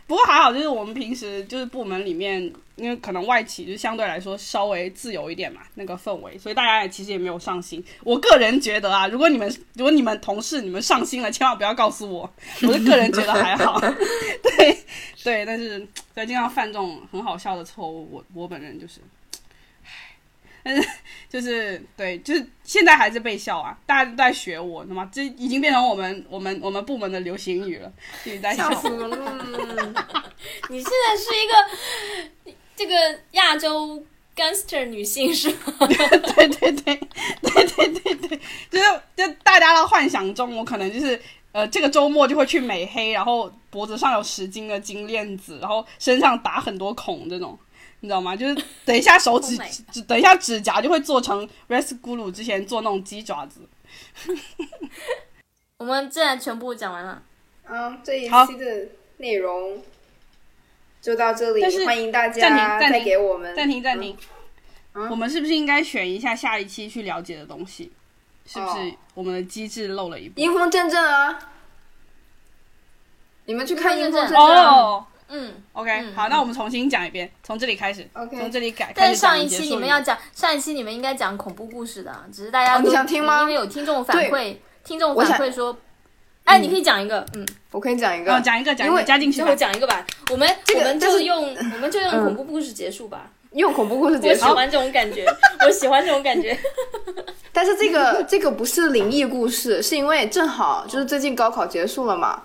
C: 不过还好，就是我们平时就是部门里面，因为可能外企就相对来说稍微自由一点嘛，那个氛围，所以大家也其实也没有上心。我个人觉得啊，如果你们如果你们同事你们上心了，千万不要告诉我。我是个人觉得还好，对对，但是在经常犯这种很好笑的错误，我我本人就是。但是就是对，就是现在还是被笑啊，大家都在学我，那么这已经变成我们我们我们部门的流行语了，一直在笑。
B: 你现在是一个这个亚洲 gangster 女性是吗？
C: 对 对对对对对对，就是就大家的幻想中，我可能就是呃这个周末就会去美黑，然后脖子上有十斤的金链子，然后身上打很多孔这种。你知道吗？就是等一下手指指，等一下指甲就会做成 Res Guru 之前做那种鸡爪子。
B: 我们自然全部讲完了。
A: 嗯，这一期的内容就到这里，欢迎大家
C: 再
A: 给我们
C: 暂停暂停。我们是不是应该选一下下一期去了解的东西？是不是我们的机制漏了一步？
A: 阴风阵阵啊！你们去看阴风阵阵哦。
B: 嗯
C: ，OK，好，那我们重新讲一遍，从这里开始
A: ，OK，
C: 从这里改。
B: 但是上一期你们要讲，上一期你们应该讲恐怖故事的，只是大家
A: 你想听吗？
B: 因为有听众反馈，听众反馈说，哎，你可以讲一个，嗯，
A: 我可以讲一个，
C: 讲一个，讲一个，加进去，
B: 最后讲一个吧。我们我们就用我们就用恐怖故事结束吧，
A: 用恐怖故事结束。
B: 我喜欢这种感觉，我喜欢这种感觉。
A: 但是这个这个不是灵异故事，是因为正好就是最近高考结束了嘛。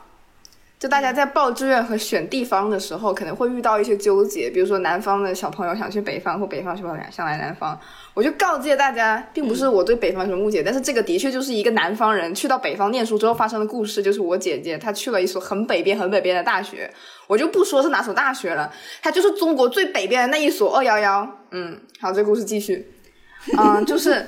A: 就大家在报志愿和选地方的时候，可能会遇到一些纠结，比如说南方的小朋友想去北方，或北方小朋友想来南方。我就告诫大家，并不是我对北方有什么误解，但是这个的确就是一个南方人去到北方念书之后发生的故事。就是我姐姐她去了一所很北边、很北边的大学，我就不说是哪所大学了，它就是中国最北边的那一所二幺幺。嗯，好，这个故事继续。嗯，就是。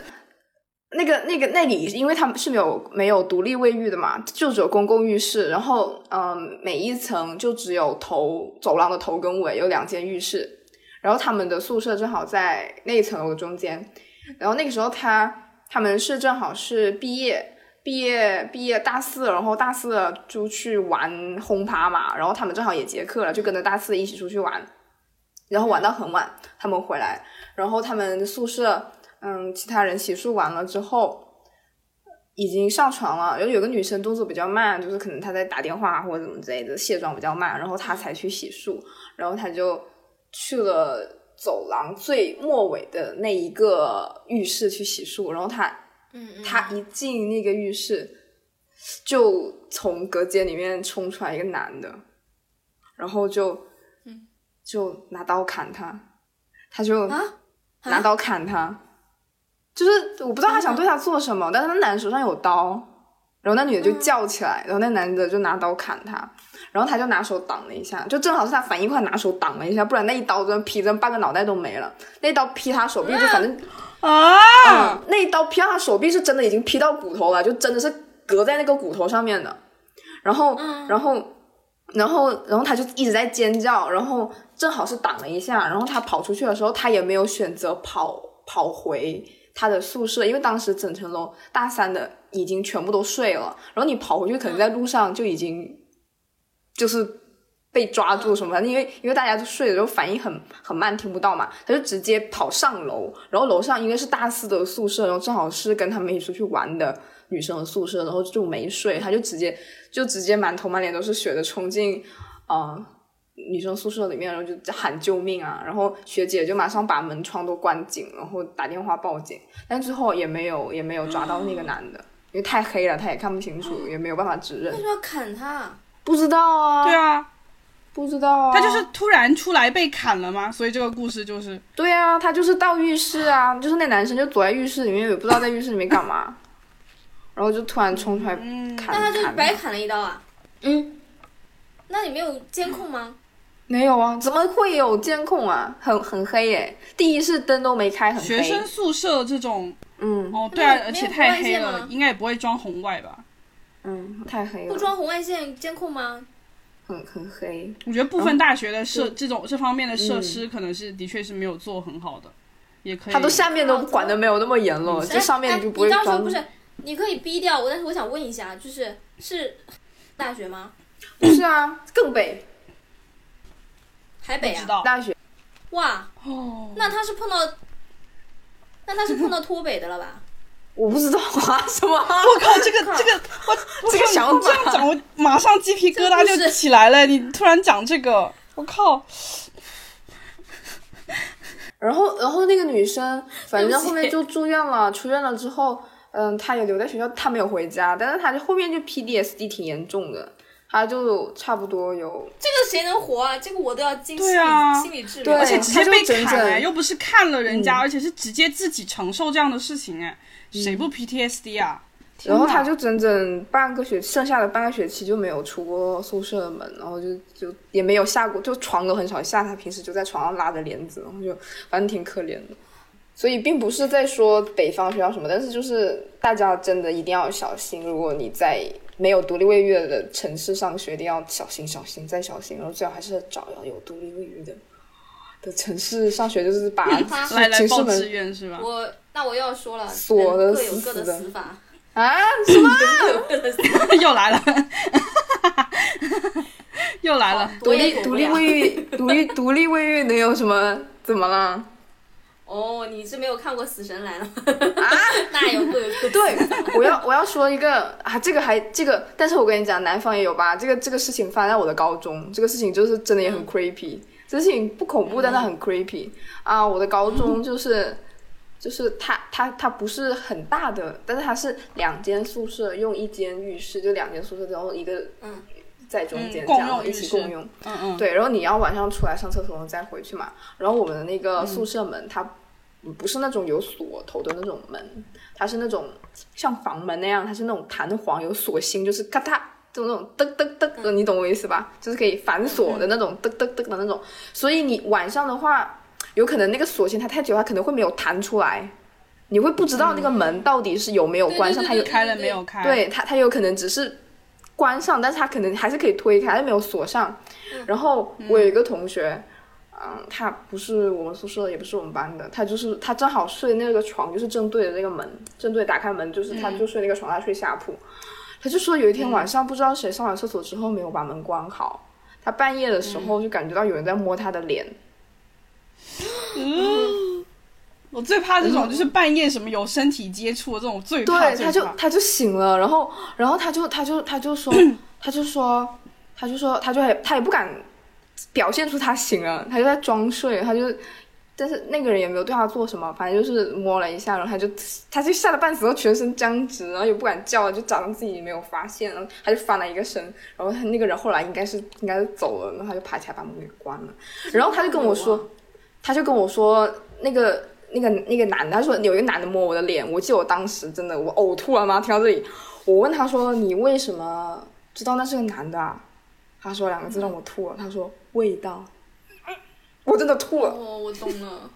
A: 那个那个那里，因为他们是没有没有独立卫浴的嘛，就只有公共浴室。然后，嗯，每一层就只有头走廊的头跟尾有两间浴室。然后他们的宿舍正好在那一层楼的中间。然后那个时候他他们是正好是毕业毕业毕业大四，然后大四就去玩轰趴嘛。然后他们正好也结课了，就跟着大四一起出去玩。然后玩到很晚，他们回来，然后他们宿舍。嗯，其他人洗漱完了之后，已经上床了。然后有个女生动作比较慢，就是可能她在打电话或者怎么之类的，卸妆比较慢，然后她才去洗漱。然后她就去了走廊最末尾的那一个浴室去洗漱。然后她，
B: 嗯，
A: 她一进那个浴室，就从隔间里面冲出来一个男的，然后就，就拿刀砍他，他就拿刀砍她。就是我不知道他想对他做什么，但是那男的手上有刀，然后那女的就叫起来，然后那男的就拿刀砍他，然后他就拿手挡了一下，就正好是他反应快，拿手挡了一下，不然那一刀真劈真半个脑袋都没了。那一刀劈他手臂就反正
C: 啊，
A: 那一刀劈他手臂是真的已经劈到骨头了，就真的是隔在那个骨头上面的。然后，然后，然后，然后他就一直在尖叫，然后正好是挡了一下，然后他跑出去的时候，他也没有选择跑跑回。他的宿舍，因为当时整层楼大三的已经全部都睡了，然后你跑回去，可能在路上就已经就是被抓住什么，因为因为大家都睡了，就反应很很慢，听不到嘛，他就直接跑上楼，然后楼上应该是大四的宿舍，然后正好是跟他们一起出去玩的女生的宿舍，然后就没睡，他就直接就直接满头满脸都是血的冲进啊。女生宿舍里面，然后就喊救命啊！然后学姐就马上把门窗都关紧，然后打电话报警。但最后也没有也没有抓到那个男的，因为太黑了，他也看不清楚，也没有办法指认。
B: 为什么要砍他？
A: 不知道啊。
C: 对啊，
A: 不知道啊。
C: 他就是突然出来被砍了吗？所以这个故事就是。
A: 对啊，他就是到浴室啊，就是那男生就躲在浴室里面，也不知道在浴室里面干嘛，然后就突然冲出来砍。
B: 那他就白砍了一刀啊？
A: 嗯。
B: 那你没有监控吗？
A: 没有啊，怎么会有监控啊？很很黑耶，第一是灯都没开，很黑。
C: 学生宿舍这种，
A: 嗯，
C: 哦，对啊，而且太黑了，应该也不会装红外吧？
A: 嗯，太黑了。
B: 不装红外线监控吗？
A: 很很黑。
C: 我觉得部分大学的设这种这方面的设施可能是的确是没有做很好的，也可以。
A: 他都下面都管的没有那么严了，这上面就不会装。
B: 你到时候不是，你可以逼掉我，但是我想问一下，就是是大学吗？
A: 不是啊，更北。
B: 台北啊，
A: 大学，
B: 哇，哦，那他是碰到，那他是碰到脱北的了吧？
A: 我不知道啊，什么？
C: 我靠，这个这个，我这个想这样讲，我马上鸡皮疙瘩就起来了。你突然讲这个，我靠！
A: 然后，然后那个女生，反正后面就住院了。出院了之后，嗯，她也留在学校，她没有回家，但是她就后面就 PDSD 挺严重的。他就差不多有
B: 这个谁能活啊？这个我都要进心
C: 理
B: 心理治疗，
C: 而且直接被砍哎，又不是看了人家，而且是直接自己承受这样的事情哎，谁不 PTSD 啊？
A: 然后他就整整半个学，剩下的半个学期就没有出过宿舍的门，然后就就也没有下过，就床都很少下，他平时就在床上拉着帘子，然后就反正挺可怜的。所以并不是在说北方学校什么，但是就是大家真的一定要小心，如果你在。没有独立卫浴的城市上学，一定要小心、小心再小心。然后最好还是找要有独立卫浴的的城市上学，就是把寝室门
C: 是吧？
B: 我那我又要说了，
A: 锁
B: 的 各有各的死法
A: 啊？什么？
C: 又来了，又来了！
A: 独立独立卫浴，独立独立卫浴能有什么？怎么了？
B: 哦，你是没有看过《死神来了》啊？那有各有各。
A: 对，我要我要说一个啊，这个还这个，但是我跟你讲，南方也有吧？这个这个事情发生在我的高中，这个事情就是真的也很 creepy。这事情不恐怖，但它很 creepy 啊！我的高中就是就是它它它不是很大的，但是它是两间宿舍用一间浴室，就两间宿舍然后一个
B: 嗯
A: 在中间这样一起共用。
C: 嗯嗯。
A: 对，然后你要晚上出来上厕所，再回去嘛。然后我们的那个宿舍门它。不是那种有锁头的那种门，它是那种 像房门那样，它是那种弹簧有锁芯，就是咔嗒，就那种噔噔噔的，你懂我意思吧？就是可以反锁的那种噔噔噔的那种。所以你晚上的话，有可能那个锁芯它太久，它可能会没有弹出来，你会不知道那个门到底是有没有关上，它有
C: 开了没有开？
A: 对，它它有可能只是关上，但是它可能还是可以推开，它没有锁上。然后我有一个同学，嗯，他不是我们宿舍的，也不是我们班的，他就是他正好睡那个床就是正对着那个门，正对打开门就是他就睡那个床，他睡下铺。他就说有一天晚上不知道谁上完厕所之后没有把门关好，他半夜的时候就感觉到有人在摸他的脸。
C: 嗯，我最怕这种就是半夜什么有身体接触的这种最
A: 怕。对，他就他就醒了，然后然后他就他就他就说 他就说他就说他就他也不敢表现出他醒了，他就在装睡，他就。但是那个人也没有对他做什么，反正就是摸了一下，然后他就他就吓得半死，然后全身僵直，然后也不敢叫，就假装自己没有发现，然后他就翻了一个身，然后他那个人后来应该是应该是走了，然后他就爬起来把门给关了，然后他就跟我说，他就跟我说那个那个那个男的，他说有一个男的摸我的脸，我记得我当时真的我呕吐了吗？听到这里，我问他说你为什么知道那是个男的？啊？他说两个字让我吐了，他说味道。我真的吐了。
B: 哦，我懂了。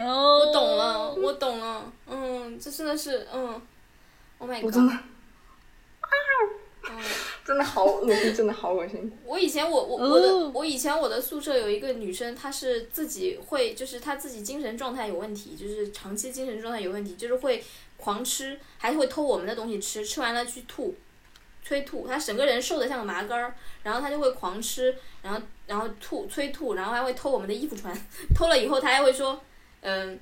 B: 哦，我懂了，我懂了。嗯，这真的是，嗯，Oh my god！
A: 我真的，真的好恶心，真的好恶心。
B: 我以前我我我的我以前我的宿舍有一个女生，她是自己会，就是她自己精神状态有问题，就是长期精神状态有问题，就是会狂吃，还会偷我们的东西吃，吃完了去吐。催吐，他整个人瘦的像个麻杆儿，然后他就会狂吃，然后然后吐催吐，然后还会偷我们的衣服穿，偷了以后他还会说，嗯，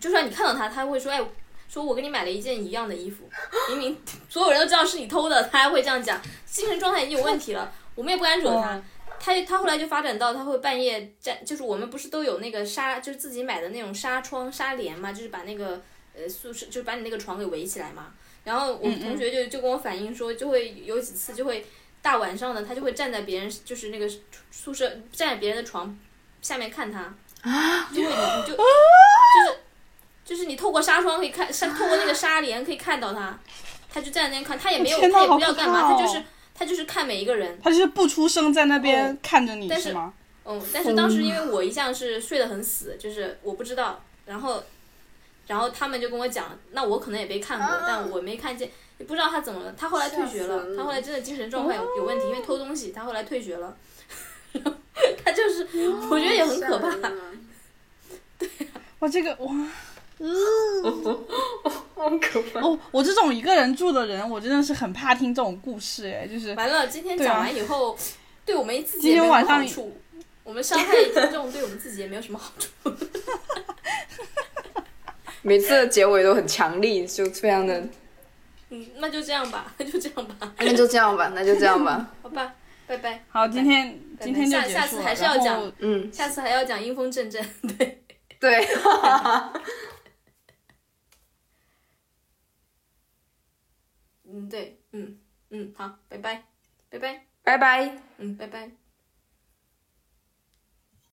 B: 就算你看到他，他会说，哎，说我给你买了一件一样的衣服，明明所有人都知道是你偷的，他还会这样讲，精神状态已经有问题了，我们也不敢惹他，他他后来就发展到他会半夜站，就是我们不是都有那个纱，就是自己买的那种纱窗纱帘嘛，就是把那个呃宿舍，就是把你那个床给围起来嘛。然后我同学就就跟我反映说，就会有几次就会大晚上的，他就会站在别人就是那个宿舍站在别人的床下面看他，啊就会你就就是就是你透过纱窗可以看，透过那个纱帘可以看到他，他就站在那边看，他也没有他也不要干嘛，他就是他就是看每一个人，
C: 他就是不出声在那边看着你
B: 是
C: 吗？
B: 嗯，但是当时因为我一向是睡得很死，就是我不知道，然后。然后他们就跟我讲，那我可能也被看过，但我没看见，也不知道他怎么了。他后来退学了，他后来真的精神状态有有问题，因为偷东西，他后来退学了。他就是，我觉得也很可怕。对呀，
C: 哇，这个哇，
A: 好可怕。
C: 哦，我这种一个人住的人，我真的是很怕听这种故事，哎，就是。
B: 完了，今天讲完以后，对我们自己也没有好处。我们伤害听众，对我们自己也没有什么好处。
A: 每次的结尾都很强力，就非常的。
B: 嗯，那就这样吧，那就这样吧。
A: 那就这样吧，那就这样吧。
B: 好吧，拜拜。
C: 好，今天今天就
B: 下下次还是要讲，
A: 嗯，
B: 下次还要讲阴风阵阵，对
A: 对。
B: 嗯，对，嗯嗯，好，拜拜，拜拜，
A: 拜拜，
B: 嗯，拜拜。